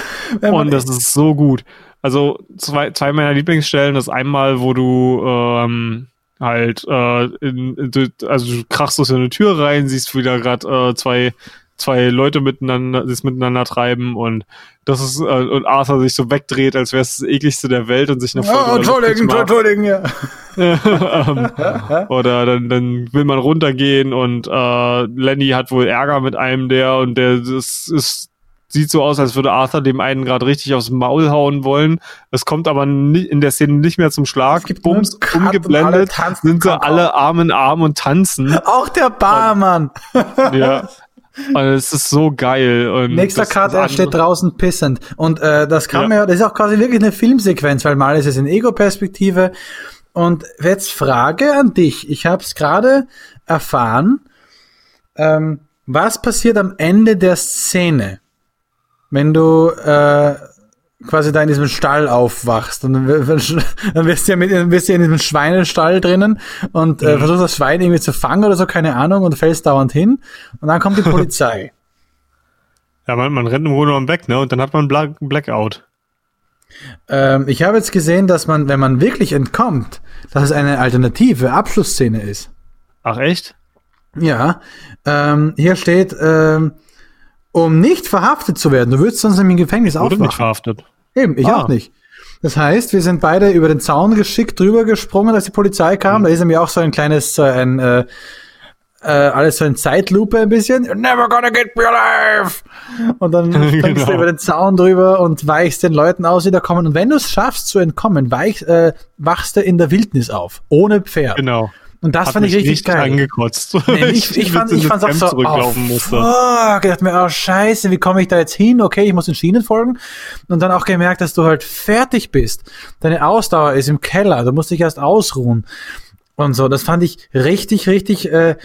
Und das ist so gut. Also zwei, zwei meiner Lieblingsstellen ist einmal, wo du ähm, halt äh, in, in, also du krachst durch eine Tür rein, siehst wieder gerade äh, zwei zwei Leute miteinander, sich miteinander treiben und das ist, äh, und Arthur sich so wegdreht, als wäre es das ekligste der Welt und sich nach vorne. Oh, Entschuldigen, Entschuldigen, ja. ähm, oder dann, dann will man runtergehen und äh, Lenny hat wohl Ärger mit einem der und der das ist sieht so aus, als würde Arthur dem einen gerade richtig aufs Maul hauen wollen. Es kommt aber in der Szene nicht mehr zum Schlag. Bums, umgeblendet sind sie alle Arm in Arm und tanzen. Auch der Barmann. Und, ja. Und es ist so geil. Und Nächster Cut, er steht draußen pissend. Und äh, das kann ja. man ja, das ist auch quasi wirklich eine Filmsequenz, weil mal ist es in Ego-Perspektive. Und jetzt Frage an dich. Ich habe es gerade erfahren. Ähm, was passiert am Ende der Szene, wenn du äh, quasi da in diesem Stall aufwachst. Und dann wirst du ja, mit, wirst du ja in diesem Schweinestall drinnen und äh, mhm. versuchst das Schwein irgendwie zu fangen oder so, keine Ahnung, und fällst dauernd hin. Und dann kommt die Polizei. ja, man, man rennt im Grunde genommen weg, ne? Und dann hat man Black Blackout. Ähm, ich habe jetzt gesehen, dass man, wenn man wirklich entkommt, dass es eine alternative Abschlussszene ist. Ach echt? Ja. Ähm, hier steht, ähm, um nicht verhaftet zu werden. Du würdest sonst im Gefängnis aufwachen. Wurde nicht verhaftet. Eben, ich ah. auch nicht. Das heißt, wir sind beide über den Zaun geschickt drüber gesprungen, als die Polizei kam. Mhm. Da ist mir auch so ein kleines, so ein, äh, äh, alles so ein Zeitlupe ein bisschen. You're never gonna get me alive! Und dann springst genau. du über den Zaun drüber und weichst den Leuten aus, die da kommen. Und wenn du es schaffst zu entkommen, weich, äh, wachst du in der Wildnis auf. Ohne Pferd. Genau. Und das Hat fand ich richtig, geil. angekotzt. Nee, ich, ich, fand, ich fand's auch so, oh, musste. fuck, ich dachte mir, oh scheiße, wie komme ich da jetzt hin? Okay, ich muss den Schienen folgen. Und dann auch gemerkt, dass du halt fertig bist. Deine Ausdauer ist im Keller, du musst dich erst ausruhen. Und so, das fand ich richtig, richtig äh,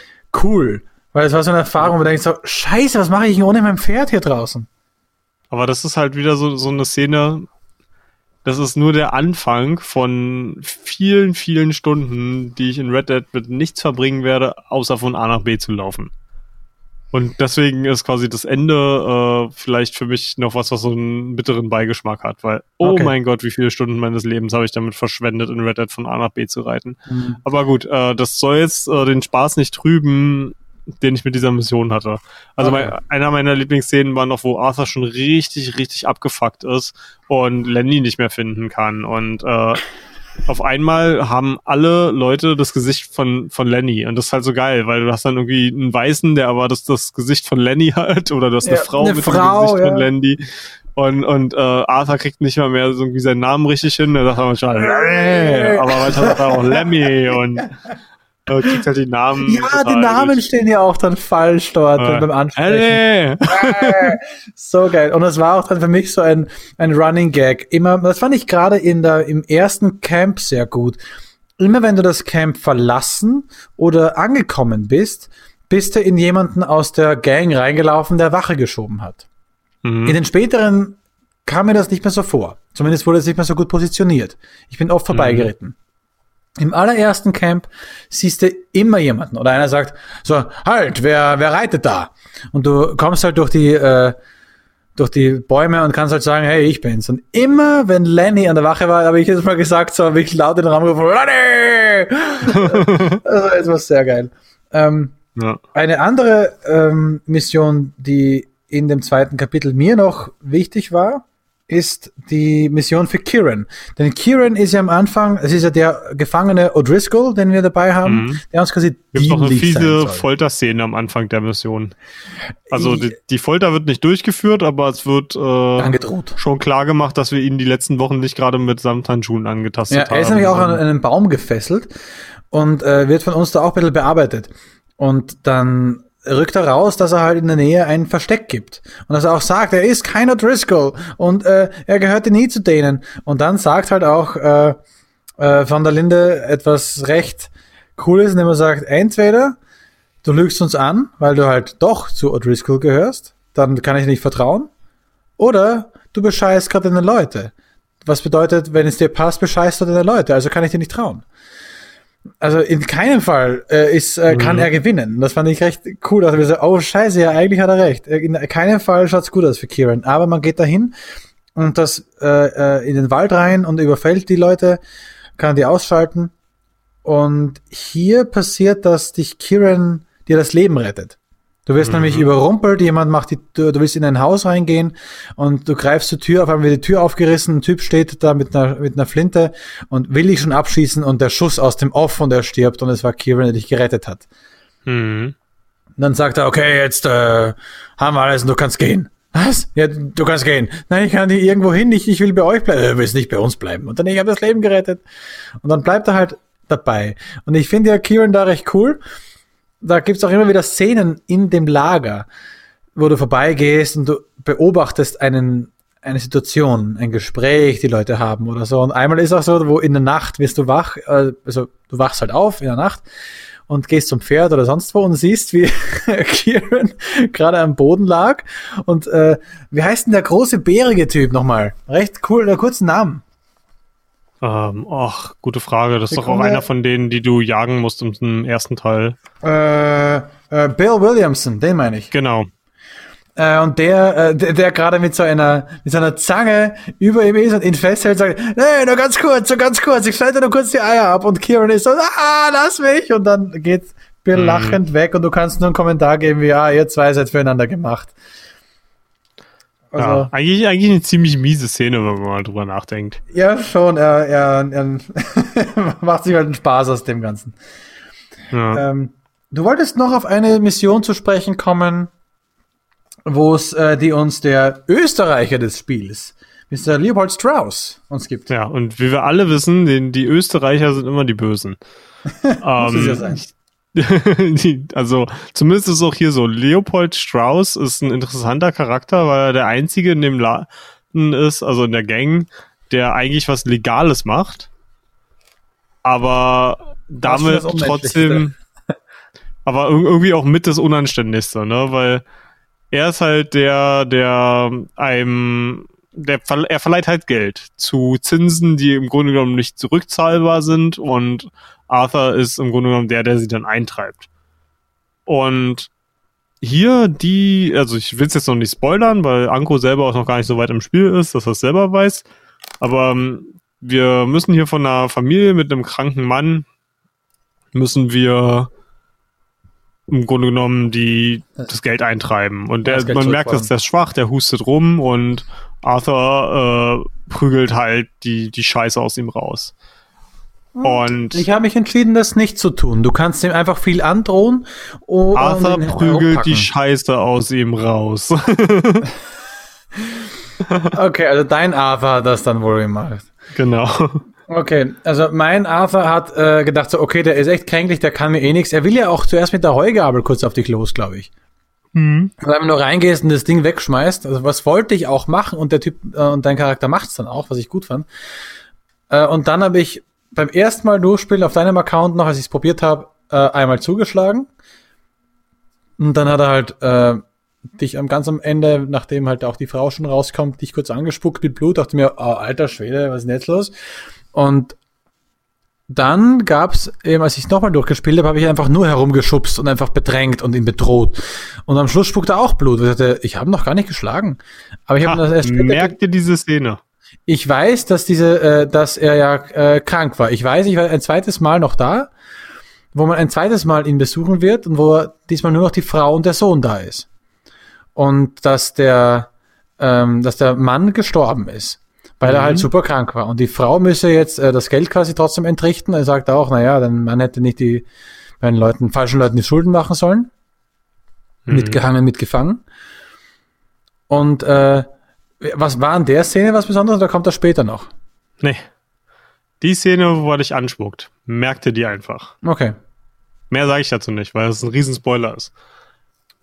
cool. Weil es war so eine Erfahrung, wo du denkst so, scheiße, was mache ich ohne mein Pferd hier draußen? Aber das ist halt wieder so, so eine Szene, das ist nur der Anfang von vielen, vielen Stunden, die ich in Red Dead mit nichts verbringen werde, außer von A nach B zu laufen. Und deswegen ist quasi das Ende äh, vielleicht für mich noch was, was so einen bitteren Beigeschmack hat, weil, oh okay. mein Gott, wie viele Stunden meines Lebens habe ich damit verschwendet, in Red Dead von A nach B zu reiten. Mhm. Aber gut, äh, das soll jetzt äh, den Spaß nicht trüben den ich mit dieser Mission hatte. Also okay. mein, einer meiner Lieblingsszenen war noch, wo Arthur schon richtig, richtig abgefuckt ist und Lenny nicht mehr finden kann. Und äh, auf einmal haben alle Leute das Gesicht von, von Lenny. Und das ist halt so geil, weil du hast dann irgendwie einen Weißen, der aber das, das Gesicht von Lenny hat, oder du hast eine ja, Frau eine mit Frau, dem Gesicht ja. von Lenny. Und, und äh, Arthur kriegt nicht mal mehr so irgendwie seinen Namen richtig hin. Er sagt manchmal, aber manchmal sagt er auch Lemmy und äh, kriegt halt die Namen. Ja, die Namen stehen ja auch dann falsch dort äh. beim Ansprechen. So geil. Und das war auch dann für mich so ein, ein Running Gag. Immer, das fand ich gerade in der, im ersten Camp sehr gut. Immer wenn du das Camp verlassen oder angekommen bist, bist du in jemanden aus der Gang reingelaufen, der Wache geschoben hat. Mhm. In den späteren kam mir das nicht mehr so vor. Zumindest wurde es nicht mehr so gut positioniert. Ich bin oft vorbeigeritten. Mhm. Im allerersten Camp siehst du immer jemanden oder einer sagt so, halt, wer, wer reitet da? Und du kommst halt durch die, äh, durch die Bäume und kannst halt sagen, hey, ich bin's. Und immer, wenn Lenny an der Wache war, habe ich jetzt mal gesagt, so habe ich laut in den Raum gerufen, Lenny! also, es war sehr geil. Ähm, ja. Eine andere ähm, Mission, die in dem zweiten Kapitel mir noch wichtig war, ist die Mission für Kieran. Denn Kieran ist ja am Anfang, es ist ja der Gefangene O'Driscoll, den wir dabei haben, mhm. der uns quasi Gibt noch eine fiese Folterszene am Anfang der Mission. Also die, die, Folter wird nicht durchgeführt, aber es wird äh, schon klar gemacht, dass wir ihn die letzten Wochen nicht gerade mit Samthandschuhen angetastet ja, haben. Er ist nämlich auch an einen Baum gefesselt und äh, wird von uns da auch ein bisschen bearbeitet. Und dann rückt er raus, dass er halt in der Nähe ein Versteck gibt. Und dass er auch sagt, er ist keiner Driscoll und äh, er gehörte nie zu denen. Und dann sagt halt auch äh, äh, Van der Linde etwas recht Cooles, indem er sagt, entweder du lügst uns an, weil du halt doch zu O'Driscoll gehörst, dann kann ich nicht vertrauen, oder du bescheißt gerade deine Leute. Was bedeutet, wenn es dir passt, bescheißt du deine Leute, also kann ich dir nicht trauen also in keinem Fall äh, ist, äh, kann mhm. er gewinnen. Das fand ich recht cool. Also wir so, oh scheiße, ja, eigentlich hat er recht. Äh, in keinem Fall schaut's gut aus für Kieran. Aber man geht dahin und das äh, äh, in den Wald rein und überfällt die Leute, kann die ausschalten. Und hier passiert, dass dich Kieran dir das Leben rettet. Du wirst mhm. nämlich überrumpelt, jemand macht die Tür, du willst in ein Haus reingehen und du greifst zur Tür, auf einmal wird die Tür aufgerissen, ein Typ steht da mit einer, mit einer Flinte und will dich schon abschießen und der Schuss aus dem Off und er stirbt und es war Kieran, der dich gerettet hat. Mhm. dann sagt er, okay, jetzt äh, haben wir alles und du kannst gehen. Was? Ja, du kannst gehen. Nein, ich kann nicht irgendwo hin, ich, ich will bei euch bleiben. Du willst nicht bei uns bleiben. Und dann, ich habe das Leben gerettet. Und dann bleibt er halt dabei. Und ich finde ja Kieran da recht cool da gibt's auch immer wieder Szenen in dem Lager, wo du vorbeigehst und du beobachtest einen, eine Situation, ein Gespräch, die Leute haben oder so. Und einmal ist auch so, wo in der Nacht wirst du wach, äh, also du wachst halt auf in der Nacht und gehst zum Pferd oder sonst wo und siehst, wie Kieran gerade am Boden lag. Und äh, wie heißt denn der große bärige Typ nochmal? Recht cool, der kurzen Namen. Ähm, ach, gute Frage. Das ist doch auch einer von denen, die du jagen musst im ersten Teil. Äh, äh, Bill Williamson, den meine ich. Genau. Äh, und der, äh, der, der gerade mit so einer, mit so einer Zange über ihm ist und ihn festhält, sagt, nee, nur ganz kurz, nur ganz kurz, ich schneide nur kurz die Eier ab. Und Kieran ist so, ah, lass mich. Und dann geht Bill mhm. lachend weg und du kannst nur einen Kommentar geben wie, ah, ihr zwei seid füreinander gemacht. Also, ja, eigentlich, eigentlich eine ziemlich miese Szene, wenn man mal drüber nachdenkt. Ja, schon. Er, er, er macht sich halt einen Spaß aus dem Ganzen. Ja. Ähm, du wolltest noch auf eine Mission zu sprechen kommen, wo es äh, die uns der Österreicher des Spiels, Mr. Leopold Strauss, uns gibt. Ja, und wie wir alle wissen, den, die Österreicher sind immer die Bösen. Muss ähm, ja sein. also zumindest ist es auch hier so. Leopold Strauss ist ein interessanter Charakter, weil er der einzige in dem Laden ist, also in der Gang, der eigentlich was Legales macht, aber damit trotzdem, aber irgendwie auch mit das Unanständigste, ne? Weil er ist halt der, der einem, der, er verleiht halt Geld zu Zinsen, die im Grunde genommen nicht zurückzahlbar sind und Arthur ist im Grunde genommen der, der sie dann eintreibt. Und hier die, also ich will es jetzt noch nicht spoilern, weil Anko selber auch noch gar nicht so weit im Spiel ist, dass er es selber weiß. Aber ähm, wir müssen hier von einer Familie mit einem kranken Mann, müssen wir im Grunde genommen die, das Geld eintreiben. Und der, man merkt, dass der ist schwach, der hustet rum und Arthur äh, prügelt halt die, die Scheiße aus ihm raus. Und ich habe mich entschieden, das nicht zu tun. Du kannst ihm einfach viel androhen. Arthur prügelt die Scheiße aus ihm raus. okay, also dein Arthur hat das dann wohl gemacht. Genau. Okay, also mein Arthur hat äh, gedacht so, okay, der ist echt kränklich, der kann mir eh nichts. Er will ja auch zuerst mit der Heugabel kurz auf dich los, glaube ich. Mhm. Weil wenn du reingehst und das Ding wegschmeißt, also was wollte ich auch machen und der Typ äh, und dein Charakter macht's dann auch, was ich gut fand. Äh, und dann habe ich beim ersten Mal durchspielen auf deinem Account noch, als ich es probiert habe, äh, einmal zugeschlagen. Und dann hat er halt äh, dich am ganz am Ende, nachdem halt auch die Frau schon rauskommt, dich kurz angespuckt mit Blut, dachte mir, oh, alter Schwede, was ist denn jetzt los? Und dann gab's eben, als ich es nochmal durchgespielt habe, habe ich einfach nur herumgeschubst und einfach bedrängt und ihn bedroht. Und am Schluss spuckte auch Blut. Ich, dachte, ich habe noch gar nicht geschlagen. Aber ich habe das erst Merkt ihr diese Szene? Ich weiß, dass diese, äh, dass er ja äh, krank war. Ich weiß, ich war ein zweites Mal noch da, wo man ein zweites Mal ihn besuchen wird und wo diesmal nur noch die Frau und der Sohn da ist. Und dass der, ähm, dass der Mann gestorben ist weil mhm. er halt mhm. super krank war. Und die Frau müsse jetzt äh, das Geld quasi trotzdem entrichten. Er sagt auch, naja, dann man hätte nicht die bei den Leuten, falschen Leuten die Schulden machen sollen. Mhm. Mitgehangen, mitgefangen. Und äh, was war an der Szene was Besonderes oder kommt das später noch? Nee. Die Szene, wo er dich anspuckt, merkte die einfach. Okay. Mehr sage ich dazu nicht, weil es ein Riesenspoiler ist.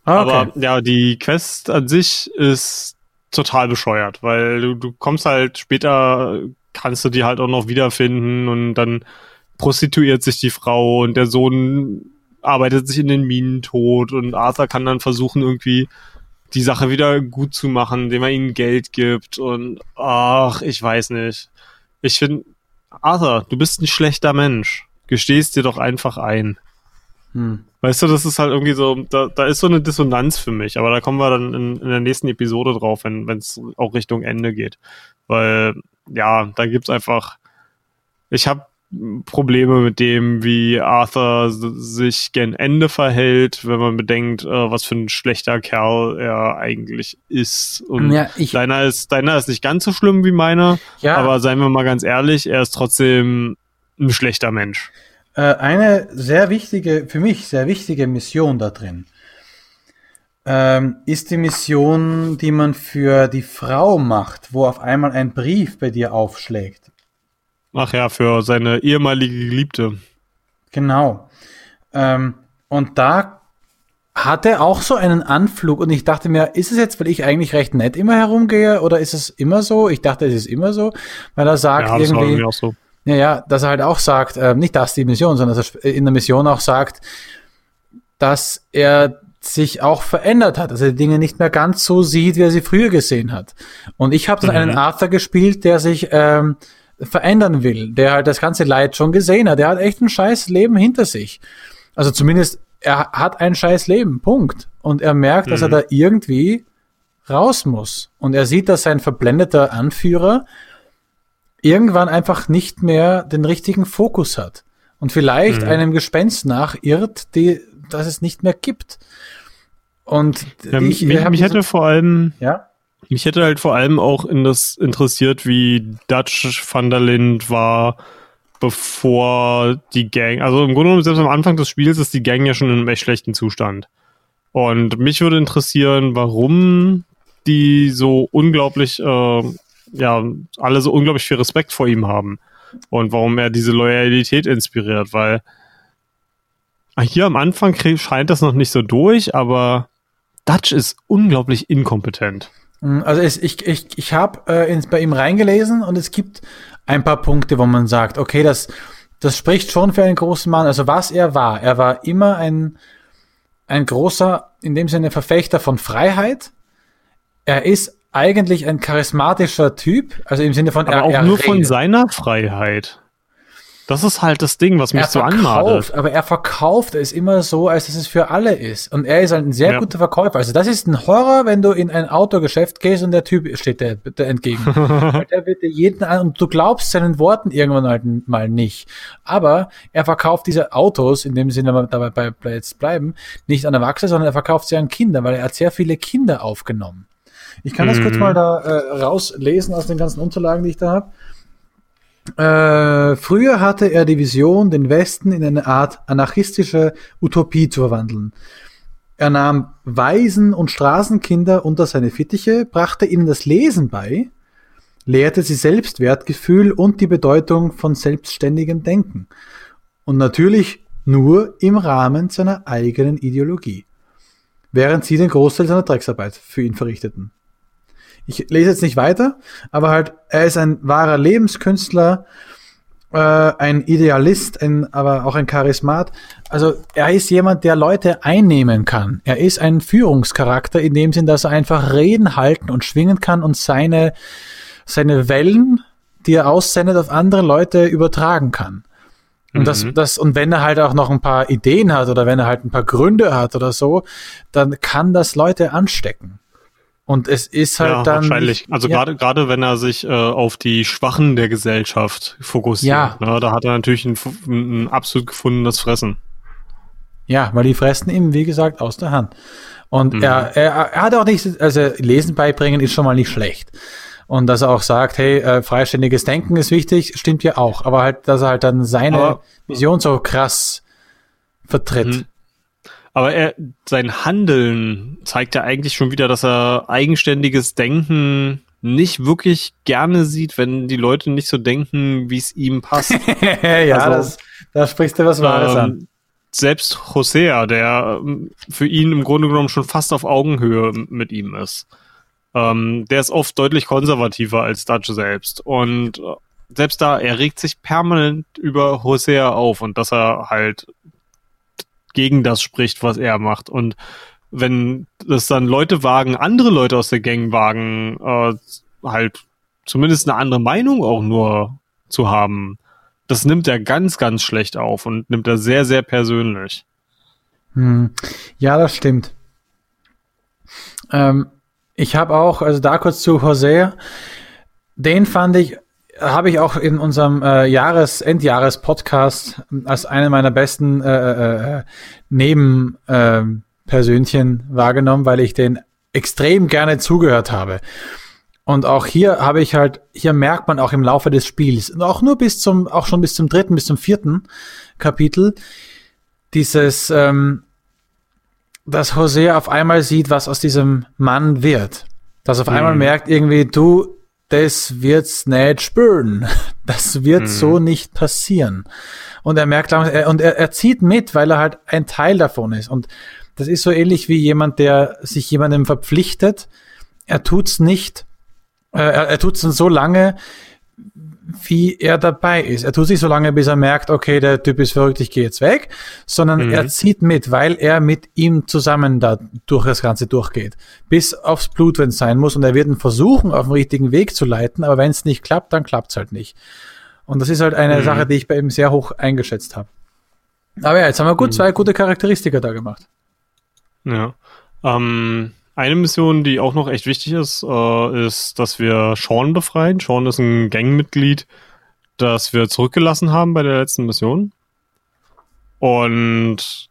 Ah, okay. Aber ja, die Quest an sich ist total bescheuert, weil du, du kommst halt später, kannst du die halt auch noch wiederfinden und dann prostituiert sich die Frau und der Sohn arbeitet sich in den Minen tot und Arthur kann dann versuchen irgendwie die Sache wieder gut zu machen, indem er ihnen Geld gibt und ach, ich weiß nicht. Ich finde, Arthur, du bist ein schlechter Mensch. Gestehst dir doch einfach ein. Hm. Weißt du, das ist halt irgendwie so, da, da ist so eine Dissonanz für mich, aber da kommen wir dann in, in der nächsten Episode drauf, wenn es auch Richtung Ende geht. Weil, ja, da gibt's einfach, ich habe Probleme mit dem, wie Arthur sich gen Ende verhält, wenn man bedenkt, äh, was für ein schlechter Kerl er eigentlich ist. Und ja, deiner ist, deiner ist nicht ganz so schlimm wie meiner, ja. aber seien wir mal ganz ehrlich, er ist trotzdem ein schlechter Mensch. Äh, eine sehr wichtige, für mich sehr wichtige Mission da drin ähm, ist die Mission, die man für die Frau macht, wo auf einmal ein Brief bei dir aufschlägt. Ach ja, für seine ehemalige Geliebte. Genau. Ähm, und da hat er auch so einen Anflug und ich dachte mir, ist es jetzt, weil ich eigentlich recht nett immer herumgehe oder ist es immer so? Ich dachte, es ist immer so, weil er sagt ja, irgendwie, auch so. Ja, ja, dass er halt auch sagt, äh, nicht das die Mission, sondern dass er in der Mission auch sagt, dass er sich auch verändert hat, dass er die Dinge nicht mehr ganz so sieht, wie er sie früher gesehen hat. Und ich habe dann mhm. einen Arthur gespielt, der sich ähm, verändern will, der halt das ganze Leid schon gesehen hat. Der hat echt ein scheiß Leben hinter sich. Also zumindest, er hat ein scheiß Leben, Punkt. Und er merkt, mhm. dass er mhm. da irgendwie raus muss. Und er sieht, dass sein verblendeter Anführer irgendwann einfach nicht mehr den richtigen Fokus hat und vielleicht mhm. einem Gespenst nachirrt, die, das es nicht mehr gibt. Und ja, ich, mich, mich hätte vor allem, ja? Mich hätte halt vor allem auch in das interessiert, wie Dutch van der Lind war, bevor die Gang, also im Grunde genommen selbst am Anfang des Spiels ist die Gang ja schon in einem echt schlechten Zustand. Und mich würde interessieren, warum die so unglaublich äh, ja, alle so unglaublich viel Respekt vor ihm haben und warum er diese Loyalität inspiriert, weil hier am Anfang scheint das noch nicht so durch, aber Dutch ist unglaublich inkompetent. Mm, also es, ich, ich, ich habe äh, bei ihm reingelesen und es gibt ein paar Punkte, wo man sagt, okay, das, das spricht schon für einen großen Mann. Also was er war, er war immer ein, ein großer, in dem Sinne Verfechter von Freiheit. Er ist eigentlich ein charismatischer Typ, also im Sinne von aber er, auch er nur redet. von seiner Freiheit. Das ist halt das Ding, was mich er so anmacht. Aber er verkauft es immer so, als dass es für alle ist. Und er ist halt ein sehr ja. guter Verkäufer. Also das ist ein Horror, wenn du in ein Autogeschäft gehst und der Typ steht dir, dir entgegen. der wird dir jeden an und du glaubst seinen Worten irgendwann halt mal nicht. Aber er verkauft diese Autos, in dem Sinne wir dabei bei, jetzt bleiben, nicht an Erwachsene, sondern er verkauft sie an Kinder, weil er hat sehr viele Kinder aufgenommen. Ich kann das kurz mhm. mal da äh, rauslesen aus den ganzen Unterlagen, die ich da habe. Äh, früher hatte er die Vision, den Westen in eine Art anarchistische Utopie zu verwandeln. Er nahm Waisen und Straßenkinder unter seine Fittiche, brachte ihnen das Lesen bei, lehrte sie Selbstwertgefühl und die Bedeutung von selbstständigem Denken. Und natürlich nur im Rahmen seiner eigenen Ideologie. Während sie den Großteil seiner Drecksarbeit für ihn verrichteten. Ich lese jetzt nicht weiter, aber halt, er ist ein wahrer Lebenskünstler, äh, ein Idealist, ein, aber auch ein Charismat. Also er ist jemand, der Leute einnehmen kann. Er ist ein Führungscharakter in dem Sinn, dass er einfach reden, halten und schwingen kann und seine, seine Wellen, die er aussendet, auf andere Leute übertragen kann. Und das, Mhm. das, und wenn er halt auch noch ein paar Ideen hat oder wenn er halt ein paar Gründe hat oder so, dann kann das Leute anstecken. Und es ist halt ja, dann. wahrscheinlich. Also ja, gerade gerade wenn er sich äh, auf die Schwachen der Gesellschaft fokussiert, Ja. ne, da hat er natürlich ein, ein absolut gefundenes Fressen. Ja, weil die fressen ihm, wie gesagt, aus der Hand. Und Mhm. er, er, er hat auch nicht, also Lesen beibringen ist schon mal nicht schlecht. Und dass er auch sagt, hey, äh, freiständiges Denken ist wichtig, stimmt ja auch. Aber halt, dass er halt dann seine Aber- Vision so krass vertritt. Mhm. Aber er, sein Handeln zeigt ja eigentlich schon wieder, dass er eigenständiges Denken nicht wirklich gerne sieht, wenn die Leute nicht so denken, wie es ihm passt. ja, Also, das, da sprichst du was Wahres an. Ähm, selbst Hosea, der ähm, für ihn im Grunde genommen schon fast auf Augenhöhe mit ihm ist. Ähm, der ist oft deutlich konservativer als Dutch selbst. Und äh, selbst da, er regt sich permanent über Hosea auf und dass er halt gegen das spricht, was er macht. Und wenn das dann Leute wagen, andere Leute aus der Gang wagen, äh, halt zumindest eine andere Meinung auch nur zu haben, das nimmt er ganz, ganz schlecht auf und nimmt er sehr, sehr persönlich. Hm. Ja, das stimmt. Ähm, ich habe auch, also da kurz zu José, den fand ich, habe ich auch in unserem äh, Jahres-, Endjahres-Podcast als einen meiner besten äh, äh, Nebenpersönchen äh, wahrgenommen, weil ich den extrem gerne zugehört habe. Und auch hier habe ich halt, hier merkt man auch im Laufe des Spiels, und auch nur bis zum, auch schon bis zum dritten, bis zum vierten Kapitel, dieses, ähm, dass José auf einmal sieht, was aus diesem Mann wird. Dass auf einmal Mhm. merkt irgendwie, du, das wird's nicht spüren. Das wird Mhm. so nicht passieren. Und er merkt, er- und er, er zieht mit, weil er halt ein Teil davon ist. Und das ist so ähnlich wie jemand, der sich jemandem verpflichtet. Er tut's nicht, äh, er, er tut's dann so lange, wie er dabei ist. Er tut sich so lange, bis er merkt, okay, der Typ ist verrückt, ich gehe jetzt weg, sondern Mhm. er zieht mit, weil er mit ihm zusammen da durch das Ganze durchgeht. Bis aufs Blut, wenn es sein muss. Und er wird ihn versuchen, auf den richtigen Weg zu leiten, aber wenn es nicht klappt, dann klappt's halt nicht. Und das ist halt eine Mhm. Sache, die ich bei ihm sehr hoch eingeschätzt habe. Aber ja, jetzt haben wir gut Mhm. zwei gute Charakteristika da gemacht. Ja. Ähm, eine Mission, die auch noch echt wichtig ist, äh, ist, dass wir Sean befreien. Sean ist ein Gangmitglied, das wir zurückgelassen haben bei der letzten Mission. Und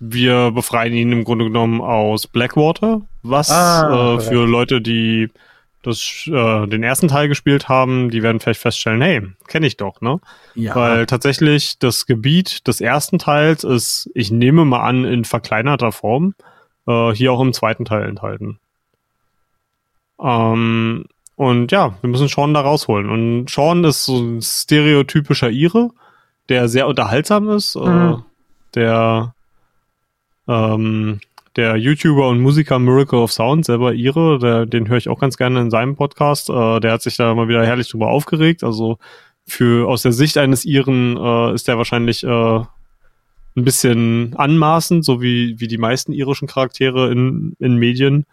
wir befreien ihn im Grunde genommen aus Blackwater, was Ah, äh, für Leute, die das, äh, den ersten Teil gespielt haben, die werden vielleicht feststellen, hey, kenne ich doch, ne? Ja. Weil tatsächlich das Gebiet des ersten Teils ist, ich nehme mal an, in verkleinerter Form, äh, hier auch im zweiten Teil enthalten. Ähm, und ja, wir müssen Sean da rausholen. Und Sean ist so ein stereotypischer Ire, der sehr unterhaltsam ist, äh, Mhm. der ähm, der YouTuber und Musiker Miracle of Sound, selber Ire, der, den höre ich auch ganz gerne in seinem Podcast. Äh, der hat sich da mal wieder herrlich drüber aufgeregt. Also für aus der Sicht eines Iren äh, ist der wahrscheinlich äh, ein bisschen anmaßend, so wie, wie die meisten irischen Charaktere in, in Medien.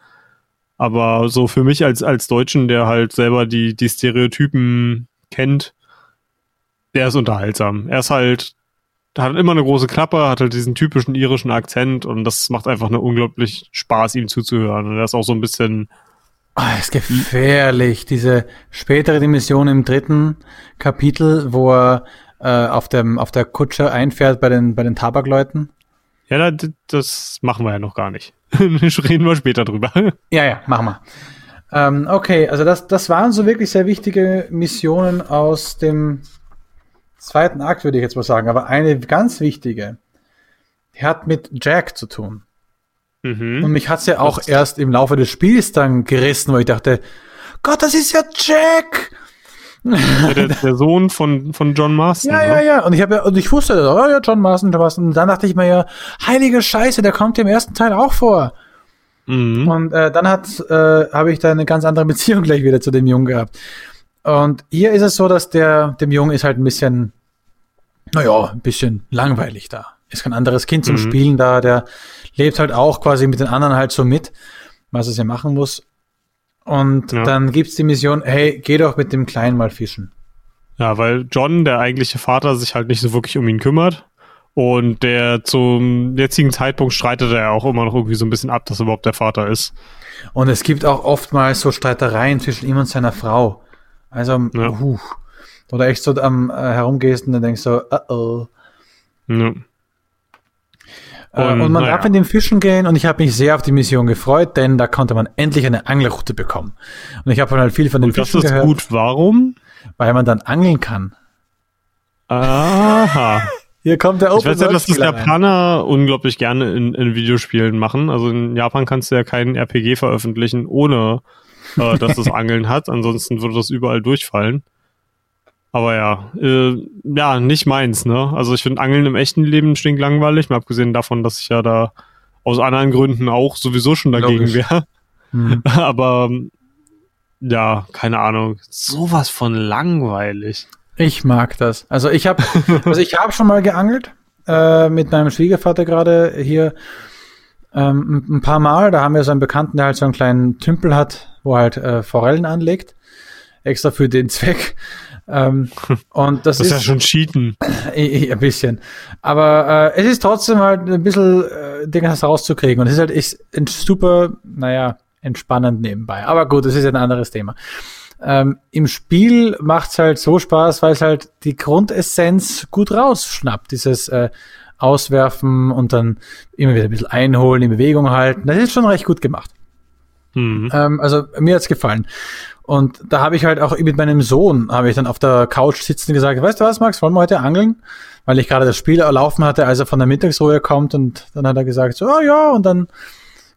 Aber so für mich als, als Deutschen, der halt selber die, die Stereotypen kennt, der ist unterhaltsam. Er ist halt, hat immer eine große Klappe, hat halt diesen typischen irischen Akzent und das macht einfach eine unglaublich Spaß, ihm zuzuhören. Und er ist auch so ein bisschen, Ah, ist gefährlich. Diese spätere Dimension im dritten Kapitel, wo er äh, auf, dem, auf der Kutsche einfährt bei den, bei den Tabakleuten. ja, da- das machen wir ja noch gar nicht. Reden wir später drüber. Ja, ja, machen wir. Ähm, okay, also das, das waren so wirklich sehr wichtige Missionen aus dem zweiten Akt, würde ich jetzt mal sagen. Aber eine ganz wichtige, die hat mit Jack zu tun. Mhm. Und mich hat's ja auch Das- erst im Laufe des Spiels dann gerissen, wo ich dachte, Gott, das ist ja Jack! Ja, der, der Sohn von, von John Marston. Ja, ne? ja, ja. Und ich habe ja, und ich wusste, oh ja, John Marston, John Marston. Und dann dachte ich mir ja, heilige Scheiße, der kommt im ersten Teil auch vor. Mhm. Und äh, dann hat, äh, habe ich da eine ganz andere Beziehung gleich wieder zu dem Jungen gehabt. Und hier ist es so, dass der, dem Jungen ist halt ein bisschen, naja, ein bisschen langweilig da. Ist kein anderes Kind zum Mhm. Spielen da, der lebt halt auch quasi mit den anderen halt so mit, was es ja machen muss. Und Ja. dann gibt's die Mission, hey, geh doch mit dem Kleinen mal fischen. Ja, weil John, der eigentliche Vater, sich halt nicht so wirklich um ihn kümmert. Und der zum jetzigen Zeitpunkt streitet er auch immer noch irgendwie so ein bisschen ab, dass er überhaupt der Vater ist. Und es gibt auch oftmals so Streitereien zwischen ihm und seiner Frau. Also, Ja. uh, oder echt so am äh, herumgehst und dann denkst so, uh oh. Ja. Äh, Und, und man naja. darf mit dem Fischen gehen und ich habe mich sehr auf die Mission gefreut, denn da konnte man endlich eine Angelroute bekommen. Und ich habe halt viel von den Und das Fischen ist gehört, gut. Warum? weil man dann angeln kann. Aha. Hier kommt der Ich weiß ja, dass das World-Spieler rein. Japaner unglaublich gerne in, in Videospielen machen. Also in Japan kannst du ja keinen RPG veröffentlichen, ohne äh, dass es Angeln hat. Ansonsten würde das überall durchfallen. Aber ja, äh, ja, nicht meins, ne? Also ich finde Angeln im echten Leben stinklangweilig, mal abgesehen davon, dass ich ja da aus anderen Gründen auch sowieso schon dagegen wäre. Hm. Aber ja, keine Ahnung. Sowas von langweilig. Ich mag das. Also ich habe also ich habe schon mal geangelt äh, mit meinem Schwiegervater gerade hier ähm, ein- ein paar Mal. Da haben wir so einen Bekannten, der halt so einen kleinen Tümpel hat, wo er halt äh, Forellen anlegt, extra für den Zweck. Ähm, und das, Das ist ja schon Cheaten. I- i- Ein bisschen. Aber äh, es ist trotzdem halt ein bisschen äh, Dinge rauszukriegen. Und es ist halt ein super, naja, entspannend nebenbei. Aber gut, das ist ein anderes Thema. Ähm, Im Spiel macht's halt so Spaß, weil es halt die Grundessenz gut rausschnappt. Dieses äh, Auswerfen und dann immer wieder ein bisschen einholen, in Bewegung halten. Das ist schon recht gut gemacht. Hm. Ähm, also mir hat's gefallen. Und da habe ich halt auch mit meinem Sohn, habe ich dann auf der Couch sitzen gesagt, weißt du was, Max, wollen wir heute angeln? Weil ich gerade das Spiel laufen hatte, als er von der Mittagsruhe kommt und dann hat er gesagt, so, ah ja, und dann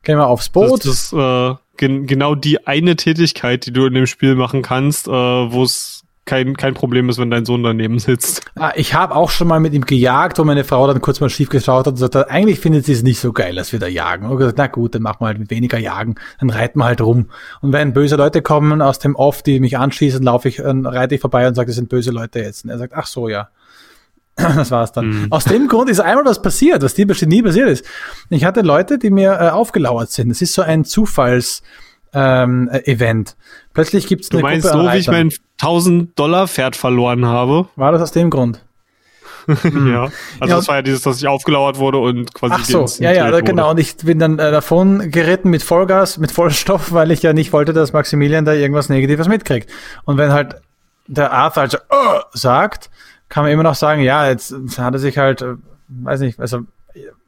gehen wir aufs Boot. Das ist äh, gen genau die eine Tätigkeit, die du in dem Spiel machen kannst, äh, wo es kein, kein Problem ist, wenn dein Sohn daneben sitzt. Ah, ich habe auch schon mal mit ihm gejagt, wo meine Frau dann kurz mal schief geschaut hat und gesagt hat, eigentlich findet sie es nicht so geil, dass wir da jagen. Und gesagt, na gut, dann machen wir halt mit weniger Jagen, dann reiten wir halt rum. Und wenn böse Leute kommen aus dem Off, die mich anschießen, laufe ich, dann reite ich vorbei und sage, das sind böse Leute jetzt. Und er sagt, ach so, ja. Das war's dann. Mhm. Aus dem Grund ist einmal was passiert, was dir bestimmt nie passiert ist. Ich hatte Leute, die mir äh, aufgelauert sind. Es ist so ein Zufalls ähm, äh, Event. Plötzlich gibt's Du eine meinst Gruppe so, wie ich mein 1000 Dollar Pferd verloren habe? War das aus dem Grund? ja. Also Hm. Ja, das war ja dieses, dass ich aufgelauert wurde und quasi Ach so, ja, ja, da, wurde. genau. Und ich bin dann äh, davon geritten mit Vollgas, mit Vollstoff, weil ich ja nicht wollte, dass Maximilian da irgendwas Negatives mitkriegt. Und wenn halt der Arthur also äh, sagt, kann man immer noch sagen, ja, jetzt hat er sich halt, äh, weiß nicht, also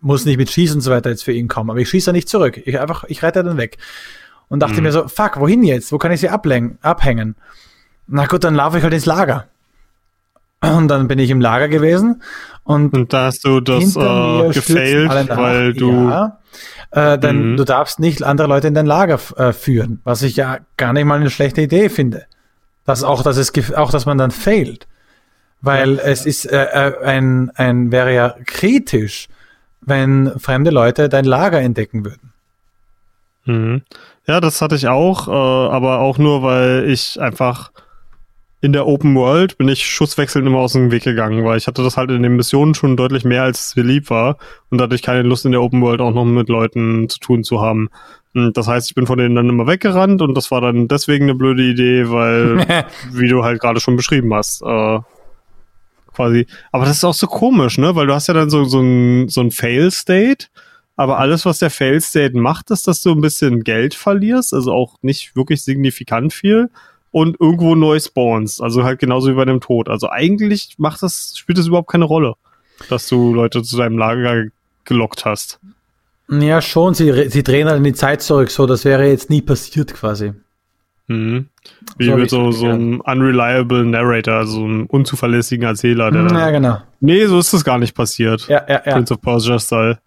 muss nicht mit Schießen und so weiter jetzt für ihn kommen, aber ich schieße nicht zurück. Ich einfach, ich reite dann weg. Und dachte Mhm. mir so, fuck, wohin jetzt? Wo kann ich sie abhängen? Na gut, dann laufe ich halt ins Lager. Und dann bin ich im Lager gewesen und Und da hast du das äh, gefailt, weil du. Ja. Äh, denn Mhm. du darfst nicht andere Leute in dein Lager äh, führen, was ich ja gar nicht mal eine schlechte Idee finde. Das auch, dass es auch, dass man dann failt, weil es ist äh, äh, ein ein wäre ja kritisch, wenn fremde Leute dein Lager entdecken würden. Mhm. Ja, das hatte ich auch, äh, aber auch nur, weil ich einfach in der Open World bin ich schusswechselnd immer aus dem Weg gegangen, weil ich hatte das halt in den Missionen schon deutlich mehr, als es mir lieb war und hatte ich keine Lust in der Open World auch noch mit Leuten zu tun zu haben. Und das heißt, ich bin von denen dann immer weggerannt und das war dann deswegen eine blöde Idee, weil, wie du halt gerade schon beschrieben hast, äh, quasi. Aber das ist auch so komisch, ne? Weil du hast ja dann so, so ein, so ein Fail-State, aber alles, was der Fail-State macht, ist, dass du ein bisschen Geld verlierst, also auch nicht wirklich signifikant viel und irgendwo neu spawnst. Also halt genauso wie bei dem Tod. Also eigentlich macht das, spielt das überhaupt keine Rolle, dass du Leute zu deinem Lager gelockt hast. Ja, schon, sie, sie drehen halt in die Zeit zurück, so das wäre jetzt nie passiert quasi. Mhm. Wie So mit so, so einem unreliable Narrator, also einem unzuverlässigen Erzähler, der Ja, dann, genau. Nee, so ist das gar nicht passiert. Ja, ja, ja. Prince of Persia Style.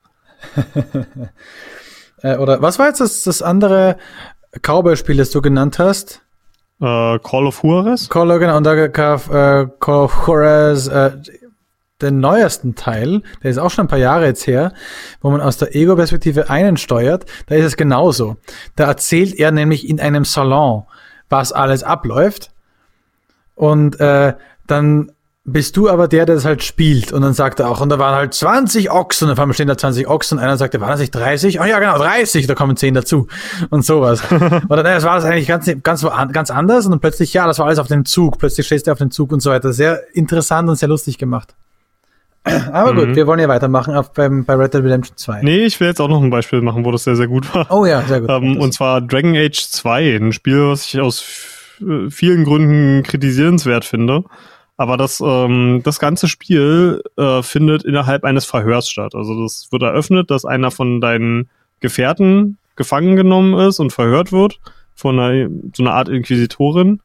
Äh, oder was war jetzt das, das andere Cowboy-Spiel, das du genannt hast? Äh, Call of Juarez? Call, genau, und da gab äh, Call of Juarez, äh, den neuesten Teil, der ist auch schon ein paar Jahre jetzt her, wo man aus der Ego-Perspektive einen steuert, da ist es genauso. Da erzählt er nämlich in einem Salon, was alles abläuft. Und äh, dann bist du aber der, der das halt spielt. Und dann sagt er auch, und da waren halt 20 Ochsen, und auf einmal stehen da 20 Ochsen, und einer sagt, waren das nicht 30? Oh ja, genau, 30, da kommen 10 dazu. Und sowas. Oder naja, das war das eigentlich ganz, ganz, ganz anders, und dann plötzlich, ja, das war alles auf dem Zug, plötzlich stehst du auf dem Zug und so weiter. Sehr interessant und sehr lustig gemacht. Aber gut, mhm. wir wollen ja weitermachen auf beim, bei Red Dead Redemption 2. Nee, ich will jetzt auch noch ein Beispiel machen, wo das sehr, sehr gut war. Oh ja, sehr gut. Ähm, und zwar Dragon Age 2, ein Spiel, was ich aus vielen Gründen kritisierenswert finde. Aber das, ähm, das ganze Spiel äh, findet innerhalb eines Verhörs statt. Also das wird eröffnet, dass einer von deinen Gefährten gefangen genommen ist und verhört wird von einer, so einer Art Inquisitorin.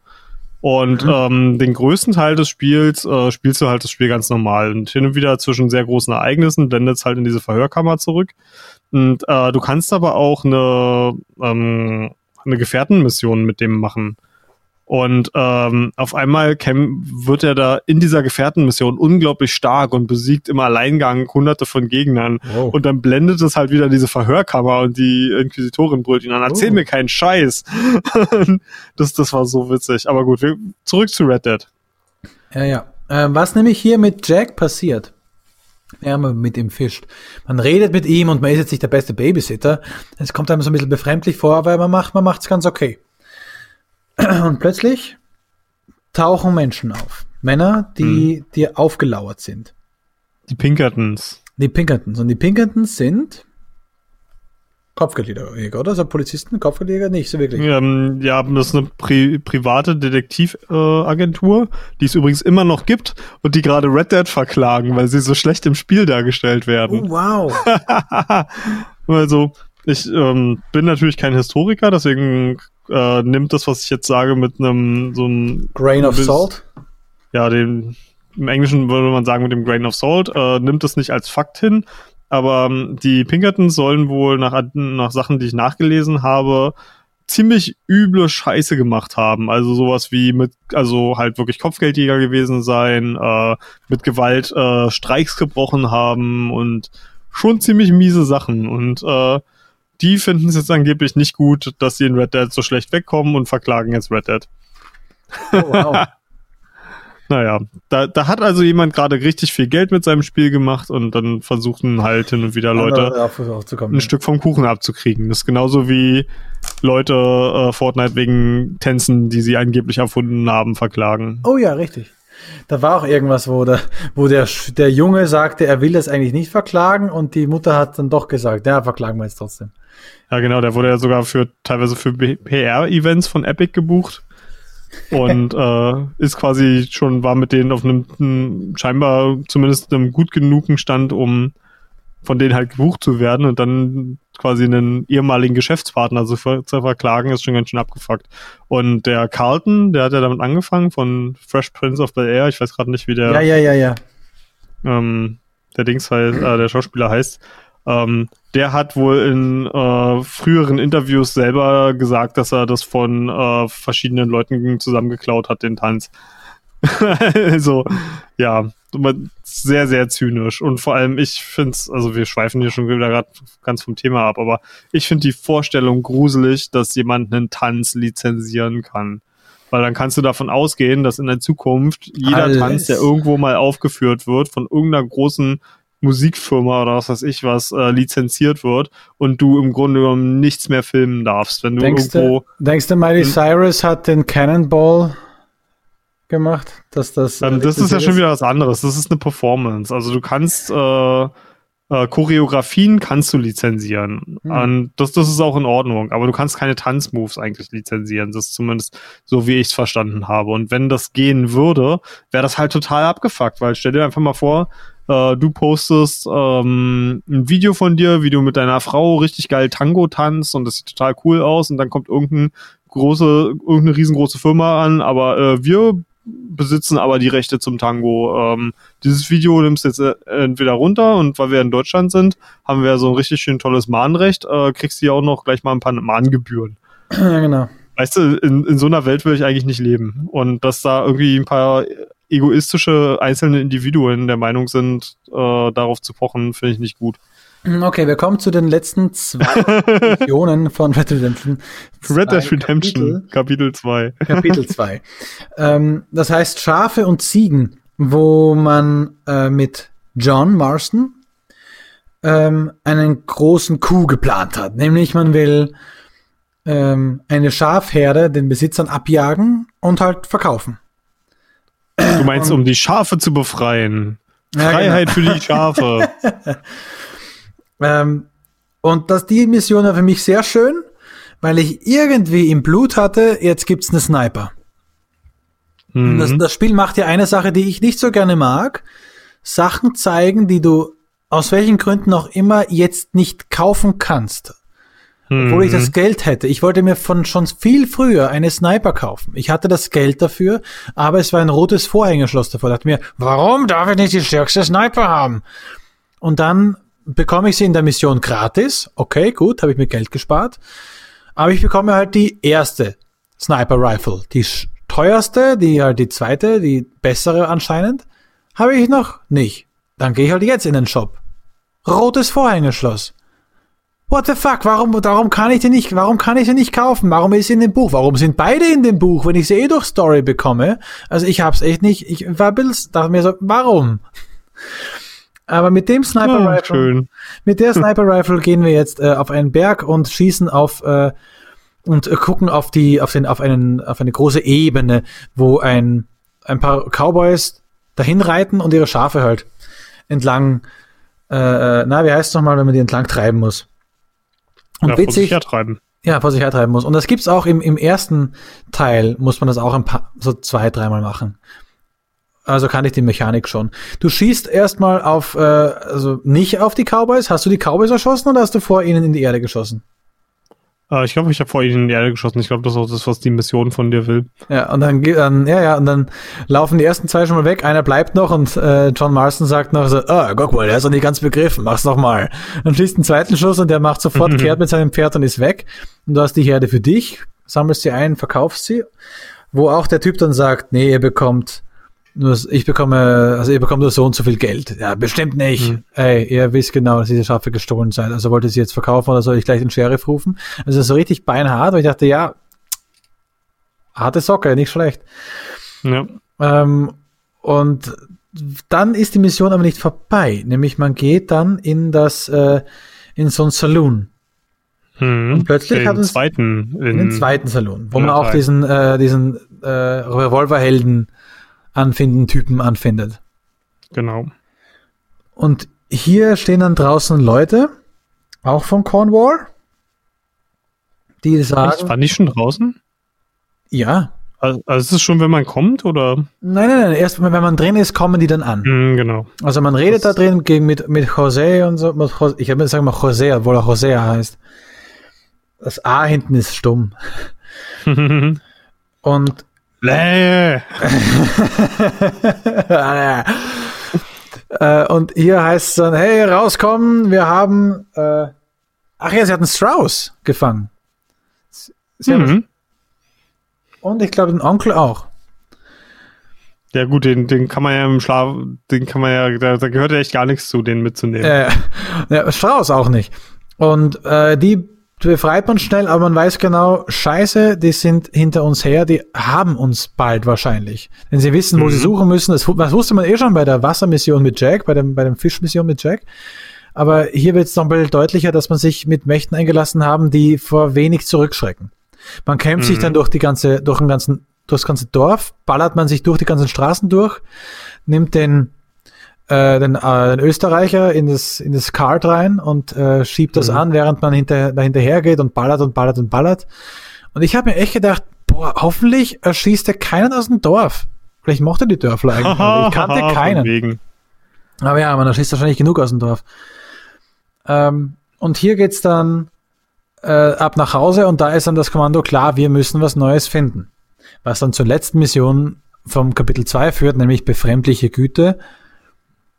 Und mhm. ähm, den größten Teil des Spiels äh, spielst du halt das Spiel ganz normal. Und hin und wieder zwischen sehr großen Ereignissen blendet es halt in diese Verhörkammer zurück. Und äh, du kannst aber auch eine, ähm, eine Gefährtenmission mit dem machen. Und ähm, auf einmal käm, wird er da in dieser Gefährtenmission unglaublich stark und besiegt im Alleingang hunderte von Gegnern. Wow. Und dann blendet es halt wieder diese Verhörkammer und die Inquisitorin brüllt ihn an, erzähl oh. mir keinen Scheiß. das, das war so witzig. Aber gut, wir, zurück zu Red Dead. Ja, ja. Äh, was nämlich hier mit Jack passiert, ja, man mit ihm fischt. Man redet mit ihm und man ist jetzt nicht der beste Babysitter. Es kommt einem so ein bisschen befremdlich vor, aber man macht, man macht's ganz okay. Und plötzlich tauchen Menschen auf. Männer, die mhm. dir aufgelauert sind. Die Pinkertons. Die Pinkertons. Und die Pinkertons sind Kopfgeldjäger, oder? So Polizisten, Kopfgeldjäger? Nicht so wirklich. Ähm, ja, das ist eine pri private Detektivagentur, äh, die es übrigens immer noch gibt und die gerade Red Dead verklagen, weil sie so schlecht im Spiel dargestellt werden. Oh, wow. also, ich ähm, bin natürlich kein Historiker, deswegen äh, nimmt das, was ich jetzt sage, mit einem so einem Grain of bis, Salt. Ja, den im Englischen würde man sagen mit dem Grain of Salt, äh, nimmt das nicht als Fakt hin. Aber ähm, die Pinkertons sollen wohl nach, nach Sachen, die ich nachgelesen habe, ziemlich üble Scheiße gemacht haben. Also sowas wie mit, also halt wirklich Kopfgeldjäger gewesen sein, äh, mit Gewalt äh, Streiks gebrochen haben und schon ziemlich miese Sachen. Und äh, die finden es jetzt angeblich nicht gut, dass sie in Red Dead so schlecht wegkommen und verklagen jetzt Red Dead. Oh, wow. naja, da, da hat also jemand gerade richtig viel Geld mit seinem Spiel gemacht und dann versuchen halt hin und wieder Leute ein ja. Stück vom Kuchen abzukriegen. Das ist genauso wie Leute äh, Fortnite wegen Tänzen, die sie angeblich erfunden haben, verklagen. Oh ja, richtig. Da war auch irgendwas, wo der, wo der, der Junge sagte, er will das eigentlich nicht verklagen und die Mutter hat dann doch gesagt, ja, verklagen wir jetzt trotzdem. Ja, genau, der wurde ja sogar für teilweise für PR-Events von Epic gebucht. Und äh, ist quasi schon, war mit denen auf einem scheinbar zumindest einem gut genugen Stand, um von denen halt gebucht zu werden und dann quasi einen ehemaligen Geschäftspartner zu, zu verklagen, ist schon ganz schön abgefuckt. Und der Carlton, der hat ja damit angefangen von Fresh Prince of Bel Air, ich weiß gerade nicht, wie der ja, ja, ja, ja. Ähm, der Dings heißt, äh, der Schauspieler heißt. Ähm, der hat wohl in äh, früheren Interviews selber gesagt, dass er das von äh, verschiedenen Leuten zusammengeklaut hat, den Tanz. also, ja, sehr, sehr zynisch. Und vor allem, ich finde es, also wir schweifen hier schon wieder gerade ganz vom Thema ab, aber ich finde die Vorstellung gruselig, dass jemand einen Tanz lizenzieren kann. Weil dann kannst du davon ausgehen, dass in der Zukunft jeder Alles. Tanz, der irgendwo mal aufgeführt wird, von irgendeiner großen Musikfirma oder was weiß ich was äh, lizenziert wird und du im Grunde genommen nichts mehr filmen darfst, wenn du denkst irgendwo. Du, denkst du, Miley Cyrus hat den Cannonball gemacht, dass das. Ähm, das ist ja schon wieder was anderes. Das ist eine Performance. Also du kannst äh, äh, Choreografien kannst du lizenzieren. Hm. Und das, das ist auch in Ordnung. Aber du kannst keine Tanzmoves eigentlich lizenzieren. Das ist zumindest so, wie ich es verstanden habe. Und wenn das gehen würde, wäre das halt total abgefuckt, weil stell dir einfach mal vor, äh, du postest ähm, ein Video von dir, wie du mit deiner Frau richtig geil Tango tanzt und das sieht total cool aus und dann kommt irgendein große, irgendeine riesengroße Firma an, aber äh, wir besitzen aber die Rechte zum Tango. Ähm, dieses Video nimmst du jetzt äh, entweder runter und weil wir in Deutschland sind, haben wir so ein richtig schön tolles Mahnrecht, äh, kriegst du ja auch noch gleich mal ein paar Mahngebühren. Ja, genau. Weißt du, in, in so einer Welt will ich eigentlich nicht leben. Und dass da irgendwie ein paar egoistische einzelne Individuen der Meinung sind, äh, darauf zu pochen, finde ich nicht gut. Hm, okay, wir kommen zu den letzten zwei Missionen von Red Dead Redemption. Red Dead Redemption, Kapitel 2. Kapitel 2. ähm, das heißt, Schafe und Ziegen wo man äh, mit John Marston ähm, einen großen Coup geplant hat. Nämlich man will ähm, eine Schafherde den Besitzern abjagen und halt verkaufen. Du meinst, um die Schafe zu befreien. Ja, Freiheit für die Schafe. Ähm, und das, die Mission war für mich sehr schön, weil ich irgendwie im Blut hatte, jetzt gibt's einen Sniper. Und Das, Mhm. das Spiel macht ja eine Sache, die ich nicht so gerne mag. Sachen zeigen, die du aus welchen Gründen auch immer jetzt nicht kaufen kannst. Obwohl ich Mhm. das Geld hätte. Ich wollte mir von schon viel früher eine Sniper kaufen. Ich hatte das Geld dafür, aber es war ein rotes Vorhängeschloss davor. Ich dachte mir, warum darf ich nicht die stärkste Sniper haben? Und dann bekomme ich sie in der Mission gratis. Okay, gut, habe ich mir Geld gespart. Aber ich bekomme halt die erste Sniper Rifle. Die teuerste, die halt die zweite, die bessere anscheinend, habe ich noch nicht. Dann gehe ich halt jetzt in den Shop. Rotes Vorhängeschloss. What the fuck? Warum, warum kann ich die nicht, warum kann ich sie nicht kaufen? Warum ist sie in dem Buch? Warum sind beide in dem Buch, wenn ich sie eh durch Story bekomme? Also ich hab's echt nicht, ich war ein bisschen, dachte mir so, warum? Aber mit dem Sniper Ah, Rifle, schön. mit der Sniper Rifle gehen wir jetzt äh, auf einen Berg und schießen auf äh, und äh, gucken auf die auf den auf einen auf eine große Ebene, wo ein ein paar Cowboys dahin reiten und ihre Schafe halt entlang äh, äh, na, wie heißt es nochmal, wenn man die entlang treiben muss? Und Ja, vor sich witzig, hertreiben. ja, vor sich hertreiben muss. Und das gibt's auch im, im ersten Teil, muss man das auch ein paar, so zwei, dreimal machen. Also kann ich die Mechanik schon. Du schießt erstmal auf, äh, also nicht auf die Cowboys. Hast du die Cowboys erschossen oder hast du vor ihnen in die Erde geschossen? Äh, ich glaube, ich habe vor ihnen in die Erde geschossen. Ich glaube, das ist auch das, was die Mission von dir will. Ja, und dann, dann, ja, ja, und dann laufen die ersten zwei schon mal weg, einer bleibt noch und äh, John Marston sagt noch so, ah, guck mal, der ist noch nicht ganz begriffen, mach's noch mal. Dann schießt einen zweiten Schuss und der macht sofort kehrt mit seinem Pferd und ist weg. Und du hast die Herde für dich, sammelst sie ein, verkaufst sie, wo auch der Typ dann sagt, nee, ihr bekommt nur, ich bekomme, also ihr bekommt nur so und so viel Geld. Ja, bestimmt nicht. Ey, ihr wisst genau, dass diese Schafe gestohlen seid. Also wollt ihr sie jetzt verkaufen oder soll ich gleich den Sheriff rufen? Also so richtig beinhart, weil ich dachte, ja, harte Socke, nicht schlecht. Ja. Ähm, und dann ist die Mission aber nicht vorbei. Nämlich man geht dann in das, äh, in so ein Saloon. Mhm. Und plötzlich den hat uns- zweiten in, den zweiten Saloon, wo man auch diesen, äh, diesen äh, Revolverhelden anfinden, Typen anfindet. Genau. Und hier stehen dann draußen Leute, auch von Cornwall, die sagen, Waren die schon draußen? ja, Also, also ist es schon, wenn man kommt, oder? nein, nein, nein, erst wenn man drin ist, kommen die dann an. Mhm, genau. Also man redet Das- da drin gegen mit, mit José und so. Mit José, ich habe sagen mal José, obwohl er José heißt. Das A hinten ist stumm. Und Bläh. äh, und hier heißt es dann, hey, rauskommen, wir haben äh, Ach ja, sie hatten Strauss gefangen. Sie Mhm. Und ich glaube den Onkel auch. Ja gut, den, den kann man ja im Schlaf, den kann man ja, da, da gehört ja echt gar nichts zu, den mitzunehmen. Äh, ja, Strauß auch nicht. Und äh, die befreit man schnell, aber man weiß genau, scheiße, die sind hinter uns her, die haben uns bald wahrscheinlich. Denn sie wissen, wo Mhm. sie suchen müssen. Das, das wusste man eh schon bei der Wassermission mit Jack, bei dem, bei dem Fischmission mit Jack. Aber hier wird es noch ein bisschen deutlicher, dass man sich mit Mächten eingelassen haben, die vor wenig zurückschrecken. Man kämpft sich Mhm. dann durch die ganze, durch den ganzen, durchs ganze Dorf, ballert man sich durch die ganzen Straßen durch, nimmt den äh, den, äh, den Österreicher in das, in das Kart rein und äh, schiebt das Mhm. an, während man hinter, da hinterher geht und ballert und ballert und ballert. Und ich habe mir echt gedacht, boah, hoffentlich erschießt er keinen aus dem Dorf. Vielleicht mochte die Dörfler eigentlich. ich kannte keinen. Aber ja, man erschießt wahrscheinlich genug aus dem Dorf. Ähm, und hier geht's dann äh, ab nach Hause und da ist dann das Kommando klar, wir müssen was Neues finden. Was dann zur letzten Mission vom Kapitel 2 führt, nämlich befremdliche Güte,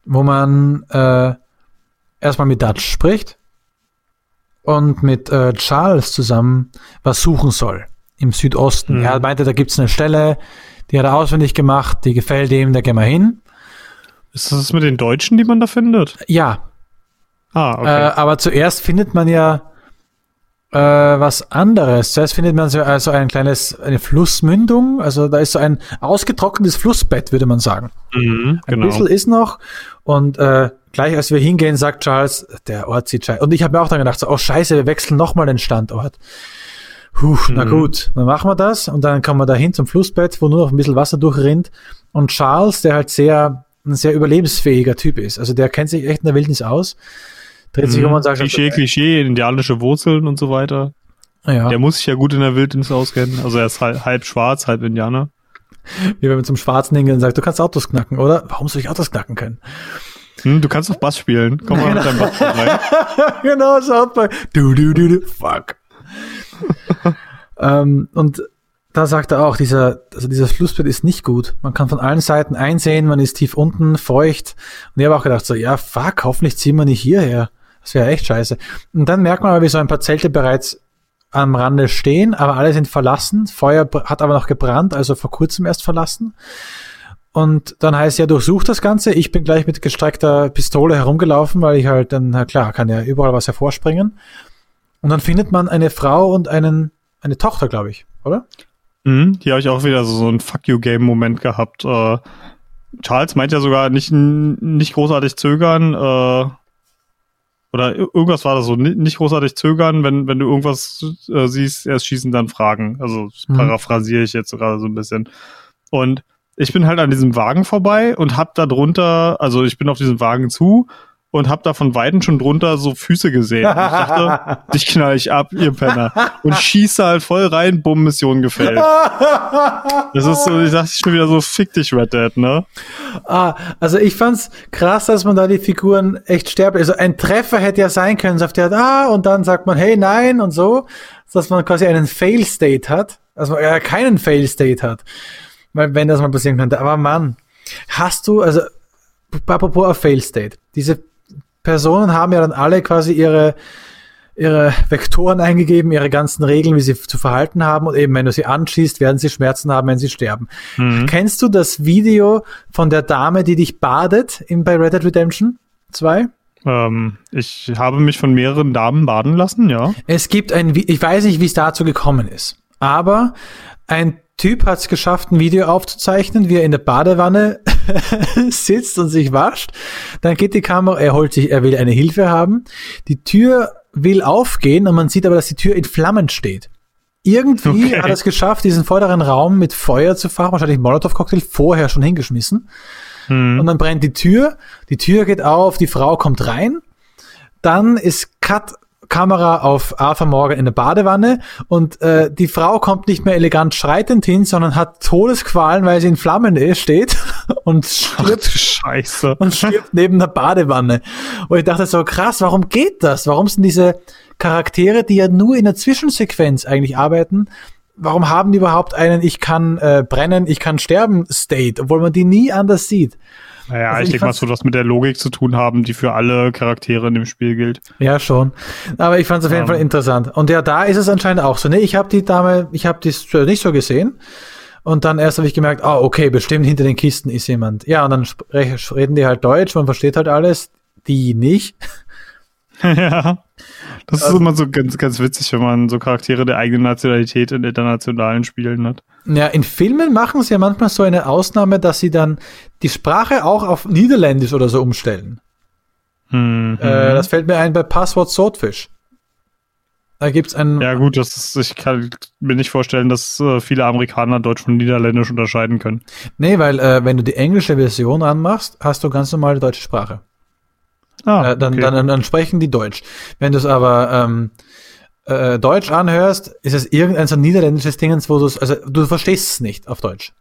wo man äh, erstmal mit Dutch spricht und mit äh, Charles zusammen was suchen soll im Südosten. Mhm. Er meinte, da gibt's eine Stelle, die hat er auswendig gemacht, die gefällt ihm, da gehen wir hin. Ist das mit den Deutschen, die man da findet? Ja, Ah, Äh, okay. aber zuerst findet man ja äh, was anderes. Zuerst findet man so also ein kleines, eine Flussmündung. Also da ist so ein ausgetrocknetes Flussbett, würde man sagen. Mhm, Ein bisschen ist noch. Und äh, gleich als wir hingehen, sagt Charles, der Ort sieht scheiße. Und ich habe mir auch dann gedacht, so, oh scheiße, wir wechseln nochmal den Standort. Puh, na Mhm. gut, dann machen wir das. Und dann kommen wir da hin zum Flussbett, wo nur noch ein bisschen Wasser durchrinnt. Und Charles, der halt sehr, ein sehr überlebensfähiger Typ ist. Also der kennt sich echt in der Wildnis aus. Dreht sich um und sagt, Mhm. Klischee, Klischee, indianische Wurzeln und so weiter. ja, Der muss sich ja gut in der Wildnis auskennen. Also er ist halb, halb schwarz, halb Indianer. Wie wenn man zum Schwarzen hingehen und sagt, du kannst Autos knacken, oder? Warum soll ich Autos knacken können? Hm, du kannst doch Bass spielen. Komm mal mit deinem Bass rein. genau, South Park. Du, du, du, du, fuck. ähm, und da sagt er auch, dieser, also dieses Flussbett ist nicht gut. Man kann von allen Seiten einsehen, man ist tief unten, feucht. Und ich habe auch gedacht, so, ja, fuck, hoffentlich ziehen wir nicht hierher. Das wäre echt scheiße. Und dann merkt man aber, wie so ein paar Zelte bereits am Rande stehen, aber alle sind verlassen. Feuer hat aber noch gebrannt, also vor kurzem erst verlassen. Und dann heißt ja, durchsuch das Ganze. Ich bin gleich mit gestreckter Pistole herumgelaufen, weil ich halt dann, klar, kann ja überall was hervorspringen. Und dann findet man eine Frau und einen, eine Tochter, glaube ich, oder? Mhm, hier habe ich auch wieder so, so einen Fuck you Game Moment gehabt. Äh, Charles meint ja sogar nicht, nicht großartig zögern, äh, oder ir- irgendwas war das so, ni- nicht großartig zögern, wenn, wenn du irgendwas äh, siehst, erst schießen, dann fragen. Also Mhm. paraphrasiere ich jetzt sogar so ein bisschen. Und ich bin halt an diesem Wagen vorbei und hab da drunter, also ich bin auf diesen Wagen zu und hab da von Weitem schon drunter so Füße gesehen. Und ich dachte, dich knall ich ab, ihr Penner. Und schieße halt voll rein, bumm, Mission gefällt. Das ist so, ich dachte schon wieder so, fick dich, Red Dead, ne? Ah, also ich fand's krass, dass man da die Figuren echt sterben. Also ein Treffer hätte ja sein können, so auf der ah, und dann sagt man, hey, nein, und so, dass man quasi einen Fail-State hat, also man ja keinen Fail-State hat. Weil, wenn das mal passieren könnte. Aber Mann, hast du, also, apropos auf Fail-State, diese Personen haben ja dann alle quasi ihre, ihre Vektoren eingegeben, ihre ganzen Regeln, wie sie zu verhalten haben. Und eben, wenn du sie anschießt, werden sie Schmerzen haben, wenn sie sterben. Kennst du das Video von der Dame, die dich badet in, bei Red Dead Redemption 2? Ähm, ich habe mich von mehreren Damen baden lassen, ja. Es gibt ein, ich weiß nicht, wie es dazu gekommen ist, aber ein Typ hat es geschafft, ein Video aufzuzeichnen, wie er in der Badewanne sitzt und sich wascht. Dann geht die Kamera, er holt sich, er will eine Hilfe haben. Die Tür will aufgehen und man sieht aber, dass die Tür in Flammen steht. Irgendwie Okay. hat er es geschafft, diesen vorderen Raum mit Feuer zu fahren, wahrscheinlich Molotow-Cocktail vorher schon hingeschmissen. Hm. Und dann brennt die Tür, die Tür geht auf, die Frau kommt rein. Dann ist Cut Kamera auf Arthur Morgan in der Badewanne und äh, die Frau kommt nicht mehr elegant schreitend hin, sondern hat Todesqualen, weil sie in Flammen ist, steht und stirbt Scheiße. und stirbt neben der Badewanne. Und ich dachte so, krass, warum geht das? Warum sind diese Charaktere, die ja nur in der Zwischensequenz eigentlich arbeiten, warum haben die überhaupt einen Ich kann äh, brennen, ich kann sterben State, obwohl man die nie anders sieht? Naja, Also ich ich denke mal, es wird was mit der Logik zu tun haben, die für alle Charaktere in dem Spiel gilt. Ja, schon. Aber ich fand es auf jeden Ähm. Fall interessant. Und ja, da ist es anscheinend auch so. Nee, ich habe die Dame, ich habe das nicht so gesehen. Und dann erst habe ich gemerkt, ah, okay, bestimmt hinter den Kisten ist jemand. Ja, und dann reden die halt Deutsch, man versteht halt alles, die nicht. ja. Das Also ist immer so ganz, ganz witzig, wenn man so Charaktere der eigenen Nationalität in internationalen Spielen hat. Ja, in Filmen machen sie ja manchmal so eine Ausnahme, dass sie dann die Sprache auch auf Niederländisch oder so umstellen. Mhm. Äh, das fällt mir ein bei Passwort Swordfish. Da gibt's ein, ja, gut, das ist, ich kann mir nicht vorstellen, dass äh, viele Amerikaner Deutsch von Niederländisch unterscheiden können. nee, weil äh, wenn du die englische Version anmachst, hast du ganz normal die deutsche Sprache. Ah, Äh, dann, okay. dann, dann sprechen die Deutsch. Wenn du es aber ähm, äh, Deutsch anhörst, ist es irgendein so niederländisches Dingens, wo du es, also du verstehst es nicht auf Deutsch.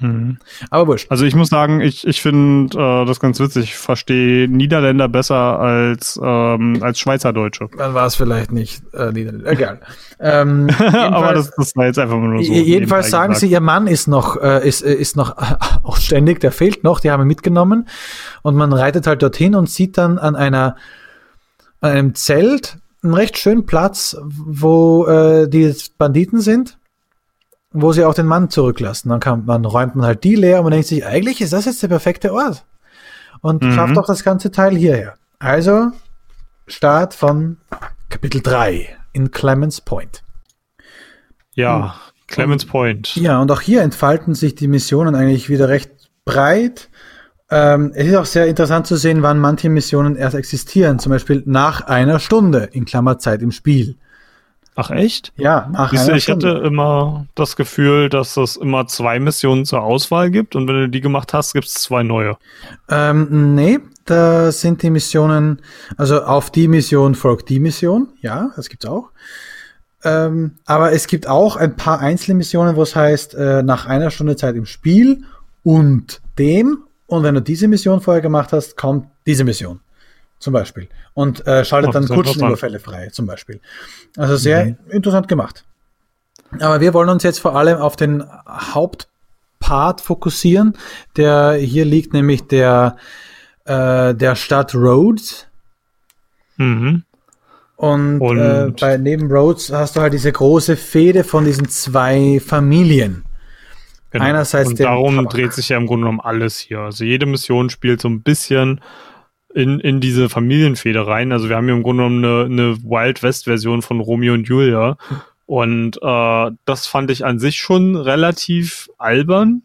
Mhm. Aber wurscht. Also ich muss sagen, ich, ich finde äh, das ganz witzig. Ich verstehe Niederländer besser als, ähm, als Schweizerdeutsche. Dann war es vielleicht nicht äh, Niederländisch. Egal. ähm, Aber jedenfalls- das, das war jetzt einfach nur so. Je- Jedenfalls sagen gesagt. sie, ihr Mann ist noch, äh, ist, äh, ist noch auch ständig, der fehlt noch, die haben ihn mitgenommen. Und man reitet halt dorthin und sieht dann an einer, an einem Zelt einen recht schönen Platz, wo äh, die Banditen sind, wo sie auch den Mann zurücklassen. Dann kann man, räumt man halt die leer und man denkt sich, eigentlich ist das jetzt der perfekte Ort. Und Mhm. schafft auch das ganze Teil hierher. Also, Start von Kapitel 3. in Clemens Point. Ja, Clemens Point. Ja, und auch hier entfalten sich die Missionen eigentlich wieder recht breit. Ähm, es ist auch sehr interessant zu sehen, wann manche Missionen erst existieren. Zum Beispiel nach einer Stunde in Klammerzeit im Spiel. Ach echt? Ja, nach Siehst einer ich hatte immer das Gefühl, dass es immer zwei Missionen zur Auswahl gibt und wenn du die gemacht hast, gibt es zwei neue. Ähm, nee, da sind die Missionen, also auf die Mission folgt die Mission, ja, das gibt's auch. Ähm, aber es gibt auch ein paar einzelne Missionen, wo es heißt, äh, nach einer Stunde Zeit im Spiel und dem, und wenn du diese Mission vorher gemacht hast, kommt diese Mission. Zum Beispiel. Und äh, schaltet dann Kutschenüberfälle frei, zum Beispiel. Also sehr interessant gemacht. Aber wir wollen uns jetzt vor allem auf den Hauptpart fokussieren, der hier liegt, nämlich der, äh, der Stadt Rhodes. Mhm. Und, Und- Äh, bei neben Rhodes hast du halt diese große Fehde von diesen zwei Familien. Genau. Einerseits und darum Tabak. dreht sich ja im Grunde genommen alles hier. Also jede Mission spielt so ein bisschen in, in diese Familienfehde rein. Also wir haben hier im Grunde genommen eine, eine Wild West Version von Romeo und Julia. Und äh, das fand ich an sich schon relativ albern,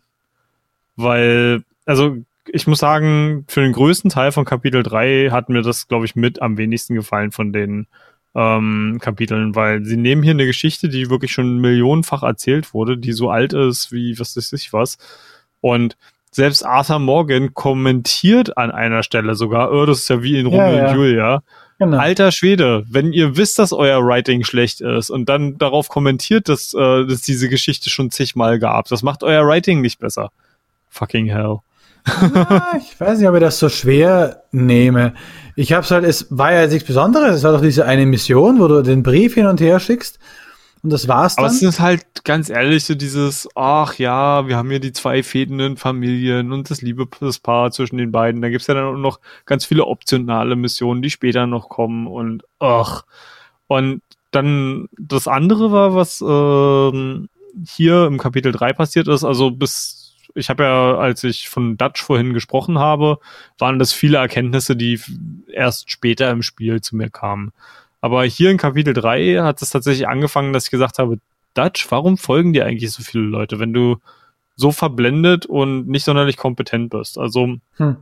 weil, also ich muss sagen, für den größten Teil von Kapitel 3 hat mir das, glaube ich, mit am wenigsten gefallen von den ähm, Kapiteln, weil sie nehmen hier eine Geschichte, die wirklich schon millionenfach erzählt wurde, die so alt ist wie was weiß ich was. Und selbst Arthur Morgan kommentiert an einer Stelle sogar, oh, das ist ja wie in Ja, Romeo ja. und Julia. Genau. Alter Schwede, wenn ihr wisst, dass euer Writing schlecht ist und dann darauf kommentiert, dass äh, dass diese Geschichte schon zigmal gab, das macht euer Writing nicht besser. Fucking hell. Ah, ich weiß nicht, ob ich das so schwer nehme. Ich hab's halt, es war ja nichts Besonderes. Es war doch diese eine Mission, wo du den Brief hin und her schickst. Und das war's dann. Aber es ist halt ganz ehrlich so dieses, ach ja, wir haben hier die zwei fädenden Familien und das Liebespaar zwischen den beiden. Da gibt's ja dann auch noch ganz viele optionale Missionen, die später noch kommen und ach. Und dann das andere war, was ähm, hier im Kapitel 3 passiert ist, also bis ich habe ja, als ich von Dutch vorhin gesprochen habe, waren das viele Erkenntnisse, die erst später im Spiel zu mir kamen. Aber hier in Kapitel 3 hat es tatsächlich angefangen, dass ich gesagt habe, Dutch, warum folgen dir eigentlich so viele Leute, wenn du so verblendet und nicht sonderlich kompetent bist? Also Hm.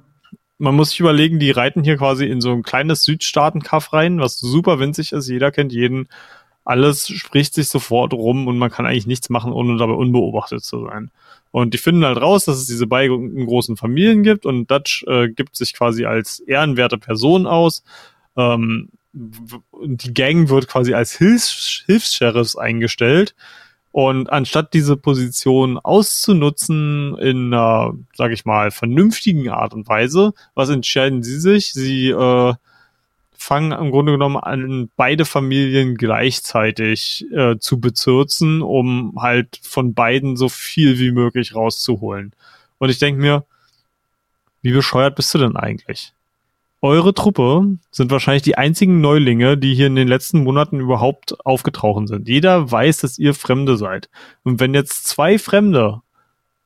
man muss sich überlegen, die reiten hier quasi in so ein kleines Südstaaten-Kaff rein, was super winzig ist, jeder kennt jeden. Alles spricht sich sofort rum und man kann eigentlich nichts machen, ohne dabei unbeobachtet zu sein. Und die finden halt raus, dass es diese beiden großen Familien gibt und Dutch äh, gibt sich quasi als ehrenwerte Person aus. Ähm, die Gang wird quasi als Hilfs Hilfs-Sheriffs eingestellt. Und anstatt diese Position auszunutzen in einer, sag ich mal, vernünftigen Art und Weise, was entscheiden sie sich? Sie äh, fangen im Grunde genommen an, beide Familien gleichzeitig äh, zu bezirzen, um halt von beiden so viel wie möglich rauszuholen. Und ich denke mir, wie bescheuert bist du denn eigentlich? Eure Truppe sind wahrscheinlich die einzigen Neulinge, die hier in den letzten Monaten überhaupt aufgetaucht sind. Jeder weiß, dass ihr Fremde seid. Und wenn jetzt zwei Fremde,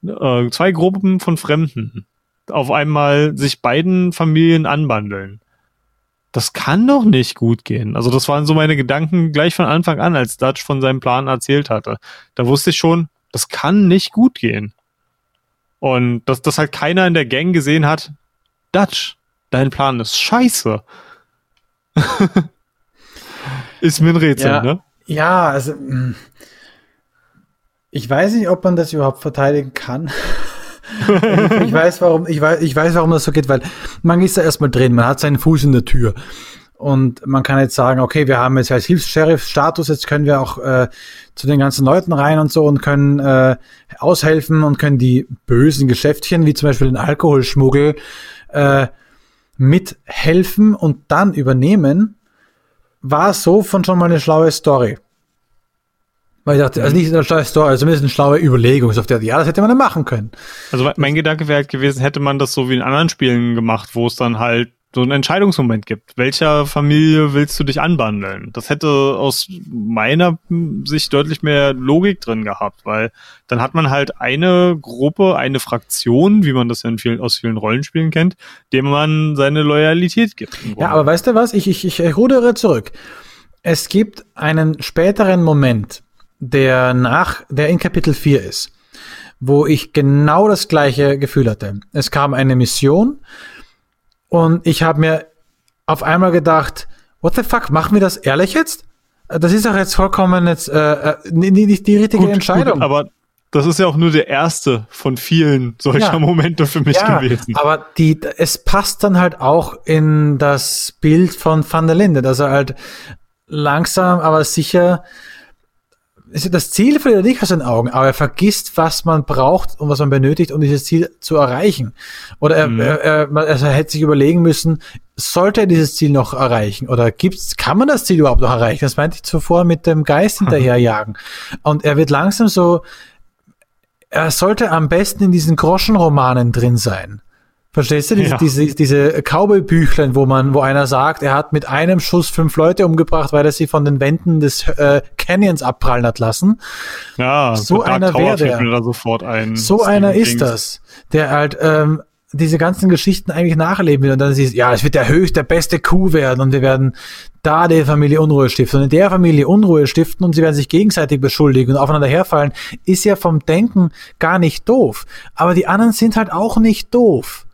äh, zwei Gruppen von Fremden auf einmal sich beiden Familien anbandeln, das kann doch nicht gut gehen. Also das waren so meine Gedanken gleich von Anfang an, als Dutch von seinem Plan erzählt hatte. Da wusste ich schon, das kann nicht gut gehen. Und dass das halt keiner in der Gang gesehen hat, Dutch, dein Plan ist scheiße. ist mir ein Rätsel, Ja. ne? Ja, also mh, ich weiß nicht, ob man das überhaupt verteidigen kann. ich weiß, warum, ich weiß, ich weiß, warum das so geht, weil man ist da erstmal drin, man hat seinen Fuß in der Tür. Und man kann jetzt sagen, okay, wir haben jetzt als Hilfs-Sheriff-Status, jetzt können wir auch äh, zu den ganzen Leuten rein und so und können äh, aushelfen und können die bösen Geschäftchen, wie zum Beispiel den Alkoholschmuggel, äh, mithelfen und dann übernehmen. War so von schon mal eine schlaue Story. Weil ich dachte, also nicht eine schlaue Story, also zumindest eine schlaue Überlegung. Auf der, ja, das hätte man dann machen können. Also mein Gedanke wäre halt gewesen, hätte man das so wie in anderen Spielen gemacht, wo es dann halt so einen Entscheidungsmoment gibt. Welcher Familie willst du dich anbandeln? Das hätte aus meiner Sicht deutlich mehr Logik drin gehabt, weil dann hat man halt eine Gruppe, eine Fraktion, wie man das ja in vielen, aus vielen Rollenspielen kennt, dem man seine Loyalität gibt. Ja, aber weißt du was? Ich, ich, ich rudere zurück. es gibt einen späteren Moment, der nach, der in Kapitel 4 ist, wo ich genau das gleiche Gefühl hatte. Es kam eine Mission und ich habe mir auf einmal gedacht, what the fuck, machen wir das ehrlich jetzt? Das ist doch jetzt vollkommen jetzt äh, äh nicht die richtige gut, Entscheidung. Gut, aber das ist ja auch nur der erste von vielen solcher ja. Momente für mich ja, gewesen. Aber die, es passt dann halt auch in das Bild von Van der Linde, dass er halt langsam, aber sicher das Ziel verliert er nicht aus den Augen, aber er vergisst, was man braucht und was man benötigt, um dieses Ziel zu erreichen. Oder er, mhm. er, er, also er hätte sich überlegen müssen, sollte er dieses Ziel noch erreichen? Oder gibt's, kann man das Ziel überhaupt noch erreichen? Das meinte ich zuvor mit dem Geist hinterherjagen. Und er wird langsam so, er sollte am besten in diesen Groschenromanen drin sein. Verstehst du? Diese, ja. diese, diese Cowboy-Büchlein, wo man, wo einer sagt, er hat mit einem Schuss fünf Leute umgebracht, weil er sie von den Wänden des äh, Canyons abprallen hat lassen. Ja, so einer wäre der. Sofort ein so einer ist das, der halt ähm, diese ganzen Geschichten eigentlich nachleben will und dann siehst, ja, es wird der höchste, der beste Kuh werden und wir werden da der Familie Unruhe stiften und in der Familie Unruhe stiften und sie werden sich gegenseitig beschuldigen und aufeinander herfallen, ist ja vom Denken gar nicht doof. Aber die anderen sind halt auch nicht doof.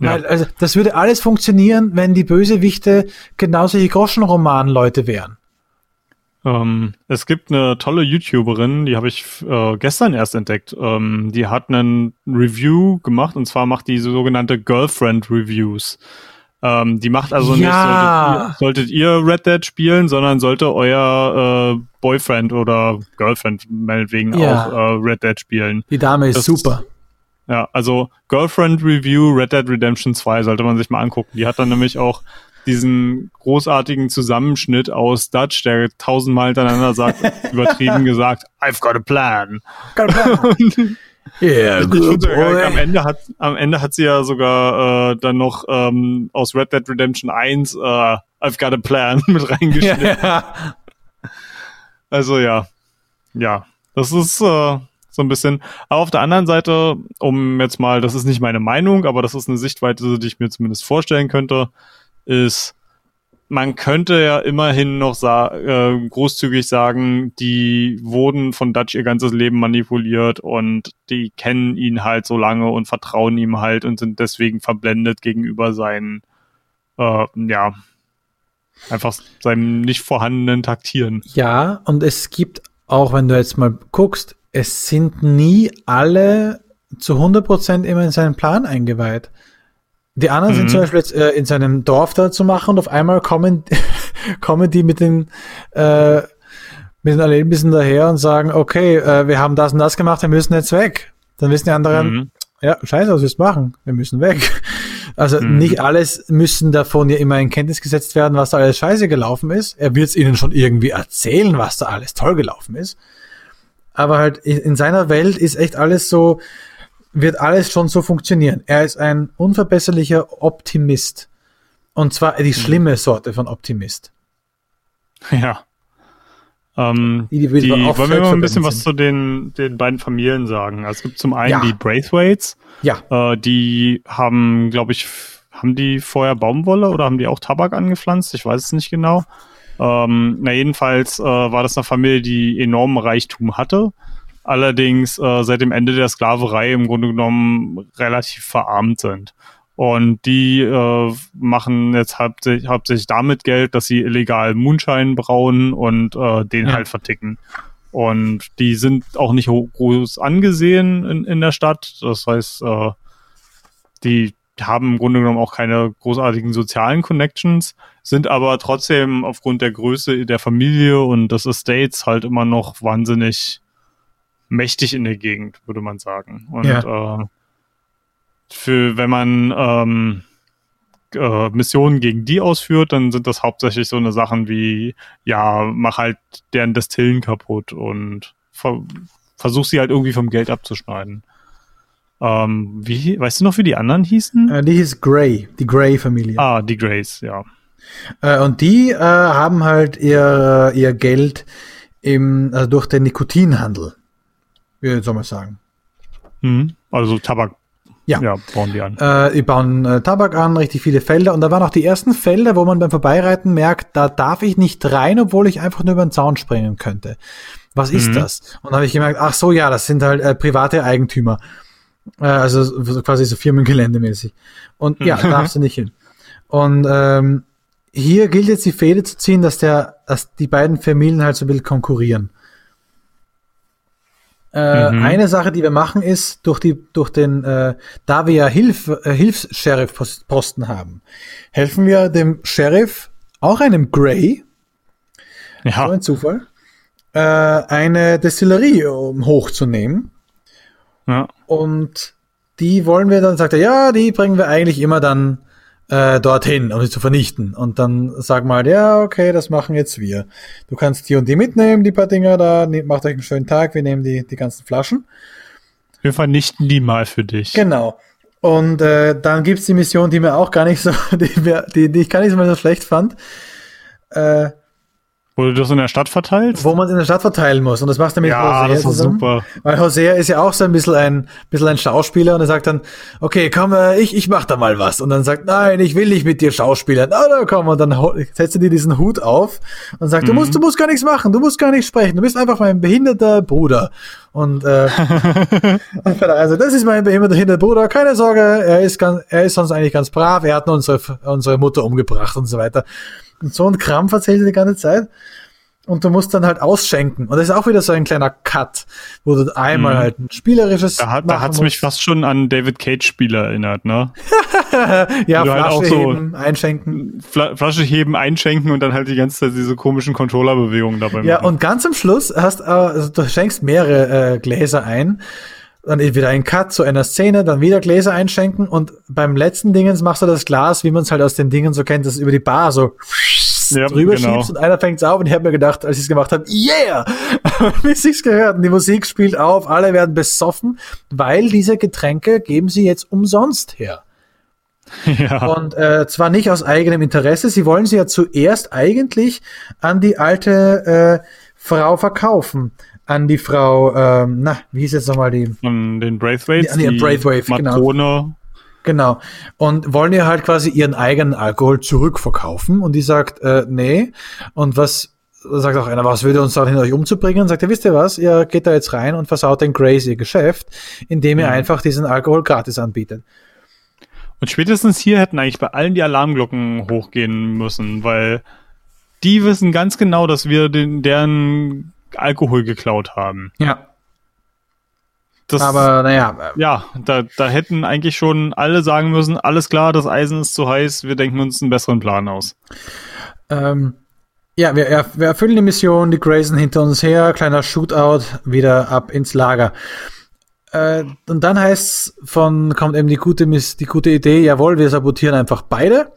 Ja. Weil, also, das würde alles funktionieren, wenn die Bösewichte genauso die Groschenroman-Leute wären. Ähm, es gibt eine tolle YouTuberin, die habe ich äh, gestern erst entdeckt. Ähm, die hat einen Review gemacht und zwar macht die sogenannte Girlfriend Reviews. Ähm, die macht also ja. nicht, solltet ihr, solltet ihr, Red Dead spielen, sondern sollte euer äh, Boyfriend oder Girlfriend meinetwegen ja. auch äh, Red Dead spielen. Die Dame ist das super. Ja, also Girlfriend Review Red Dead Redemption 2 sollte man sich mal angucken. Die hat dann nämlich auch diesen großartigen Zusammenschnitt aus Dutch, der tausendmal hintereinander sagt, übertrieben gesagt, I've got a plan. Got a plan. Yeah, good boy. am Ende hat am Ende hat sie ja sogar äh, dann noch ähm, aus Red Dead Redemption 1 äh, I've got a plan mit reingeschnitten. Ja. Also ja, ja, das ist äh, so ein bisschen. Aber auf der anderen Seite, um jetzt mal, das ist nicht meine Meinung, aber das ist eine Sichtweise, die ich mir zumindest vorstellen könnte, ist, man könnte ja immerhin noch sa äh, großzügig sagen, die wurden von Dutch ihr ganzes Leben manipuliert und die kennen ihn halt so lange und vertrauen ihm halt und sind deswegen verblendet gegenüber seinen, äh, ja, einfach seinem nicht vorhandenen Taktieren. Ja, und es gibt auch, wenn du jetzt mal guckst, es sind nie alle zu 100% immer in seinen Plan eingeweiht. Die anderen mhm. sind zum Beispiel jetzt äh, in seinem Dorf da zu machen und auf einmal kommen, kommen die mit den, äh, mit den Erlebnissen daher und sagen, okay, äh, wir haben das und das gemacht, wir müssen jetzt weg. Dann wissen die anderen, mhm. ja, scheiße, was willst du machen? Wir müssen weg. Also mhm. nicht alles müssen davon ja immer in Kenntnis gesetzt werden, was da alles scheiße gelaufen ist. Er wird es ihnen schon irgendwie erzählen, was da alles toll gelaufen ist aber halt in seiner Welt ist echt alles so, wird alles schon so funktionieren. Er ist ein unverbesserlicher Optimist. Und zwar die mhm. schlimme Sorte von Optimist. Ja. Ähm, die, die, die wollen wir mal ein bisschen sind. was zu den, den beiden Familien sagen. Also es gibt zum einen ja. die Braithwaites. Ja. Äh, die haben, glaube ich, haben die vorher Baumwolle oder haben die auch Tabak angepflanzt? Ich weiß es nicht genau. Ähm, na jedenfalls äh, war das eine Familie, die enormen Reichtum hatte, allerdings äh, seit dem Ende der Sklaverei im Grunde genommen relativ verarmt sind. Und die äh, machen jetzt hauptsächlich, hauptsächlich damit Geld, dass sie illegal Moonshine brauen und äh, den ja. halt verticken. Und die sind auch nicht groß angesehen in, in der Stadt. Das heißt, äh, die haben im Grunde genommen auch keine großartigen sozialen Connections, sind aber trotzdem aufgrund der Größe der Familie und des Estates halt immer noch wahnsinnig mächtig in der Gegend, würde man sagen. Und ja. äh, für wenn man ähm, äh, Missionen gegen die ausführt, dann sind das hauptsächlich so eine Sachen wie, ja, mach halt deren Destillen kaputt und ver versuch sie halt irgendwie vom Geld abzuschneiden. Ähm, wie, weißt du noch, wie die anderen hießen? Äh, die hieß Gray, die Gray-Familie. Ah, die Grays, ja. Äh, und die äh, haben halt ihr, ihr Geld im, also durch den Nikotinhandel, wie soll man sagen. Mhm. Also Tabak Ja. Ja, bauen die an. Äh, die bauen äh, Tabak an, richtig viele Felder. Und da waren auch die ersten Felder, wo man beim Vorbeireiten merkt, da darf ich nicht rein, obwohl ich einfach nur über den Zaun springen könnte. Was ist Mhm. das? Und da habe ich gemerkt, ach so, ja, das sind halt äh, private Eigentümer. Äh, also so- quasi so Firmengeländemäßig. Und ja, da darfst du nicht hin. Und ähm, hier gilt jetzt die Fehde zu ziehen, dass der, dass die beiden Familien halt so ein bisschen konkurrieren. Äh, Mhm. Eine Sache, die wir machen, ist durch die, durch den, äh, da wir ja Hilf, äh, Hilfs-Sheriff-Posten haben, helfen wir dem Sheriff, auch einem Grey, so Ja, ein Zufall, äh, eine Destillerie um hochzunehmen. Ja. Und die wollen wir dann, sagt er, ja, die bringen wir eigentlich immer dann äh, dorthin, um sie zu vernichten. Und dann sagen wir halt, ja, okay, das machen jetzt wir. Du kannst die und die mitnehmen, die paar Dinger da, ne- macht euch einen schönen Tag, wir nehmen die, die ganzen Flaschen. Wir vernichten die mal für dich. Genau. Und äh, dann gibt's die Mission, die mir auch gar nicht so, die, mir, die, die ich gar nicht mal so schlecht fand, äh, Wo du das in der Stadt verteilst? wo man in der Stadt verteilen muss. Und das machst du mit ja, Hosea das ist zusammen. super. Weil Hosea ist ja auch so ein bisschen ein, bisschen ein Schauspieler und er sagt dann, okay, komm, äh, ich, ich mach da mal was. Und dann sagt, nein, ich will nicht mit dir schauspielern. Ah, da komm. Und dann setzt er dir diesen Hut auf und sagt, du musst, du musst gar nichts machen, du musst gar nicht sprechen, du bist einfach mein behinderter Bruder. Und, äh, also das ist mein behinderter Bruder, keine Sorge, er ist ganz, er ist sonst eigentlich ganz brav, er hat nur unsere, unsere Mutter umgebracht und so weiter. Und so ein Krampf erzählt er die ganze Zeit und du musst dann halt ausschenken. Und das ist auch wieder so ein kleiner Cut, wo du einmal Mhm. halt ein spielerisches. Da, hat, da machen hat's mich fast schon an David Cage-Spieler erinnert, ne? ja, halt Flasche auch so- heben, einschenken. Fla Flasche heben, einschenken und dann halt die ganze Zeit diese komischen Controller-Bewegungen dabei Ja, machen. und ganz am Schluss hast äh, also du schenkst mehrere äh, Gläser ein. Dann wieder ein Cut zu einer Szene, dann wieder Gläser einschenken und beim letzten Dingens machst du das Glas, wie man es halt aus den Dingen so kennt, das über die Bar so Ja, drüber genau. schiebst und einer fängt's auf und ich habe mir gedacht, als ich es gemacht habe, yeah! Bis ich's gehört und die Musik spielt auf, alle werden besoffen, weil diese Getränke geben sie jetzt umsonst her. ja. Und äh, zwar nicht aus eigenem Interesse, sie wollen sie ja zuerst eigentlich an die alte äh, Frau verkaufen. An die Frau, ähm, na, wie hieß jetzt nochmal die? Von den Braithwaites, Ja, nee, Braithwaite, genau. Genau. Und wollen ihr halt quasi ihren eigenen Alkohol zurückverkaufen. Und die sagt, äh, nee. Und was sagt auch einer, was würde uns dahin, euch umzubringen? Und sagt er, wisst ihr was, ihr geht da jetzt rein und versaut den Grace ihr Geschäft, indem ihr Mhm. einfach diesen Alkohol gratis anbietet. Und spätestens hier hätten eigentlich bei allen die Alarmglocken hochgehen müssen, weil die wissen ganz genau, dass wir den, deren Alkohol geklaut haben. Ja. Das, Aber naja, ja, da, da hätten eigentlich schon alle sagen müssen, alles klar, das Eisen ist zu heiß, wir denken uns einen besseren Plan aus. Ähm, ja, wir, wir erfüllen die Mission, die Grayson hinter uns her, kleiner Shootout, wieder ab ins Lager. Äh, und dann heißt's von, kommt eben die gute, die gute Idee, jawohl, wir sabotieren einfach beide.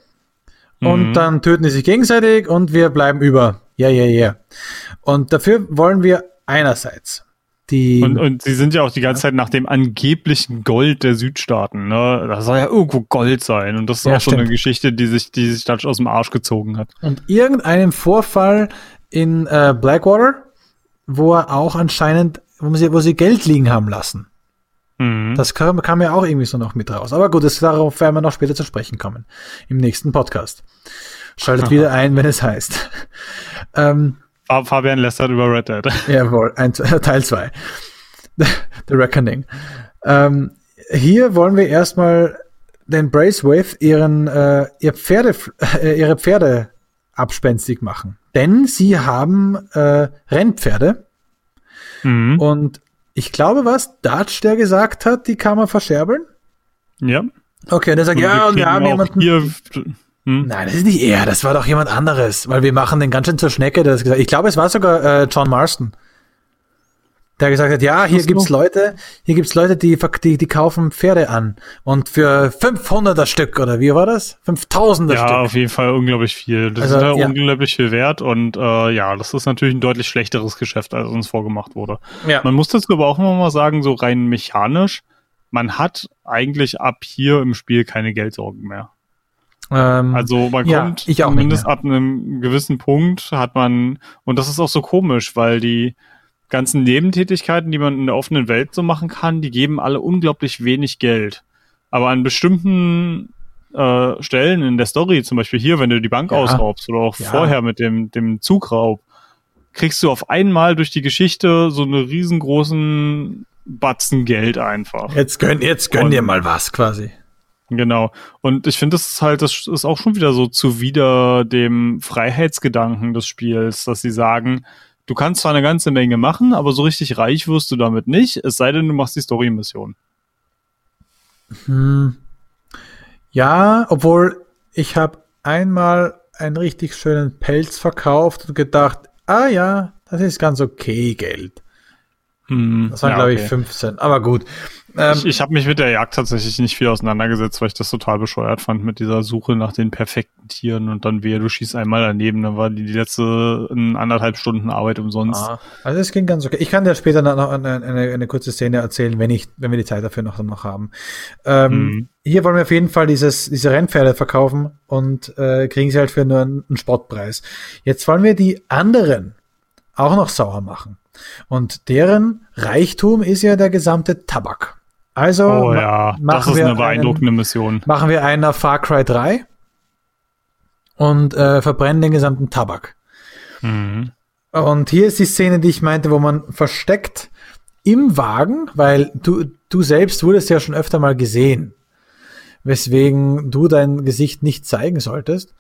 Und Mhm. dann töten die sich gegenseitig und wir bleiben über. Ja, ja, ja. Und dafür wollen wir einerseits die, Und, und sie sind ja auch die ganze Zeit nach dem angeblichen Gold der Südstaaten. Ne? Da soll ja irgendwo Gold sein. Und das ist Ja, auch so eine stimmt. Geschichte, die sich, die sich dann aus dem Arsch gezogen hat. und irgendeinen Vorfall in äh, Blackwater, wo er auch anscheinend, wo sie, wo sie Geld liegen haben lassen. Mhm. Das kam, kam ja auch irgendwie so noch mit raus. Aber gut, das, darauf werden wir noch später zu sprechen kommen. Im nächsten Podcast. Schaltet wieder ein, wenn es heißt. ähm, Fabian lästert über Red Dead. jawohl, ein, Teil 2. The Reckoning. Ähm, hier wollen wir erstmal den Braithwaite ihren, äh, ihr Pferde, äh, ihre Pferde abspenstig machen. Denn sie haben äh, Rennpferde Mhm. und ich glaube, was Dutch, der gesagt hat, die kann man verscherbeln. Ja. Okay, und er sagt, Und ja, und wir haben jemanden. Hier, hm? Nein, das ist nicht er, das war doch jemand anderes, weil wir machen den ganz schön zur Schnecke, der das gesagt Ich glaube, es war sogar äh, John Marston, der gesagt hat, ja, hier so. gibt's Leute, hier gibt's Leute, die, die, die kaufen Pferde an und für 500er Stück, oder wie war das? 5000er Ja, Stück. auf jeden Fall unglaublich viel. Das Also, ist ja, ja. unglaublich viel wert und äh, ja, das ist natürlich ein deutlich schlechteres Geschäft, als uns vorgemacht wurde. Ja. Man muss dazu aber auch immer mal sagen, so rein mechanisch, man hat eigentlich ab hier im Spiel keine Geldsorgen mehr. Ähm, Also man Ja, kommt ich zumindest ab einem gewissen Punkt hat man, und das ist auch so komisch, weil die ganzen Nebentätigkeiten, die man in der offenen Welt so machen kann, die geben alle unglaublich wenig Geld. Aber an bestimmten äh, Stellen in der Story, zum Beispiel hier, wenn du die Bank Ja. ausraubst oder auch Ja. vorher mit dem, dem Zugraub, kriegst du auf einmal durch die Geschichte so eine riesengroßen Batzen Geld einfach. Jetzt gönn, jetzt gönn Und- dir mal was quasi. Genau. Und ich finde, das ist halt, das ist auch schon wieder so zuwider dem Freiheitsgedanken des Spiels, dass sie sagen, du kannst zwar eine ganze Menge machen, aber so richtig reich wirst du damit nicht, es sei denn, du machst die Story-Mission. Hm. Ja, obwohl ich habe einmal einen richtig schönen Pelz verkauft und gedacht, ah ja, das ist ganz okay Geld. Hm, Das waren, ja, glaube ich, okay. 15. Aber gut. Ähm, Ich, ich habe mich mit der Jagd tatsächlich nicht viel auseinandergesetzt, weil ich das total bescheuert fand mit dieser Suche nach den perfekten Tieren und dann wehe, du schießt einmal daneben, dann war die, die letzte in anderthalb Stunden Arbeit umsonst. ah, also es ging ganz okay. Ich kann dir später noch eine, eine, eine kurze Szene erzählen, wenn ich, wenn wir die Zeit dafür noch, noch haben. Ähm, Mhm. Hier wollen wir auf jeden Fall dieses, diese Rennpferde verkaufen und äh, kriegen sie halt für nur einen, einen Spottpreis. Jetzt wollen wir die anderen auch noch sauer machen. Und deren Reichtum ist ja der gesamte Tabak. Also Oh ja, das machen ist wir eine beeindruckende Mission. machen wir einen auf Far Cry 3 und äh, verbrennen den gesamten Tabak. Mhm. Und hier ist die Szene, die ich meinte, wo man versteckt im Wagen, weil du, du selbst wurdest ja schon öfter mal gesehen, weswegen du dein Gesicht nicht zeigen solltest.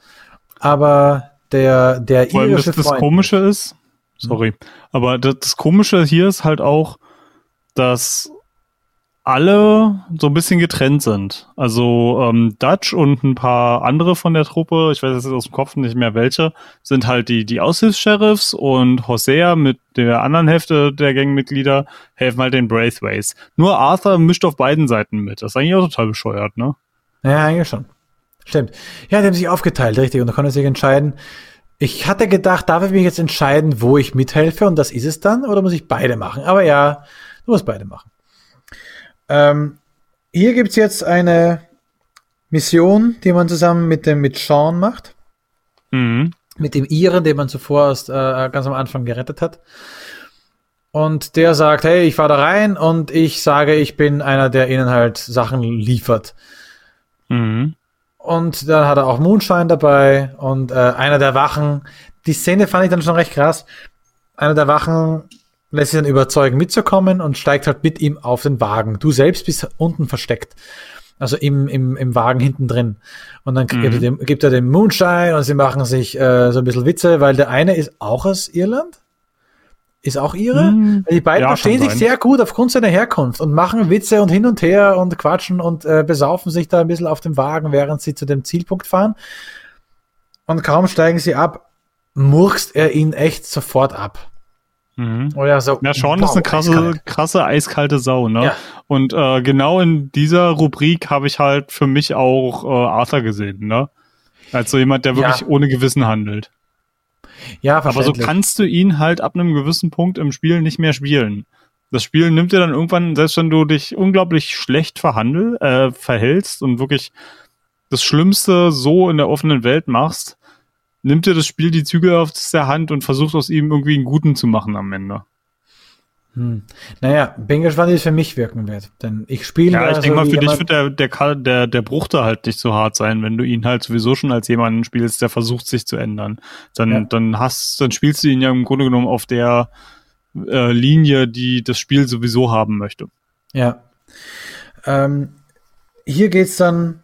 Aber der, der Vor allem das, irische das Freund, Komische ist, sorry, aber das, das Komische hier ist halt auch, dass alle so ein bisschen getrennt sind. Also ähm, Dutch und ein paar andere von der Truppe, ich weiß jetzt aus dem Kopf nicht mehr welche, sind halt die, die Aushilfs-Sheriffs und Hosea mit der anderen Hälfte der Gangmitglieder helfen halt den Braithways. Nur Arthur mischt auf beiden Seiten mit. Das ist eigentlich auch total bescheuert, ne? Ja, eigentlich schon. Stimmt. Ja, die haben sich aufgeteilt, richtig. Und da konnte sich entscheiden. Ich hatte gedacht, darf ich mich jetzt entscheiden, wo ich mithelfe und das ist es dann? Oder muss ich beide machen? Aber ja, du musst beide machen. Ähm, hier gibt's jetzt eine Mission, die man zusammen mit dem mit Sean macht. Mhm. Mit dem Iren, den man zuvor erst, äh, ganz am Anfang gerettet hat. Und der sagt, hey, ich fahr da rein und ich sage, ich bin einer, der ihnen halt Sachen liefert. Mhm. Und dann hat er auch Moonshine dabei und äh, einer der Wachen. Die Szene fand ich dann schon recht krass. Einer der Wachen lässt sich dann überzeugen, mitzukommen und steigt halt mit ihm auf den Wagen. Du selbst bist unten versteckt. Also im, im, im Wagen hinten drin. Und dann gibt, er dem, gibt er dem Moonshine und sie machen sich äh, so ein bisschen Witze, weil der eine ist auch aus Irland. Ist auch ihre. Hm, Weil die beiden ja, verstehen sich sehr gut aufgrund seiner Herkunft und machen Witze und hin und her und quatschen und äh, besaufen sich da ein bisschen auf dem Wagen, während sie zu dem Zielpunkt fahren. Und kaum steigen sie ab, murkst er ihn echt sofort ab. Mhm. Oder so. Ja, Sean wow, ist eine krasse, eiskalt. krasse, eiskalte Sau, ne? Ja. Und äh, genau in dieser Rubrik habe ich halt für mich auch äh, Arthur gesehen, ne? Als so jemand, der Ja. wirklich ohne Gewissen handelt. Ja, Aber so kannst du ihn halt ab einem gewissen Punkt im Spiel nicht mehr spielen. Das Spiel nimmt dir dann irgendwann, selbst wenn du dich unglaublich schlecht verhandel, äh, verhältst und wirklich das Schlimmste so in der offenen Welt machst, nimmt dir das Spiel die Zügel aus der Hand und versucht aus ihm irgendwie einen Guten zu machen am Ende. Hm. Naja, bin gespannt, wie es für mich wirken wird. Denn ich spiele Ja, ich so denke mal, für dich wird der, der, der, der Bruch da halt nicht so hart sein, wenn du ihn halt sowieso schon als jemanden spielst, der versucht, sich zu ändern. Dann, Ja. dann hast, dann spielst du ihn ja im Grunde genommen auf der äh, Linie, die das Spiel sowieso haben möchte. Ja. Ähm, hier geht's dann,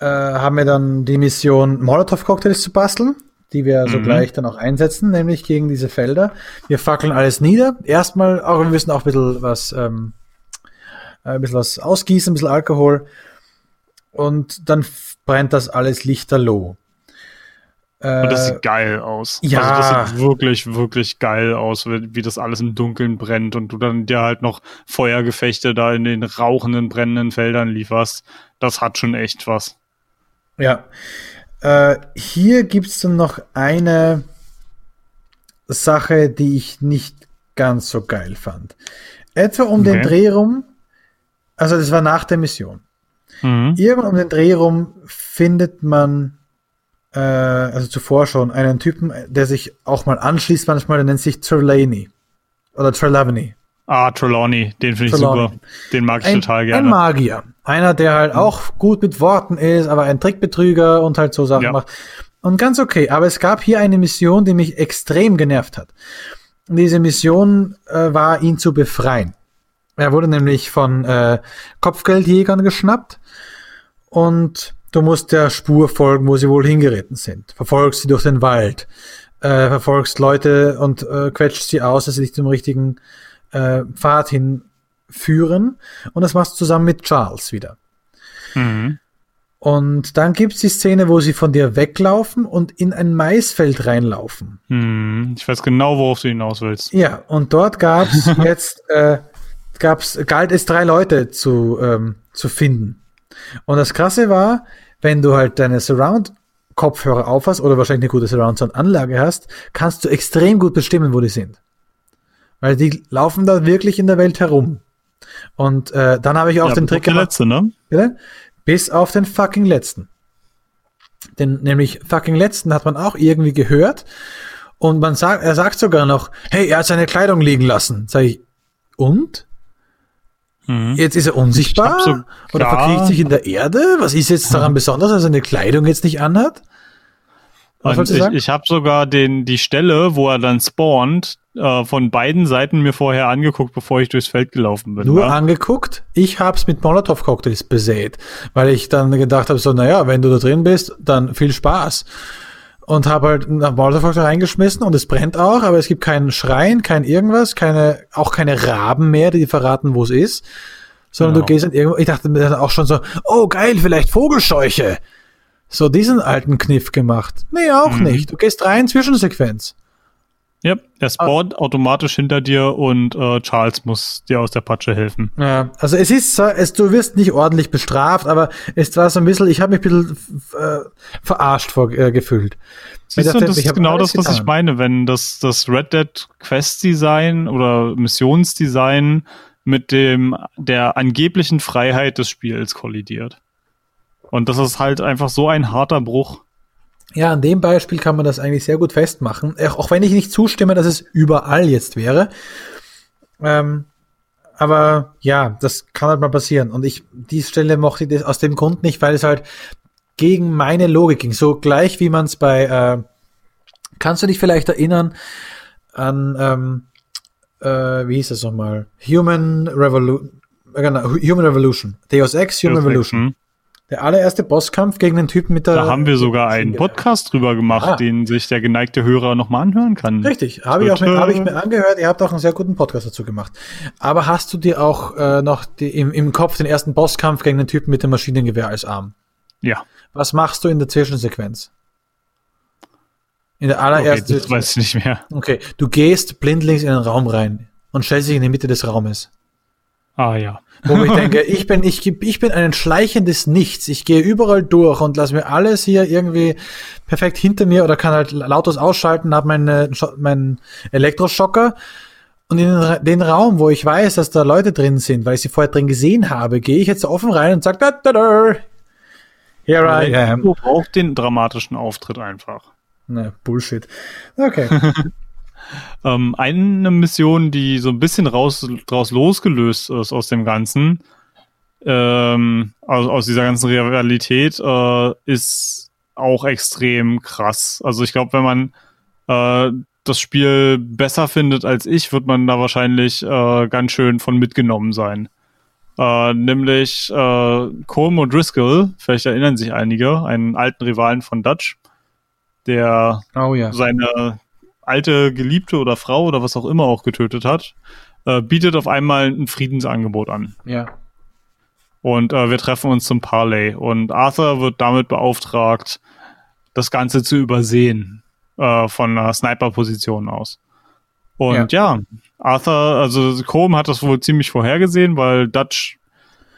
äh, haben wir dann die Mission Molotow-Cocktails zu basteln, die wir Mhm. sogleich dann auch einsetzen, nämlich gegen diese Felder. Wir fackeln alles nieder. Erstmal, auch wir müssen auch ein bisschen was, ähm, äh, ein bisschen was ausgießen, ein bisschen Alkohol. Und dann brennt das alles lichterloh. Äh, Und das sieht geil aus. ja. Also das sieht wirklich, wirklich geil aus, wie, wie das alles im Dunkeln brennt und du dann dir halt noch Feuergefechte da in den rauchenden, brennenden Feldern lieferst. Das hat schon echt was. Ja. Äh, hier gibt's dann noch eine Sache, die ich nicht ganz so geil fand. Etwa um den Okay. Dreh rum, also das war nach der Mission. Mhm. Irgendwann um den Dreh rum findet man, äh, also zuvor schon, einen Typen, der sich auch mal anschließt manchmal, der nennt sich Trelawney. Oder Trelawney. Ah, Trelawney, den finde ich super. Den mag ich Ein, total ein gerne. Magier. Einer, der halt auch gut mit Worten ist, aber ein Trickbetrüger und halt so Sachen Ja. macht. Und ganz okay. Aber es gab hier eine Mission, die mich extrem genervt hat. Und diese Mission äh, war, ihn zu befreien. Er wurde nämlich von äh, Kopfgeldjägern geschnappt und du musst der Spur folgen, wo sie wohl hingeritten sind. Verfolgst sie durch den Wald, äh, verfolgst Leute und äh, quetscht sie aus, dass sie dich zum richtigen äh, Pfad hinführen. Und das machst du zusammen mit Charles wieder. Mhm. Und dann gibt's die Szene, wo sie von dir weglaufen und in ein Maisfeld reinlaufen. Hm, ich weiß genau, worauf du hinaus willst. Ja, und dort gab's jetzt, äh, gab's, galt es drei Leute zu, ähm, zu finden. Und das Krasse war, wenn du halt deine Surround-Kopfhörer aufhast oder wahrscheinlich eine gute Surround-Sound-Anlage hast, kannst du extrem gut bestimmen, wo die sind. Weil die laufen da wirklich in der Welt herum. Und äh, dann habe ich auch Ja, den Trick gemacht. letzte, ne? Bitte? Bis auf den fucking letzten. Den nämlich fucking letzten hat man auch irgendwie gehört. Und man sagt, er sagt sogar noch, hey, er hat seine Kleidung liegen lassen. Sag ich, und? Mhm. Jetzt ist er unsichtbar? So- Oder verkriecht sich in der Erde? Was ist jetzt daran besonders, dass er seine Kleidung jetzt nicht anhat? Was ich, ich habe sogar den, die Stelle, wo er dann spawnt, äh, von beiden Seiten mir vorher angeguckt, bevor ich durchs Feld gelaufen bin. Nur ne? angeguckt. Ich hab's mit Molotow-Cocktails besät, weil ich dann gedacht habe, so, naja, wenn du da drin bist, dann viel Spaß. Und habe halt einen Molotow-Cocktail reingeschmissen und es brennt auch, aber es gibt keinen Schreien, kein irgendwas, keine, auch keine Raben mehr, die verraten, wo es ist. Sondern Genau. du gehst in irgendwo, ich dachte mir dann auch schon so, oh geil, vielleicht Vogelscheuche. So diesen alten Kniff gemacht. Nee, auch Mhm. nicht. Du gehst rein, Zwischensequenz. Ja, er spawnt automatisch hinter dir und äh, Charles muss dir aus der Patsche helfen. Ja, also es ist, so- es, du wirst nicht ordentlich bestraft, aber es war so ein bisschen, ich habe mich ein bisschen äh, verarscht vor, äh, gefühlt. Siehst Ich du, das ich ist genau das, was ich getan. meine, wenn das, das Red Dead Quest Design oder Missionsdesign mit dem der angeblichen Freiheit des Spiels kollidiert. Und das ist halt einfach so ein harter Bruch. Ja, an dem Beispiel kann man das eigentlich sehr gut festmachen. Auch wenn ich nicht zustimme, dass es überall jetzt wäre. Ähm, aber ja, das kann halt mal passieren. Und ich, die Stelle mochte ich das aus dem Grund nicht, weil es halt gegen meine Logik ging. So gleich wie man es bei, äh, kannst du dich vielleicht erinnern an, ähm, äh, wie hieß das nochmal? Human Revolution, genau, Human Revolution. Deus Ex Human Revolution. Hm. Der allererste Bosskampf gegen den Typen mit der. Da haben wir sogar einen. Podcast drüber gemacht, Ah. den sich der geneigte Hörer nochmal anhören kann. Richtig, habe ich, auch hab ich mir angehört. Ihr habt auch einen sehr guten Podcast dazu gemacht. Aber hast du dir auch äh, noch die, im, im Kopf den ersten Bosskampf gegen den Typen mit dem Maschinengewehr als Arm? Ja, Was machst du in der Zwischensequenz? In der okay, allerersten. das weiß ich nicht mehr. okay, du gehst blindlings in den Raum rein und stellst dich in die Mitte des Raumes. Ah ja. Wo ich denke, ich bin, ich, ich bin ein schleichendes Nichts. Ich gehe überall durch und lass mir alles hier irgendwie perfekt hinter mir oder kann halt lautlos ausschalten, habe meinen meinen Elektroschocker und in den, Ra- den Raum, wo ich weiß, dass da Leute drin sind, weil ich sie vorher drin gesehen habe, gehe ich jetzt offen rein und sag, da, da, da, here I am. Du brauchst den dramatischen Auftritt einfach. Ne, Bullshit. Okay. Ähm, eine Mission, die so ein bisschen raus, draus losgelöst ist aus dem Ganzen, ähm, aus, aus dieser ganzen Realität, äh, ist auch extrem krass. Also ich glaube, wenn man äh, das Spiel besser findet als ich, wird man da wahrscheinlich äh, ganz schön von mitgenommen sein. Äh, nämlich äh, Colm O'Driscoll, vielleicht erinnern sich einige, einen alten Rivalen von Dutch, der Oh ja. seine alte Geliebte oder Frau oder was auch immer auch getötet hat, äh, bietet auf einmal ein Friedensangebot an. Ja. Und äh, wir treffen uns zum Parley. Und Arthur wird damit beauftragt, das Ganze zu übersehen äh, von einer Sniper-Position aus. Und ja. Arthur, also Colm hat das wohl ziemlich vorhergesehen, weil Dutch,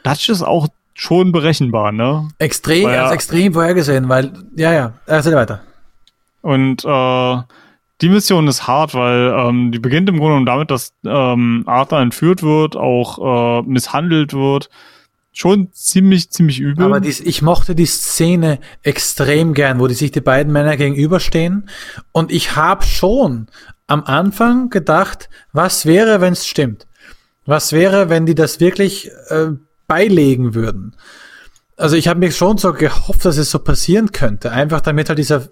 Dutch ist auch schon berechenbar, ne? Extrem, Weil ja- extrem vorhergesehen, weil, ja, ja, erzähl weiter. Und äh, die Mission ist hart, weil ähm, die beginnt im Grunde damit, dass ähm, Arthur entführt wird, auch äh, misshandelt wird. Schon ziemlich, ziemlich übel. Aber dies, ich mochte die Szene extrem gern, wo die sich die beiden Männer gegenüberstehen. Und ich habe schon am Anfang gedacht, was wäre, wenn es stimmt? Was wäre, wenn die das wirklich äh, beilegen würden? Also ich habe mir schon so gehofft, dass es so passieren könnte. Einfach damit halt dieser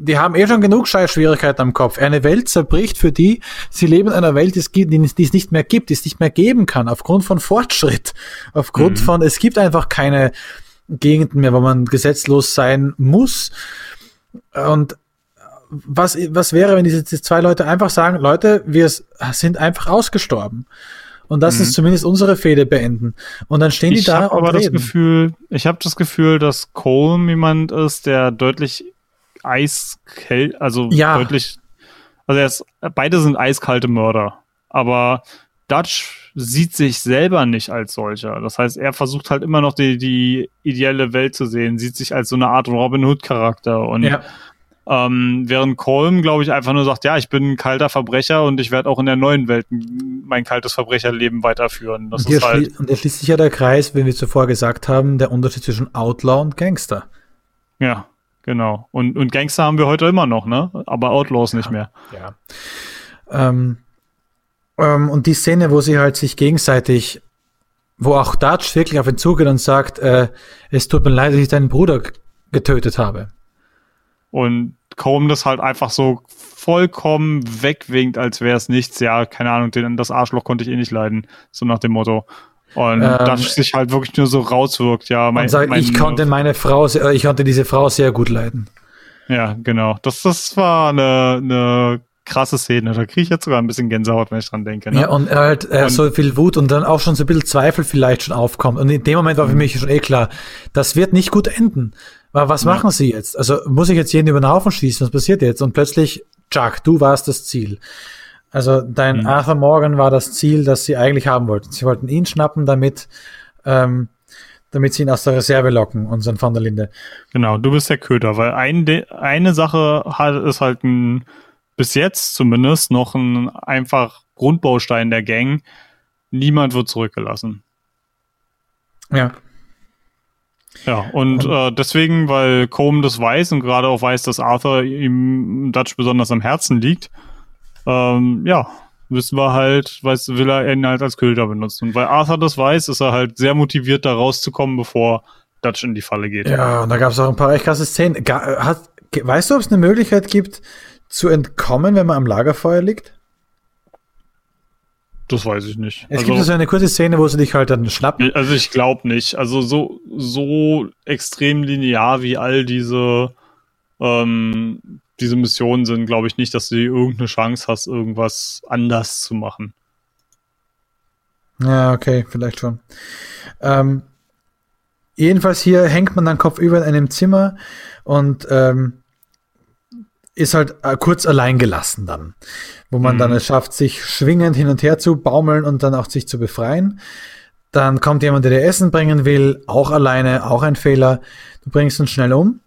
die haben eh schon genug Scheißschwierigkeiten am Kopf. Eine Welt zerbricht für die, sie leben in einer Welt, die es, die es nicht mehr gibt, die es nicht mehr geben kann, aufgrund von Fortschritt, aufgrund mhm. von, es gibt einfach keine Gegenden mehr, wo man gesetzlos sein muss. Und was, was wäre, wenn diese, diese zwei Leute einfach sagen, Leute, wir sind einfach ausgestorben. Und das mhm. ist zumindest unsere Fehde beenden. Und dann stehen ich die da. Ich habe aber reden. das Gefühl, ich habe das Gefühl, dass Colm jemand ist, der deutlich eiskalt, also ja. deutlich, also er ist, beide sind eiskalte Mörder. Aber Dutch sieht sich selber nicht als solcher. Das heißt, er versucht halt immer noch die, die ideelle Welt zu sehen, sieht sich als so eine Art Robin Hood Charakter und ja. ähm, während Colm, glaube ich, einfach nur sagt, ja, ich bin ein kalter Verbrecher und ich werde auch in der neuen Welt mein kaltes Verbrecherleben weiterführen. Das und, ist halt und da schließt sich ja der Kreis, wie wir zuvor gesagt haben, der Unterschied zwischen Outlaw und Gangster. Ja. Genau. Und, und Gangster haben wir heute immer noch, ne? Aber Outlaws ja, nicht mehr. Ja. Ähm, ähm, und die Szene, wo sie halt sich gegenseitig, wo auch Dutch wirklich auf ihn zugeht und sagt, äh, es tut mir leid, dass ich deinen Bruder getötet habe. Und kaum das halt einfach so vollkommen wegwinkt, als wäre es nichts. Ja, keine Ahnung, den, das Arschloch konnte ich eh nicht leiden. So nach dem Motto. Und ähm, das sich halt wirklich nur so rauswirkt, ja. Mein, sagt, mein, ich konnte meine Frau, äh, ich konnte diese Frau sehr gut leiden. Ja, genau. Das, das war eine, eine krasse Szene. Da kriege ich jetzt sogar ein bisschen Gänsehaut, wenn ich dran denke. Ne? Ja, und er halt äh, und, so viel Wut und dann auch schon so ein bisschen Zweifel vielleicht schon aufkommt. Und in dem Moment war für mich schon eh klar, das wird nicht gut enden. Aber was ja. machen sie jetzt? Also muss ich jetzt jeden über den Haufen schießen? Was passiert jetzt? Und plötzlich, Jack, du warst das Ziel. Also dein mhm. Arthur Morgan war das Ziel, das sie eigentlich haben wollten. Sie wollten ihn schnappen, damit, ähm, damit sie ihn aus der Reserve locken, unseren Van der Linde. Genau, du bist der Köder, weil ein, eine Sache hat, ist halt ein, bis jetzt zumindest noch ein einfach Grundbaustein der Gang. Niemand wird zurückgelassen. Ja. Ja, und äh, deswegen, weil Combe das weiß und gerade auch weiß, dass Arthur ihm Dutch besonders am Herzen liegt, ähm, ja, wissen wir halt, weiß, will er ihn halt als Köder benutzen. Und weil Arthur das weiß, ist er halt sehr motiviert, da rauszukommen, bevor Dutch in die Falle geht. Ja, und da gab es auch ein paar echt krasse Szenen. Hat, weißt du, ob es eine Möglichkeit gibt, zu entkommen, wenn man am Lagerfeuer liegt? Das weiß ich nicht. Es also, gibt so eine kurze Szene, wo sie dich halt dann schnappen. Also ich glaube nicht. Also so, so extrem linear wie all diese ähm, diese Missionen sind, glaube ich nicht, dass du irgendeine Chance hast, irgendwas anders zu machen. Ja, okay, vielleicht schon. Ähm, jedenfalls hier hängt man dann kopfüber in einem Zimmer und ähm, ist halt äh, kurz allein gelassen dann, wo man mhm. dann es schafft, sich schwingend hin und her zu baumeln und dann auch sich zu befreien. Dann kommt jemand, der dir Essen bringen will, auch alleine, auch ein Fehler. Du bringst uns schnell um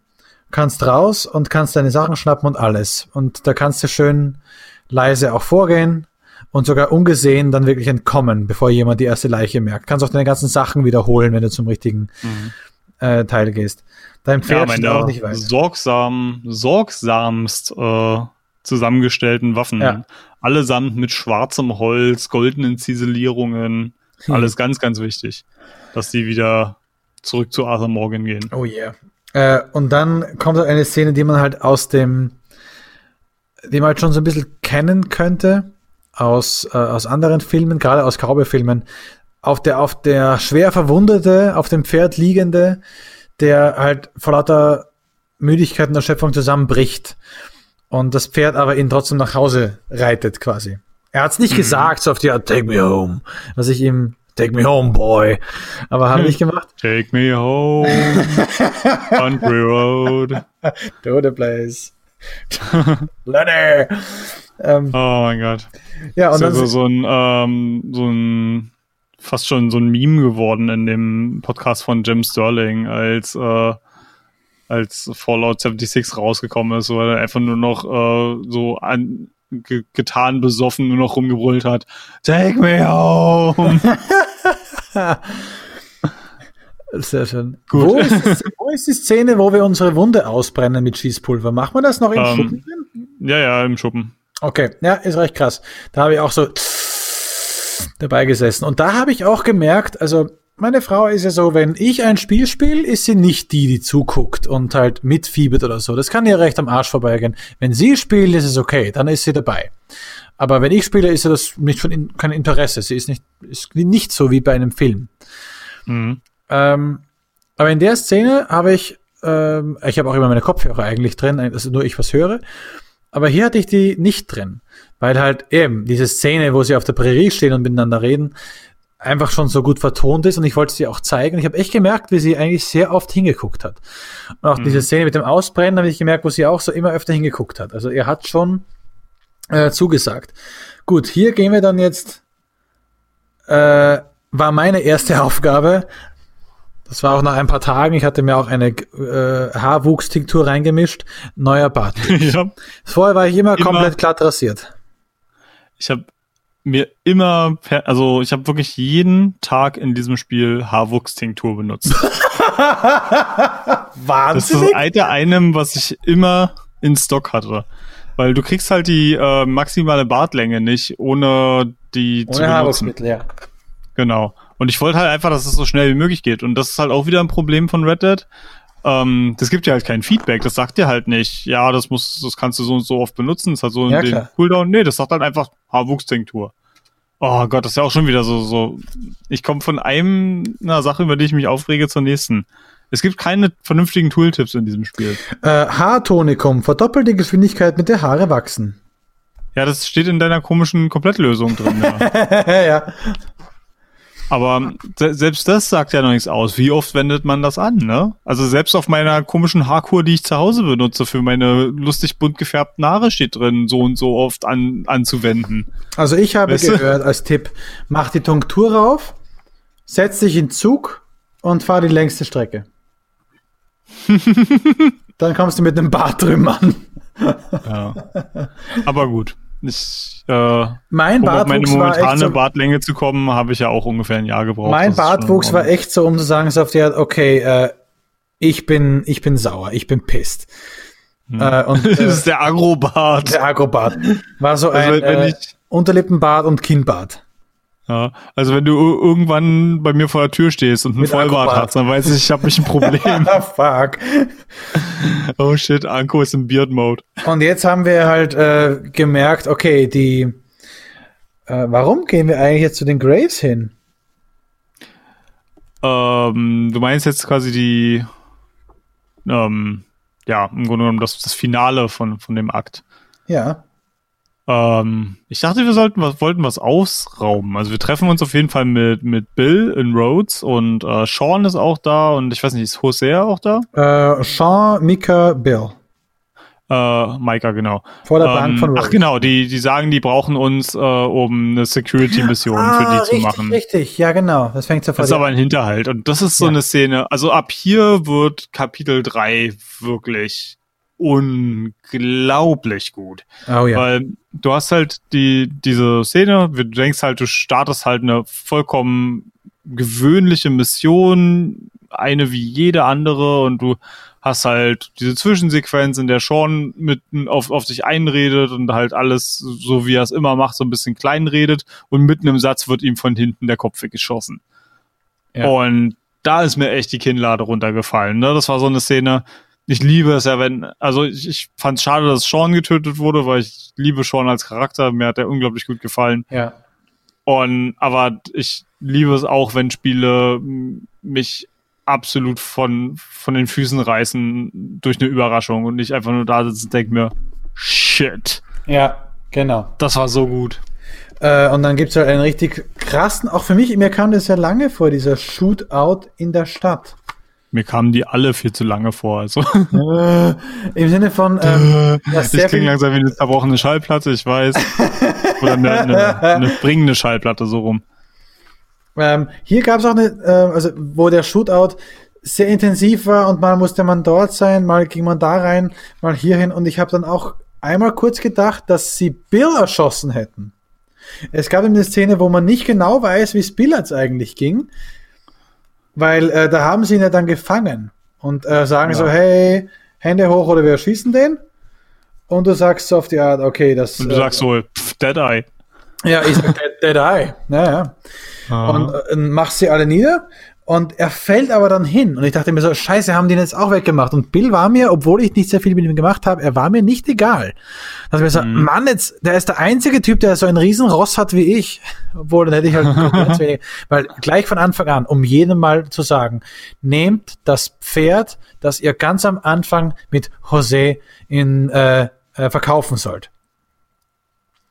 kannst raus und kannst deine Sachen schnappen und alles. Und da kannst du schön leise auch vorgehen und sogar ungesehen dann wirklich entkommen, bevor jemand die erste Leiche merkt. Kannst auch deine ganzen Sachen wiederholen, wenn du zum richtigen mhm. äh, Teil gehst. Dein Pferd ja, steht auch nicht weiter. Sorgsam, sorgsamst äh, zusammengestellten Waffen. Ja. Allesamt mit schwarzem Holz, goldenen Ziselierungen. Hm. Alles ganz, ganz wichtig, dass die wieder zurück zu Arthur Morgan gehen. Oh yeah. Äh, und dann kommt halt eine Szene, die man halt aus dem, die man halt schon so ein bisschen kennen könnte aus, äh, aus anderen Filmen, gerade aus Cowboy-Filmen. Auf der, auf der schwer Verwundete, auf dem Pferd liegende, der halt vor lauter Müdigkeit und Erschöpfung zusammenbricht. Und das Pferd aber ihn trotzdem nach Hause reitet quasi. Er hat es nicht mhm. gesagt, so auf die Art, take me home, was ich ihm Take me home, boy. Aber haben nicht gemacht. Take me home. Country Road. To the place. Lenny. Ähm, oh mein Gott. Ja, und ist dann also so ein, ähm, so ein, fast schon so ein Meme geworden in dem Podcast von Jim Sterling, als, äh, als Fallout 76 rausgekommen ist, wo er einfach nur noch äh, so an, ge getan besoffen nur noch rumgebrüllt hat. Take me home. Sehr schön. Gut. Wo ist, wo ist, die Szene, wo wir unsere Wunde ausbrennen mit Schießpulver? Machen wir das noch im ähm, Schuppen? Ja, ja, im Schuppen. Okay, ja, ist recht krass. Da habe ich auch so dabei gesessen. Und da habe ich auch gemerkt, also meine Frau ist ja so, wenn ich ein Spiel spiele, ist sie nicht die, die zuguckt und halt mitfiebert oder so. Das kann ihr recht am Arsch vorbeigehen. Wenn sie spielt, ist es okay, dann ist sie dabei. Aber wenn ich spiele, ist das nicht von in, kein Interesse. Sie ist nicht, ist nicht so wie bei einem Film. Mhm. Ähm, aber in der Szene habe ich, ähm, ich habe auch immer meine Kopfhörer eigentlich drin, also nur ich was höre. Aber hier hatte ich die nicht drin, weil halt eben diese Szene, wo sie auf der Prärie stehen und miteinander reden, einfach schon so gut vertont ist und ich wollte sie auch zeigen. Ich habe echt gemerkt, wie sie eigentlich sehr oft hingeguckt hat. Und auch mhm. diese Szene mit dem Ausbrennen habe ich gemerkt, wo sie auch so immer öfter hingeguckt hat. Also er hat schon äh, zugesagt. Gut, hier gehen wir dann jetzt, äh, war meine erste Aufgabe. Das war auch nach ein paar Tagen. Ich hatte mir auch eine äh, Haarwuchstinktur reingemischt. Neuer Bart. ja. Vorher war ich immer, immer komplett glatt rasiert. Ich habe mir immer, also ich habe wirklich jeden Tag in diesem Spiel Haarwuchstinktur benutzt. Wahnsinn. Das ist alte einem, was ich immer in Stock hatte. Weil du kriegst halt die äh, maximale Bartlänge nicht, ohne die ohne zu benutzen. Ja. Genau. Und ich wollte halt einfach, dass es so schnell wie möglich geht. Und das ist halt auch wieder ein Problem von Red Dead. Ähm, das gibt ja halt kein Feedback. Das sagt dir halt nicht, ja, das muss, das kannst du so und so oft benutzen. Das hat so ja, den Cooldown. Nee, das sagt halt einfach Haarwuchstinktur. Oh Gott, das ist ja auch schon wieder so, so. Ich komme von einem einer Sache, über die ich mich aufrege, zur nächsten. Es gibt keine vernünftigen Tooltips in diesem Spiel. Äh, Haartonikum, verdoppelt die Geschwindigkeit, mit der Haare wachsen. Ja, das steht in deiner komischen Komplettlösung drin. Ja. ja. Aber se selbst das sagt ja noch nichts aus. Wie oft wendet man das an, ne? Also selbst auf meiner komischen Haarkur, die ich zu Hause benutze für meine lustig bunt gefärbten Haare, steht drin, so und so oft an, anzuwenden. Also ich habe weißt gehört du? als Tipp, mach die Tunktur rauf, setz dich in Zug und fahr die längste Strecke. Dann kommst du mit einem Bart drüben an. ja. Aber gut. Ich, äh, mein um auf meine momentane so, Bartlänge zu kommen, habe ich ja auch ungefähr ein Jahr gebraucht. Mein Bartwuchs war echt so, um zu sagen, so auf die Art, okay, äh, ich bin, ich bin sauer, ich bin pisst. Hm. Äh, und, das ist der Agrobart. Der Agrobart. War so also, ein äh, Unterlippenbart und Kinnbart. Ja, also wenn du irgendwann bei mir vor der Tür stehst und einen Vollbart hast, dann weiß ich, ich habe mich ein Problem. Fuck. Oh shit, Anko ist im Beard Mode. Und jetzt haben wir halt äh, gemerkt, okay, die äh, warum gehen wir eigentlich jetzt zu den Graves hin? Ähm, du meinst jetzt quasi die ähm, ja, im Grunde genommen das, das Finale von, von dem Akt. Ja. Ähm, ich dachte, wir sollten was, wollten was ausrauben. Also wir treffen uns auf jeden Fall mit, mit Bill in Rhodes und äh, Sean ist auch da und ich weiß nicht, ist Hosea auch da? Äh, Sean, Mika, Bill. Äh, Micah, genau. Vor der ähm, Bank von Rhodes. Ach genau, die, die sagen, die brauchen uns, äh, um eine Security-Mission ah, für die richtig, zu machen. Richtig, ja genau. Das fängt sofort Das ist aber ein Hinterhalt. Und das ist so ja. eine Szene. Also ab hier wird Kapitel 3 wirklich unglaublich gut. Oh ja. Weil du hast halt die, diese Szene, du denkst halt, du startest halt eine vollkommen gewöhnliche Mission, eine wie jede andere und du hast halt diese Zwischensequenz, in der Sean mit auf, auf sich einredet und halt alles, so wie er es immer macht, so ein bisschen kleinredet und mitten im Satz wird ihm von hinten der Kopf weggeschossen. Ja. Und da ist mir echt die Kinnlade runtergefallen. Ne? Das war so eine Szene, ich liebe es ja, wenn, also ich, ich fand es schade, dass Sean getötet wurde, weil ich liebe Sean als Charakter, mir hat er unglaublich gut gefallen. Ja. Und, aber ich liebe es auch, wenn Spiele mich absolut von, von den Füßen reißen durch eine Überraschung und nicht einfach nur da sitzen und denke mir, shit. Ja, genau. Das war so gut. Äh, und dann gibt es halt einen richtig krassen, auch für mich, mir kam das ja lange vor, dieser Shootout in der Stadt. Mir kamen die alle viel zu lange vor. Also. Äh, Im Sinne von. Ähm, ja, ich klinge langsam wie eine zerbrochene Schallplatte, ich weiß. Oder eine, eine, eine bringende Schallplatte, so rum. Ähm, hier gab es auch eine, äh, also wo der Shootout sehr intensiv war und mal musste man dort sein, mal ging man da rein, mal hierhin und ich habe dann auch einmal kurz gedacht, dass sie Bill erschossen hätten. Es gab eine Szene, wo man nicht genau weiß, wie es Bill jetzt eigentlich ging. Weil äh, da haben sie ihn ja dann gefangen und äh, sagen ja. so, hey, Hände hoch oder wir schießen den. Und du sagst so auf die Art, okay, das. Und du äh, sagst so, pff, Dead Eye. Ja, ich sag Dead, Dead Eye. Ja, ja. Ah. Und äh, mach sie alle nieder. Und er fällt aber dann hin. Und ich dachte mir so, scheiße, haben die ihn jetzt auch weggemacht. Und Bill war mir, obwohl ich nicht sehr viel mit ihm gemacht habe, er war mir nicht egal. Da dachte ich mir so, Mhm. Mann, jetzt, der ist der einzige Typ, der so einen riesen Ross hat wie ich. Obwohl, dann hätte ich halt Konkurrenz weniger. Weil gleich von Anfang an, um jedem mal zu sagen, nehmt das Pferd, das ihr ganz am Anfang mit José in, äh, äh, verkaufen sollt.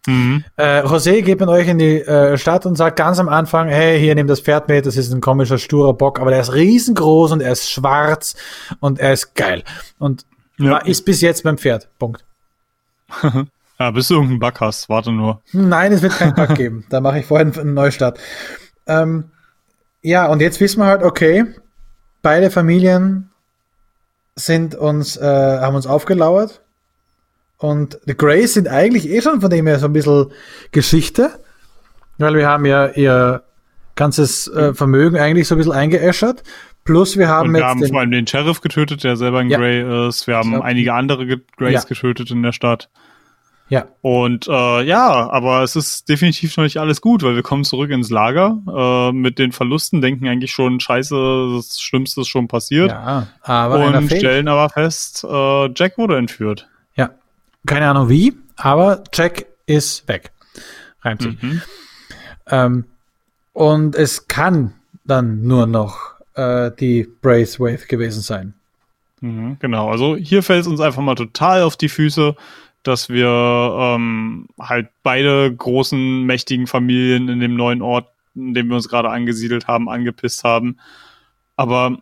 Mhm. Äh, José geht mit euch in die äh, Stadt und sagt ganz am Anfang, hey, hier nehmt das Pferd mit, das ist ein komischer, sturer Bock, aber der ist riesengroß und er ist schwarz und er ist geil. Und Ja. ist bis jetzt beim Pferd. Punkt. Ja, bis du irgendeinen Bug hast, warte nur. Nein, es wird keinen Bug geben. Da mache ich vorhin einen Neustart. Ähm, ja, und jetzt wissen wir halt, okay, beide Familien sind uns, äh, haben uns aufgelauert. Und die Grays sind eigentlich eh schon von dem her so ein bisschen Geschichte. Weil wir haben ja ihr ganzes äh, Vermögen eigentlich so ein bisschen eingeäschert. Plus wir haben Und wir jetzt haben den, vor allem den Sheriff getötet, der selber ein Ja. Grey ist. Wir haben glaub- einige andere Ge- Greys Ja. getötet in der Stadt. ja, Und äh, ja, aber es ist definitiv noch nicht alles gut, weil wir kommen zurück ins Lager äh, mit den Verlusten, denken eigentlich schon, scheiße, das Schlimmste ist schon passiert. ja, aber und stellen aber fest, äh, Jack wurde entführt. Keine Ahnung wie, aber Jack ist weg. Reimt sich. Mhm. Ähm, und es kann dann nur noch äh, die Braithwaite gewesen sein. Mhm, genau, also hier fällt es uns einfach mal total auf die Füße, dass wir ähm, halt beide großen, mächtigen Familien in dem neuen Ort, in dem wir uns gerade angesiedelt haben, angepisst haben. Aber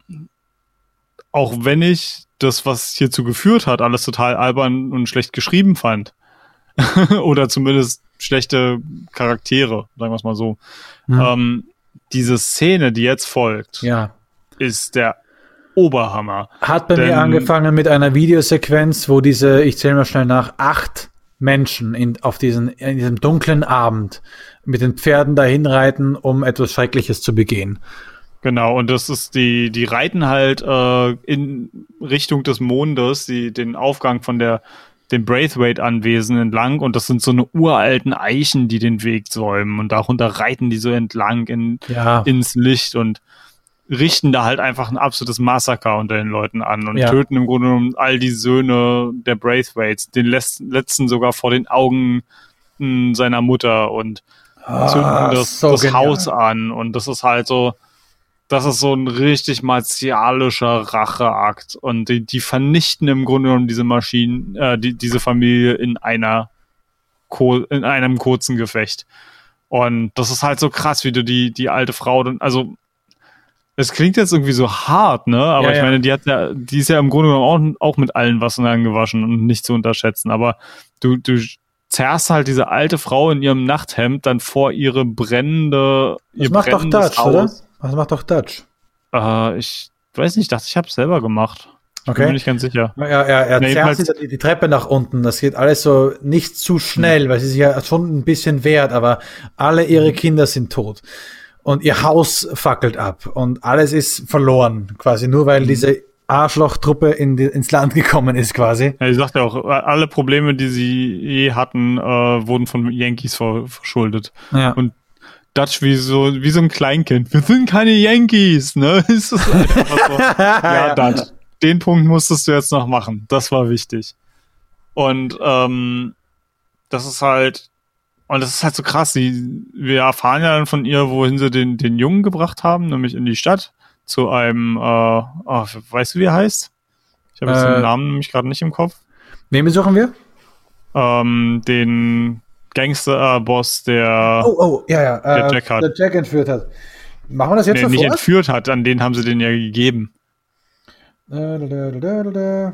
auch wenn ich das, was hierzu geführt hat, alles total albern und schlecht geschrieben fand, oder zumindest schlechte Charaktere, sagen wir es mal so, Hm. ähm, diese Szene, die jetzt folgt, Ja. ist der Oberhammer. Hat bei Denn- mir angefangen mit einer Videosequenz, wo diese, ich zähle mal schnell nach, acht Menschen in, auf diesen, in diesem dunklen Abend mit den Pferden dahin reiten, um etwas Schreckliches zu begehen. Genau, und das ist die, die reiten halt äh, in Richtung des Mondes, die, den Aufgang von der dem Braithwaite-Anwesen entlang und das sind so eine uralten Eichen, die den Weg säumen und darunter reiten die so entlang in, Ja. ins Licht und richten da halt einfach ein absolutes Massaker unter den Leuten an und Ja. töten im Grunde genommen all die Söhne der Braithwaites, den letzten sogar vor den Augen mh, seiner Mutter und zünden Ah, das, so das. Haus an und das ist halt so, das ist so ein richtig martialischer Racheakt und die, die vernichten im Grunde genommen diese Maschinen, äh, die, diese Familie in einer in einem kurzen Gefecht. Und das ist halt so krass, wie du die, die alte Frau dann, also es klingt jetzt irgendwie so hart, ne? Aber Ja, ich meine, die hat ja, die ist ja im Grunde genommen auch, auch mit allen Wassern gewaschen und nicht zu unterschätzen. Aber du, du zerrst halt diese alte Frau in ihrem Nachthemd dann vor ihre brennende, Das ihr macht doch Dutch, oder? Das macht doch Dutch. Äh, ich weiß nicht, ich dachte, ich habe selber gemacht. Ich bin mir Okay. nicht ganz sicher. Ja, er, er Nee, zerrt jedenfalls- die, die Treppe nach unten. Das geht alles so nicht zu schnell, weil sie sich ja schon ein bisschen wehrt, aber alle ihre Kinder sind tot. Und ihr Haus fackelt ab und alles ist verloren, quasi nur weil diese Arschlochtruppe in die, ins Land gekommen ist, quasi. Ja, sie sagt ja auch, alle Probleme, die sie je hatten, äh, wurden von Yankees ver verschuldet. Ja. Und Dutch wie so, wie so ein Kleinkind. Wir sind keine Yankees, ne? Ist einfach so. ja, Dutch. Den Punkt musstest du jetzt noch machen. Das war wichtig. Und ähm, das ist halt, und das ist halt so krass. Sie, wir erfahren ja dann von ihr, wohin sie den, den Jungen gebracht haben, nämlich in die Stadt zu einem, äh, oh, weißt du, wie er heißt? Ich habe jetzt Äh, den Namen nämlich gerade nicht im Kopf. Wen besuchen wir? Ähm, den Gangster-Boss, der Oh, oh, ja, ja. Der äh, Jack hat. Der Jack entführt hat. Machen wir das jetzt nee, nicht entführt hat, an den haben sie den ja gegeben. Da, da, da, da, da, da.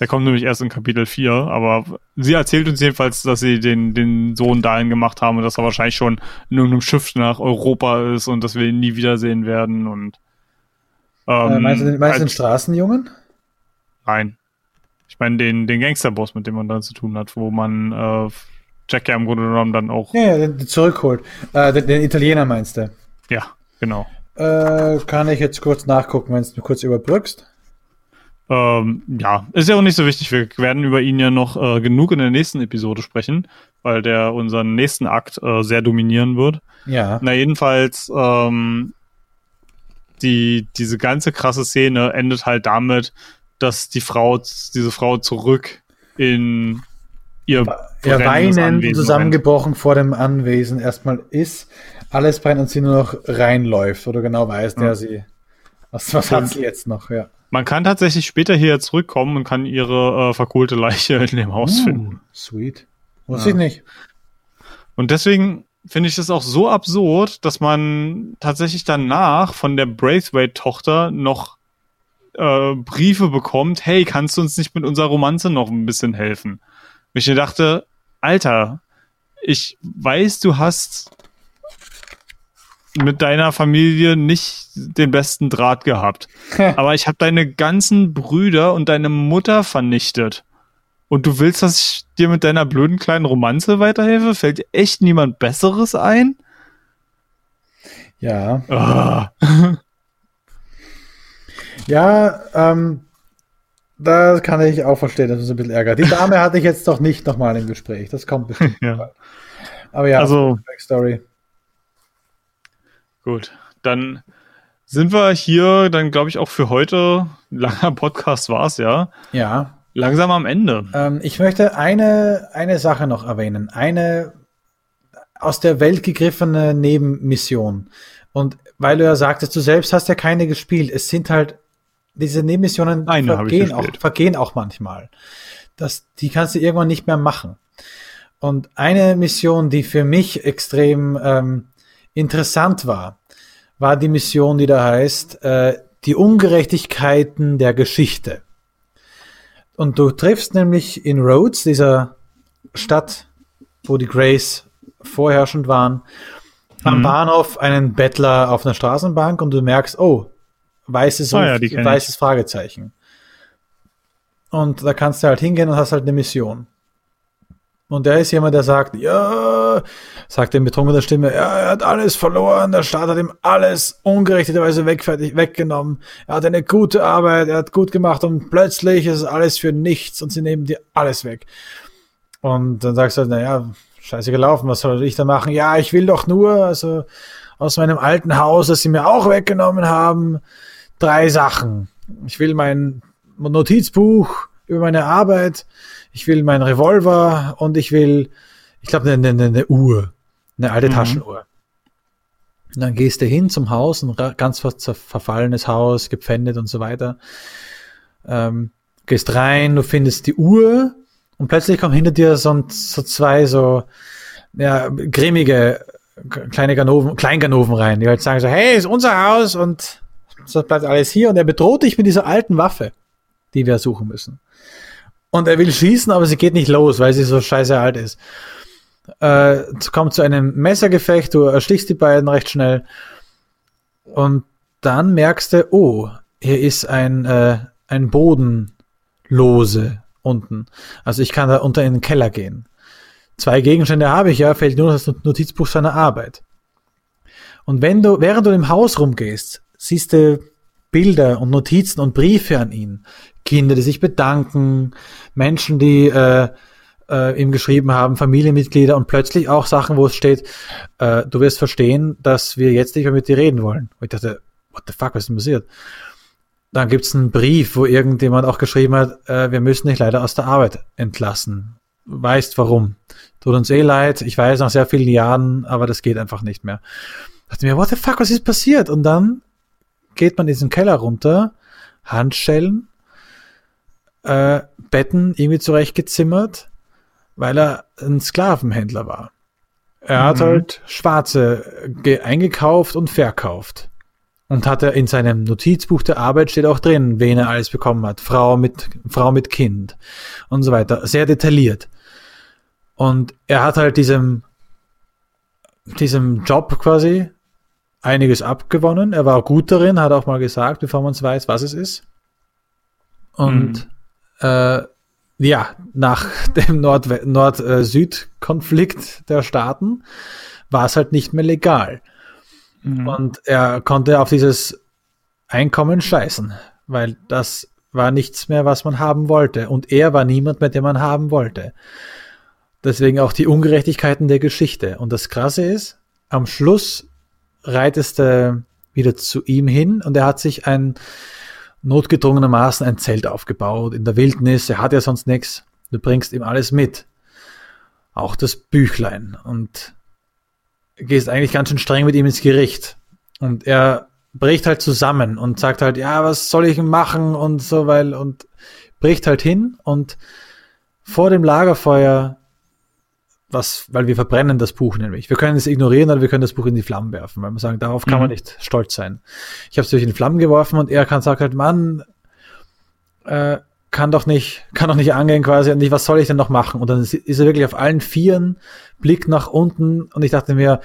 Der kommt nämlich erst in Kapitel 4, aber sie erzählt uns jedenfalls, dass sie den, den Sohn dahin gemacht haben und dass er wahrscheinlich schon in irgendeinem Schiff nach Europa ist und dass wir ihn nie wiedersehen werden und ähm, Äh, meinst du den, meinst du den als- Straßenjungen? Nein. Ich meine den, den Gangsterboss, mit dem man dann zu tun hat, wo man äh, Jack ja im Grunde genommen dann auch. Ja, ja, zurückholt. Äh, den, den Italiener meinst du? Ja, genau. Äh, kann ich jetzt kurz nachgucken, wenn du kurz überbrückst? Ähm, ja, ist ja auch nicht so wichtig. Wir werden über ihn ja noch äh, genug in der nächsten Episode sprechen, weil der unseren nächsten Akt äh, sehr dominieren wird. Ja. Na, jedenfalls, ähm, die, diese ganze krasse Szene endet halt damit, dass die Frau, diese Frau zurück in ihr Ja, weinend zusammengebrochen vor dem Anwesen erstmal ist, alles brennt und sie nur noch reinläuft, oder genau weiß, der Ja. sie. Was, was hat sie jetzt noch, ja. Man kann tatsächlich später hier zurückkommen und kann ihre äh, verkohlte Leiche in dem Haus finden. Uh, sweet. Muss Ja. ich nicht. Und deswegen finde ich das auch so absurd, dass man tatsächlich danach von der Braithwaite-Tochter noch äh, Briefe bekommt, hey, kannst du uns nicht mit unserer Romanze noch ein bisschen helfen? Und ich mir dachte, Alter, ich weiß, du hast mit deiner Familie nicht den besten Draht gehabt. Aber ich habe deine ganzen Brüder und deine Mutter vernichtet. Und du willst, dass ich dir mit deiner blöden kleinen Romanze weiterhelfe? Fällt dir echt niemand Besseres ein? Ja. Ah. Ja, ähm, da kann ich auch verstehen, dass es ein bisschen ärgert. Die Dame hatte ich jetzt doch nicht nochmal im Gespräch. Das kommt bestimmt. Ja. Aber ja, Also, Backstory. gut. Dann sind wir hier, dann glaube ich auch für heute, langer Podcast war's ja, Ja. langsam am Ende. Ähm, ich möchte eine, eine Sache noch erwähnen. Eine aus der Welt gegriffene Nebenmission. Und weil du ja sagtest, du selbst hast ja keine gespielt. Es sind halt, diese Nebenmissionen Eine vergehen, auch, vergehen auch manchmal. Das, die kannst du irgendwann nicht mehr machen. Und eine Mission, die für mich extrem ähm, interessant war, war die Mission, die da heißt, äh, die Ungerechtigkeiten der Geschichte. Und du triffst nämlich in Rhodes, dieser Stadt, wo die Grays vorherrschend waren, am Mhm. Bahnhof einen Bettler auf einer Straßenbank und du merkst, oh, weißes, Ah ja, weißes Fragezeichen. Und da kannst du halt hingehen und hast halt eine Mission. Und der ist jemand, der sagt, ja, sagt er mit betrunkener Stimme, ja, er hat alles verloren, der Staat hat ihm alles ungerechterweise weggenommen. Er hat eine gute Arbeit, er hat gut gemacht und plötzlich ist alles für nichts und sie nehmen dir alles weg. Und dann sagst du, naja, scheiße gelaufen, was soll ich da machen? Ja, ich will doch nur, also aus meinem alten Haus, das sie mir auch weggenommen haben, drei Sachen. Ich will mein Notizbuch über meine Arbeit, ich will meinen Revolver und ich will, ich glaube, eine, eine, eine Uhr, eine alte Mhm. Taschenuhr. Und dann gehst du hin zum Haus, ein ganz ver verfallenes Haus, gepfändet und so weiter. Ähm, gehst rein, du findest die Uhr und plötzlich kommen hinter dir so, so zwei so ja, grimmige kleine Ganoven, Kleinganoven rein, die halt sagen so, hey, ist unser Haus und das bleibt alles hier und er bedroht dich mit dieser alten Waffe, die wir suchen müssen. Und er will schießen, aber sie geht nicht los, weil sie so scheiße alt ist. Äh, kommt zu einem Messergefecht, du erstichst die beiden recht schnell. Und dann merkst du, oh, hier ist ein, äh, ein Bodenlose unten. Also ich kann da unter in den Keller gehen. Zwei Gegenstände habe ich ja, fällt nur das Notizbuch seiner Arbeit. Und wenn du, während du im Haus rumgehst, siehst du Bilder und Notizen und Briefe an ihn. Kinder, die sich bedanken, Menschen, die äh, äh, ihm geschrieben haben, Familienmitglieder und plötzlich auch Sachen, wo es steht, äh, du wirst verstehen, dass wir jetzt nicht mehr mit dir reden wollen. Und ich dachte, what the fuck, was ist denn passiert? Dann gibt's einen Brief, wo irgendjemand auch geschrieben hat, äh, wir müssen dich leider aus der Arbeit entlassen. Weißt warum. Tut uns eh leid, ich weiß nach sehr vielen Jahren, aber das geht einfach nicht mehr. dachte mir, what the fuck, was ist passiert? Und dann geht man in diesen Keller runter, Handschellen, äh, Betten irgendwie zurechtgezimmert, weil er ein Sklavenhändler war. Er hat Mhm. halt Schwarze ge- eingekauft und verkauft. Und hat er in seinem Notizbuch der Arbeit steht auch drin, wen er alles bekommen hat. Frau mit, Frau mit Kind und so weiter. Sehr detailliert. Und er hat halt diesem, diesem Job quasi einiges abgewonnen. Er war auch gut darin, hat auch mal gesagt, bevor man es weiß, was es ist. Und äh, ja, nach dem Nord- Nord-Süd-Konflikt der Staaten war es halt nicht mehr legal. Mhm. Und er konnte auf dieses Einkommen scheißen, weil das war nichts mehr, was man haben wollte. Und er war niemand mehr, den man haben wollte. Deswegen auch die Ungerechtigkeiten der Geschichte. Und das Krasse ist, am Schluss reitest du wieder zu ihm hin und er hat sich ein notgedrungenermaßen ein Zelt aufgebaut in der Wildnis. Er hat ja sonst nichts. Du bringst ihm alles mit. Auch das Büchlein. Und gehst eigentlich ganz schön streng mit ihm ins Gericht. Und er bricht halt zusammen und sagt halt, ja, was soll ich machen und so, weil, und bricht halt hin und vor dem Lagerfeuer, was, weil wir verbrennen das Buch nämlich. Wir können es ignorieren oder wir können das Buch in die Flammen werfen, weil wir sagen, darauf kann mhm. man nicht stolz sein. Ich habe es durch in die Flammen geworfen und er kann sagt halt, Mann, äh, kann doch nicht, kann doch nicht angehen quasi und nicht, was soll ich denn noch machen? Und dann ist er wirklich auf allen Vieren, Blick nach unten und ich dachte mir,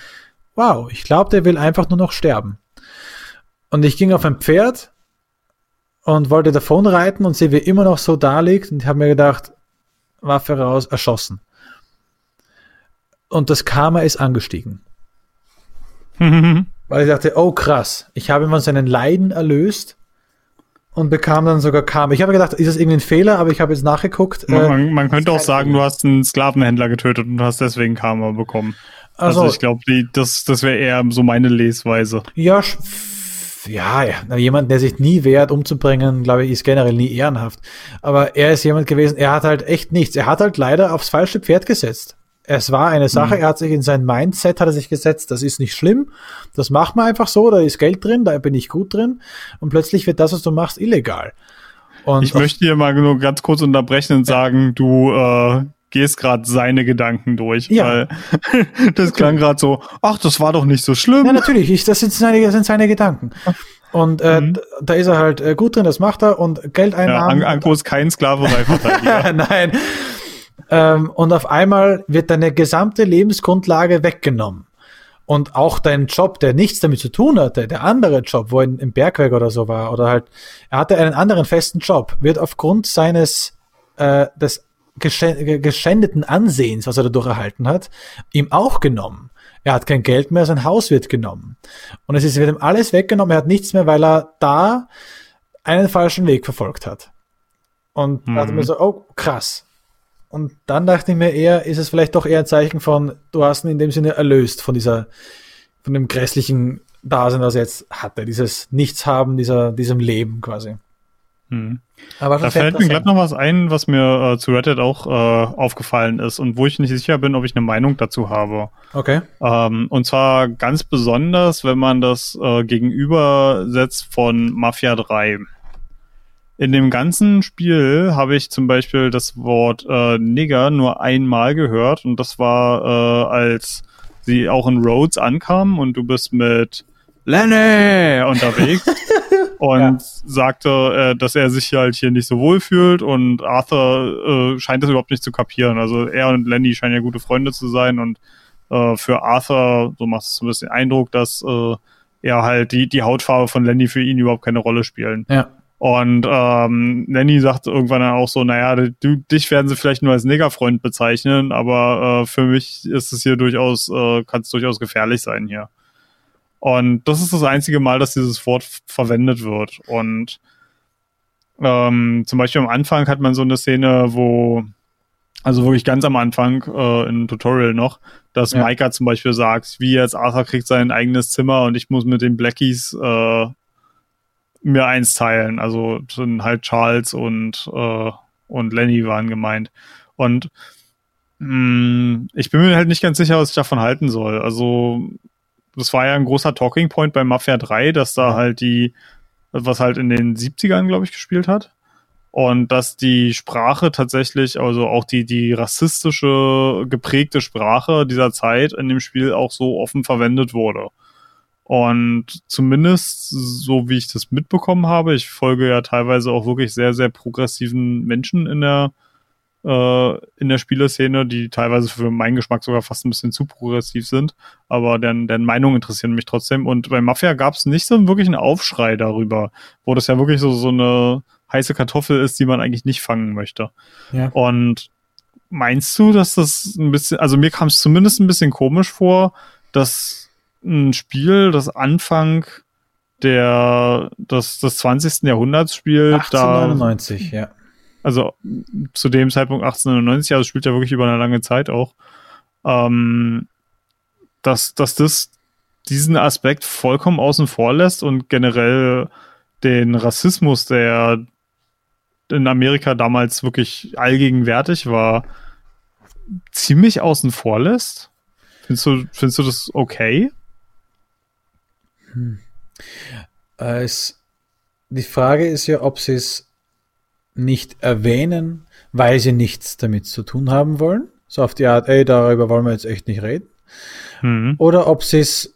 wow, ich glaube, der will einfach nur noch sterben. Und ich ging auf ein Pferd und wollte davon reiten und sehe, wie immer noch so da liegt und ich habe mir gedacht, Waffe raus, erschossen. Und das Karma ist angestiegen. Weil ich dachte, oh krass, ich habe ihn von seinen Leiden erlöst und bekam dann sogar Karma. Ich habe gedacht, ist das irgendwie ein Fehler, aber ich habe jetzt nachgeguckt. Man, äh, man könnte auch sagen, Fehler. du hast einen Sklavenhändler getötet und hast deswegen Karma bekommen. Also, also ich glaube, das, das wäre eher so meine Lesweise. Ja, ja, ja, jemand, der sich nie wehrt, umzubringen, glaube ich, ist generell nie ehrenhaft. Aber er ist jemand gewesen, er hat halt echt nichts. Er hat halt leider aufs falsche Pferd gesetzt. Es war eine Sache, mhm. er hat sich in sein Mindset hat er sich gesetzt, das ist nicht schlimm, das macht man einfach so, da ist Geld drin, da bin ich gut drin und plötzlich wird das, was du machst, illegal. Und ich möchte hier mal nur ganz kurz unterbrechen und sagen, du äh, gehst gerade seine Gedanken durch, ja. weil das klang gerade so, ach, das war doch nicht so schlimm. Ja, natürlich, ich, das, sind seine, das sind seine Gedanken. Und äh, mhm. da ist er halt äh, gut drin, das macht er und Geldeinnahmen. Ja, Anko ist kein Sklaverei-Verteidiger. Nein, ähm, und auf einmal wird deine gesamte Lebensgrundlage weggenommen. Und auch dein Job, der nichts damit zu tun hatte, der andere Job, wo er im Bergwerk oder so war, oder halt, er hatte einen anderen festen Job, wird aufgrund seines, äh, des geschändeten Ansehens, was er dadurch erhalten hat, ihm auch genommen. Er hat kein Geld mehr, sein Haus wird genommen. Und es ist, wird ihm alles weggenommen, er hat nichts mehr, weil er da einen falschen Weg verfolgt hat. Und mhm. dachte mir so, oh, krass. Und dann dachte ich mir eher, ist es vielleicht doch eher ein Zeichen von, du hast ihn in dem Sinne erlöst von dieser, von dem grässlichen Dasein, das er jetzt hatte, dieses Nichtshaben, dieser, diesem Leben quasi. Hm. Aber da fällt mir gerade noch was ein, was mir äh, zu Reddit auch äh, aufgefallen ist und wo ich nicht sicher bin, ob ich eine Meinung dazu habe. Okay. Ähm, und zwar ganz besonders, wenn man das äh, gegenübersetzt von Mafia 3. In dem ganzen Spiel habe ich zum Beispiel das Wort äh, Nigger nur einmal gehört und das war, äh, als sie auch in Rhodes ankamen und du bist mit Lenny unterwegs und ja. sagte, äh, dass er sich halt hier nicht so wohl fühlt und Arthur äh, scheint das überhaupt nicht zu kapieren. Also er und Lenny scheinen ja gute Freunde zu sein und äh, für Arthur, so macht es ein bisschen Eindruck, dass äh, er halt die, die Hautfarbe von Lenny für ihn überhaupt keine Rolle spielen. Ja. Und ähm, Nanny sagt irgendwann dann auch so, naja, du, dich werden sie vielleicht nur als Negerfreund bezeichnen, aber äh, für mich ist es hier durchaus, äh, kann es durchaus gefährlich sein hier. Und das ist das einzige Mal, dass dieses Wort verwendet wird. Und ähm, zum Beispiel am Anfang hat man so eine Szene, wo, also wirklich ganz am Anfang, äh, im Tutorial noch, dass ja. Micah zum Beispiel sagt, wie jetzt Arthur kriegt sein eigenes Zimmer und ich muss mit den Blackies äh, mir eins teilen. Also sind halt Charles und, äh, und Lenny waren gemeint. Und mh, mm, ich bin mir halt nicht ganz sicher, was ich davon halten soll. Also das war ja ein großer Talking Point bei Mafia 3, dass da halt die, was halt in den 70ern, glaube ich, gespielt hat. Und dass die Sprache tatsächlich, also auch die, die rassistische, geprägte Sprache dieser Zeit in dem Spiel auch so offen verwendet wurde. Und zumindest, so wie ich das mitbekommen habe, ich folge ja teilweise auch wirklich sehr, sehr progressiven Menschen in der, äh, in der Spielerszene, die teilweise für meinen Geschmack sogar fast ein bisschen zu progressiv sind. Aber deren, deren Meinungen interessieren mich trotzdem. Und bei Mafia gab es nicht so wirklich einen Aufschrei darüber, wo das ja wirklich so, so eine heiße Kartoffel ist, die man eigentlich nicht fangen möchte. Ja. Und meinst du, dass das ein bisschen, also mir kam es zumindest ein bisschen komisch vor, dass ein Spiel, das Anfang der das, des 20. Jahrhunderts spielt. 1899, da, ja. Also zu dem Zeitpunkt 1899, also spielt ja wirklich über eine lange Zeit auch. Ähm, dass, dass das diesen Aspekt vollkommen außen vor lässt und generell den Rassismus, der in Amerika damals wirklich allgegenwärtig war, ziemlich außen vor lässt? Findest du, findest du das okay? Hm. Äh, es, die Frage ist ja, ob sie es nicht erwähnen, weil sie nichts damit zu tun haben wollen. So auf die Art, ey, darüber wollen wir jetzt echt nicht reden. Mhm. Oder ob sie es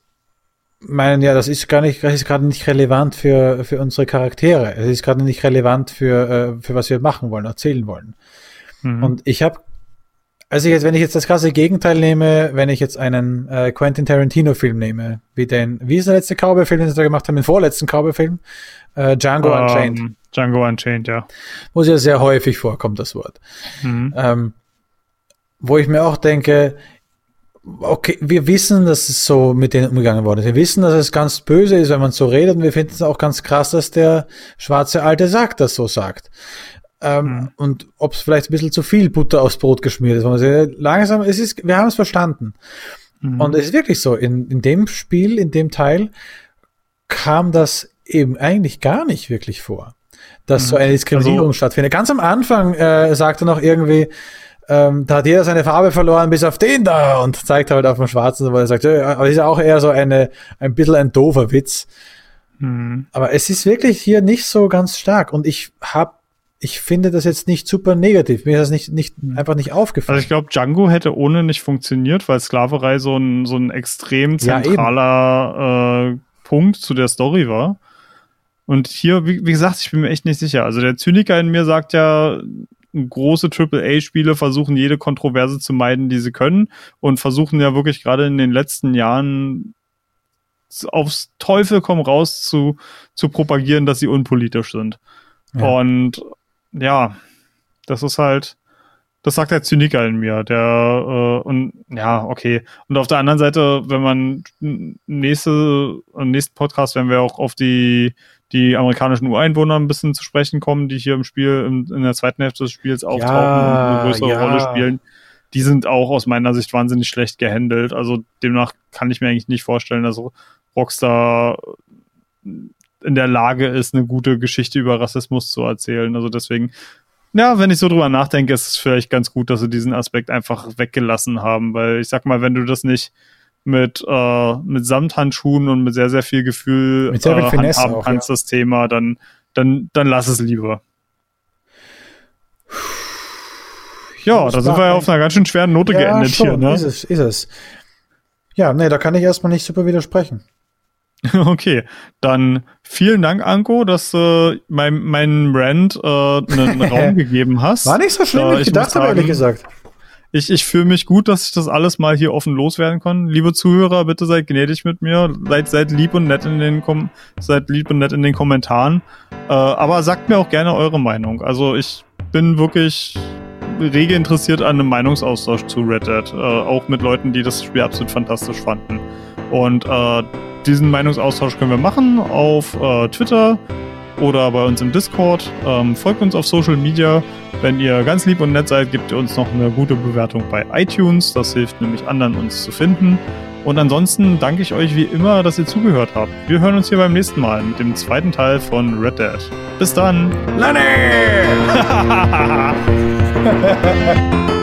meinen, ja, das ist gar nicht, das ist gerade nicht relevant für, für unsere Charaktere. Es ist gerade nicht relevant für, äh, für was wir machen wollen, erzählen wollen. Mhm. Und ich habe, also jetzt, wenn ich jetzt das krasse Gegenteil nehme, wenn ich jetzt einen äh, Quentin Tarantino-Film nehme, wie den, wie ist der letzte Cowboy-Film, den sie da gemacht haben, den vorletzten Cowboy-Film? Äh, Django um, ähm, Unchained. Django Unchained, ja. Wo es ja sehr häufig vorkommt, das Wort. Mhm. Ähm, wo ich mir auch denke, okay, wir wissen, dass es so mit denen umgegangen worden ist. Wir wissen, dass es ganz böse ist, wenn man so redet und wir finden es auch ganz krass, dass der schwarze alte Sack das so sagt. Ähm, mhm. Und ob es vielleicht ein bisschen zu viel Butter aufs Brot geschmiert ist. Sagt, langsam, es ist, wir haben es verstanden. Mhm. Und es ist wirklich so, in, in dem Spiel, in dem Teil, kam das eben eigentlich gar nicht wirklich vor, dass mhm. so eine Diskriminierung also, stattfindet. Ganz am Anfang äh, sagt er noch irgendwie, ähm, da hat jeder seine Farbe verloren, bis auf den da und zeigt halt auf dem Schwarzen, weil er sagt, ja, aber das ist ja auch eher so eine, ein bisschen ein doofer Witz. Mhm. Aber es ist wirklich hier nicht so ganz stark und ich habe ich finde das jetzt nicht super negativ. Mir ist das nicht, nicht mhm. einfach nicht aufgefallen. Also ich glaube, Django hätte ohne nicht funktioniert, weil Sklaverei so ein, so ein extrem zentraler ja, äh, Punkt zu der Story war. Und hier, wie, wie, gesagt, ich bin mir echt nicht sicher. Also der Zyniker in mir sagt ja, große AAA-Spiele versuchen jede Kontroverse zu meiden, die sie können und versuchen ja wirklich gerade in den letzten Jahren aufs Teufel komm raus zu, zu propagieren, dass sie unpolitisch sind. Ja. Und ja, das ist halt, das sagt der Zyniker in mir, der äh, und ja, okay. Und auf der anderen Seite, wenn man nächste, im nächsten Podcast, wenn wir auch auf die die amerikanischen Ureinwohner ein bisschen zu sprechen kommen, die hier im Spiel, in, in der zweiten Hälfte des Spiels auftauchen ja, und eine größere ja. Rolle spielen. Die sind auch aus meiner Sicht wahnsinnig schlecht gehandelt. Also demnach kann ich mir eigentlich nicht vorstellen, dass Rockstar in der Lage ist, eine gute Geschichte über Rassismus zu erzählen. Also deswegen, ja, wenn ich so drüber nachdenke, ist es vielleicht ganz gut, dass sie diesen Aspekt einfach weggelassen haben, weil ich sag mal, wenn du das nicht mit, äh, mit Samthandschuhen und mit sehr, sehr viel Gefühl mit sehr viel äh, Finesse handhaben auch, kannst, ja. das Thema, dann, dann, dann lass es lieber. Ja, da sind wir ja auf einer ganz schön schweren Note ja, geendet schon, hier, ne? Ist es, ist es. Ja, nee, da kann ich erstmal nicht super widersprechen. Okay, dann vielen Dank, Anko, dass du äh, mein, meinen Brand äh, einen Raum gegeben hast. War nicht so schlimm, wie ich, ich gedacht habe, ehrlich gesagt ich, ich fühle mich gut, dass ich das alles mal hier offen loswerden kann. Liebe Zuhörer, bitte seid gnädig mit mir. Seid, seid lieb und nett in den Kom seid lieb und nett in den Kommentaren. Äh, aber sagt mir auch gerne eure Meinung. Also ich bin wirklich rege interessiert an einem Meinungsaustausch zu Red Dead. Äh, auch mit Leuten, die das Spiel absolut fantastisch fanden. Und äh, diesen Meinungsaustausch können wir machen auf äh, Twitter oder bei uns im Discord. Ähm, folgt uns auf Social Media. Wenn ihr ganz lieb und nett seid, gebt ihr uns noch eine gute Bewertung bei iTunes. Das hilft nämlich anderen, uns zu finden. Und ansonsten danke ich euch wie immer, dass ihr zugehört habt. Wir hören uns hier beim nächsten Mal mit dem zweiten Teil von Red Dead. Bis dann. Lenny!